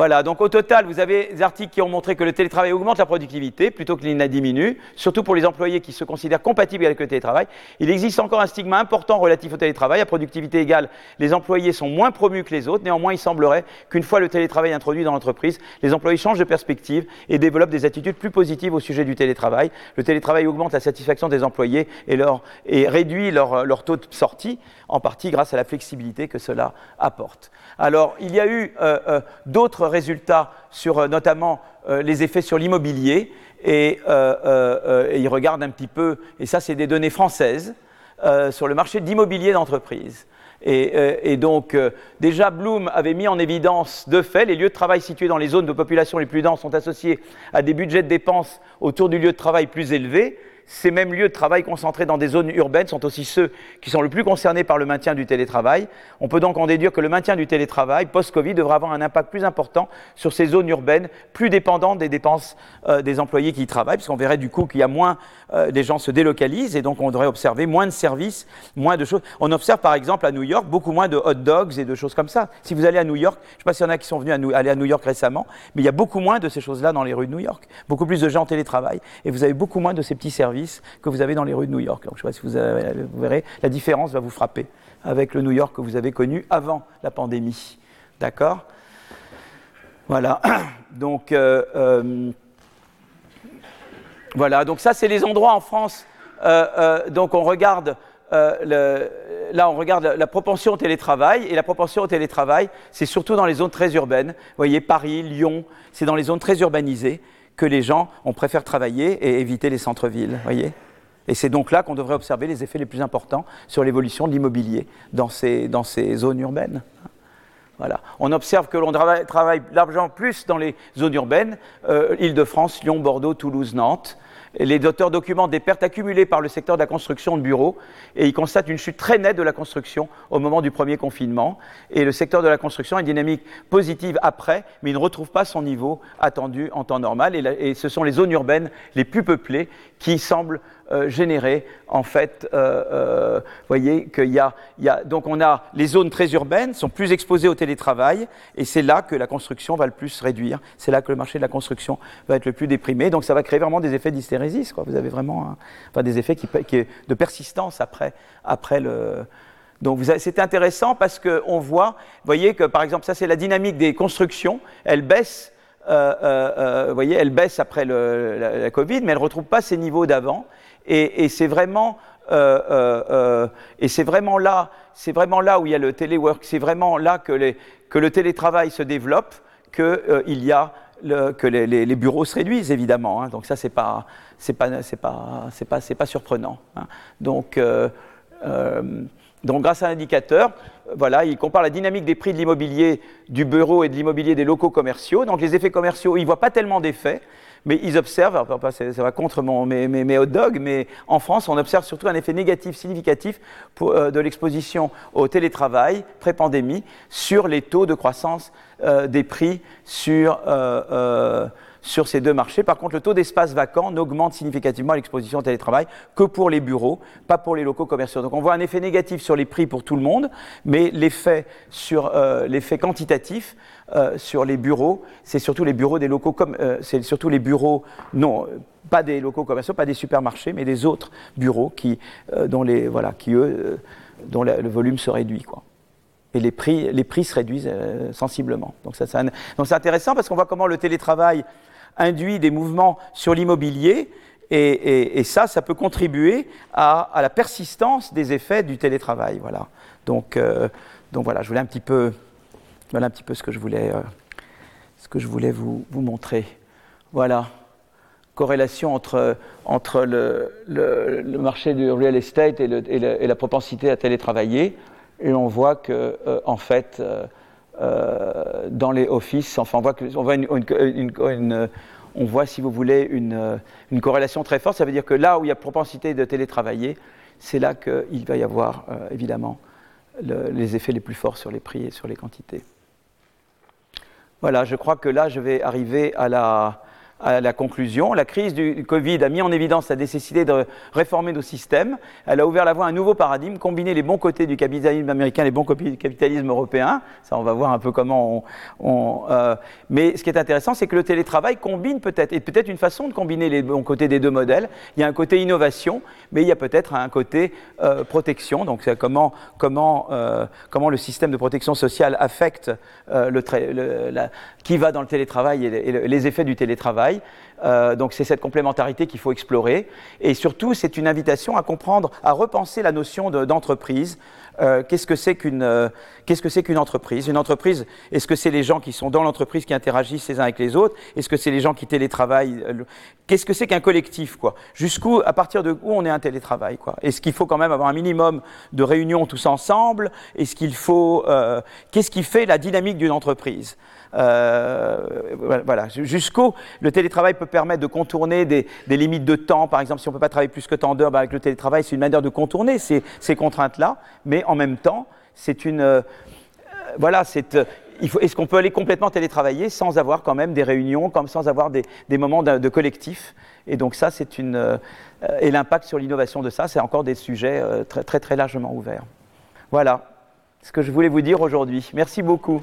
B: Voilà, donc au total, vous avez des articles qui ont montré que le télétravail augmente la productivité plutôt qu'il la diminue, surtout pour les employés qui se considèrent compatibles avec le télétravail. Il existe encore un stigma important relatif au télétravail. À productivité égale, les employés sont moins promus que les autres. Néanmoins, il semblerait qu'une fois le télétravail introduit dans l'entreprise, les employés changent de perspective et développent des attitudes plus positives au sujet du télétravail. Le télétravail augmente la satisfaction des employés et, leur, et réduit leur, leur taux de sortie, en partie grâce à la flexibilité que cela apporte. Alors, il y a eu euh, euh, d'autres résultats sur euh, notamment euh, les effets sur l'immobilier et, euh, et, ils regardent un petit peu, et ça c'est des données françaises, sur le marché d'immobilier d'entreprise. Et, et, donc, déjà, Bloom avait mis en évidence de fait les lieux de travail situés dans les zones de population les plus denses sont associés à des budgets de dépenses autour du lieu de travail plus élevé ces mêmes lieux de travail concentrés dans des zones urbaines sont aussi ceux qui sont le plus concernés par le maintien du télétravail. On peut donc en déduire que le maintien du télétravail post-Covid devra avoir un impact plus important sur ces zones urbaines, plus dépendantes des dépenses euh, des employés qui y travaillent, puisqu'on verrait du coup qu'il y a moins, euh, des gens se délocalisent et donc on devrait observer moins de services, moins de choses. On observe par exemple à New York beaucoup moins de hot dogs et de choses comme ça. Si vous allez à New York, je ne sais pas s'il y en a qui sont venus à aller à New York récemment, mais il y a beaucoup moins de ces choses-là dans les rues de New York. Beaucoup plus de gens en télétravail et vous avez beaucoup moins de ces petits services que vous avez dans les rues de New York. Donc, je ne sais pas si vous, verrez, la différence va vous frapper avec le New York que vous avez connu avant la pandémie. D'accord? Voilà. Donc, euh, euh, voilà. Donc, ça, c'est les endroits en France. Euh, donc, on regarde. Là, on regarde la, la, propension au télétravail, et la propension au télétravail, c'est surtout dans les zones très urbaines. Vous voyez, Paris, Lyon, c'est dans les zones très urbanisées que les gens, on préfère travailler et éviter les centres-villes, voyez et c'est donc là qu'on devrait observer les effets les plus importants sur l'évolution de l'immobilier dans ces, dans ces zones urbaines. Voilà. On observe que l'on travaille, travaille, largement plus dans les zones urbaines, euh, Île-de-France, Lyon, Bordeaux, Toulouse, Nantes, les auteurs documentent des pertes accumulées par le secteur de la construction de bureaux et ils constatent une chute très nette de la construction au moment du premier confinement. Et le secteur de la construction a une dynamique positive après, mais il ne retrouve pas son niveau attendu en temps normal. Et, ce sont les zones urbaines les plus peuplées qui semblent euh, générer en fait, euh, euh, voyez qu'il y y a, donc on a les zones très urbaines sont plus exposées au télétravail et c'est là que la construction va le plus réduire, c'est là que le marché de la construction va être le plus déprimé, donc ça va créer vraiment des effets d'hystérésis. Vous avez vraiment, enfin des effets qui, de persistance après, après le, donc c'était intéressant parce qu'on voit, vous voyez que par exemple ça c'est la dynamique des constructions, elle baisse. Euh, euh, vous voyez, elle baisse après la, la, Covid, mais elle ne retrouve pas ses niveaux d'avant. Et, c'est vraiment, euh, euh, euh, et c'est vraiment là, c'est vraiment là où il y a le téléwork, c'est vraiment là que, que, le télétravail se développe, euh, y a que les, bureaux se réduisent évidemment. Hein, donc ça c'est pas, c'est pas, c'est pas, c'est pas, c'est pas surprenant. Hein. Donc, donc grâce à l'indicateur, voilà, il compare la dynamique des prix de l'immobilier du bureau et de l'immobilier des locaux commerciaux. Donc les effets commerciaux, ils ne voient pas tellement d'effets, mais ils observent, ça va contre mon, mes, mes, hot dogs, mais en France, on observe surtout un effet négatif significatif euh, de l'exposition au télétravail pré-pandémie sur les taux de croissance euh, des prix sur euh, sur ces deux marchés. Par contre, le taux d'espace vacant n'augmente significativement l'exposition au télétravail que pour les bureaux, pas pour les locaux commerciaux. Donc on voit un effet négatif sur les prix pour tout le monde, mais l'effet sur euh, l'effet quantitatif euh, sur les bureaux, c'est surtout les bureaux des locaux comme euh, c'est surtout les bureaux non pas des locaux commerciaux, pas des supermarchés, mais des autres bureaux qui dont les voilà qui eux dont le volume se réduit quoi et les prix, les prix se réduisent sensiblement. Donc, ça, c'est intéressant parce qu'on voit comment le télétravail induit des mouvements sur l'immobilier. Et, ça, ça peut contribuer à, la persistance des effets du télétravail. Voilà. Donc, euh, donc voilà, je voulais un petit peu, voilà un petit peu ce que je voulais, euh, ce que je voulais vous, montrer. Voilà, corrélation entre, entre le, marché du real estate et, et, la propensité à télétravailler. Et on voit que, euh, en fait, dans les offices. Enfin, on voit si vous voulez, une, corrélation très forte. Ça veut dire que là où il y a propensité de télétravailler, c'est là qu'il va y avoir, euh, évidemment, les effets les plus forts sur les prix et sur les quantités. Voilà, je crois que là, je vais arriver à la, à la conclusion. La crise du Covid a mis en évidence la nécessité de réformer nos systèmes. Elle a ouvert la voie à un nouveau paradigme, combiner les bons côtés du capitalisme américain et les bons côtés du capitalisme européen. Ça, on va voir un peu comment on. euh, mais ce qui est intéressant, c'est que le télétravail combine peut-être, et peut-être une façon de combiner les bons côtés des deux modèles. Il y a un côté innovation, mais il y a peut-être un côté euh, protection. Donc, comment, comment, euh, comment le système de protection sociale affecte le, qui va dans le télétravail et, les effets du télétravail. Euh, donc c'est cette complémentarité qu'il faut explorer. Et surtout, c'est une invitation à comprendre, à repenser la notion d'entreprise. Euh, qu'est-ce que c'est qu'une euh, qu'est-ce que c'est qu'une entreprise? Une entreprise, est-ce que c'est les gens qui sont dans l'entreprise qui interagissent les uns avec les autres? Est-ce que c'est les gens qui télétravaillent? Qu'est-ce que c'est qu'un collectif Jusqu'où, à partir de où on est un télétravail Est-ce qu'il faut quand même avoir un minimum de réunions tous ensemble? Est-ce qu'il faut Qu'est-ce qui fait la dynamique d'une entreprise? Voilà, jusqu'au le télétravail peut permettre de contourner des, limites de temps. Par exemple, si on ne peut pas travailler plus que tant d'heures, bah, avec le télétravail, c'est une manière de contourner ces, contraintes-là. Mais en même temps, c'est une euh, voilà, c'est euh, est-ce qu'on peut aller complètement télétravailler sans avoir quand même des réunions, sans avoir des, moments de, collectif? Et donc ça, c'est une et l'impact sur l'innovation de ça, c'est encore des sujets très très largement ouverts. Voilà ce que je voulais vous dire aujourd'hui. Merci beaucoup.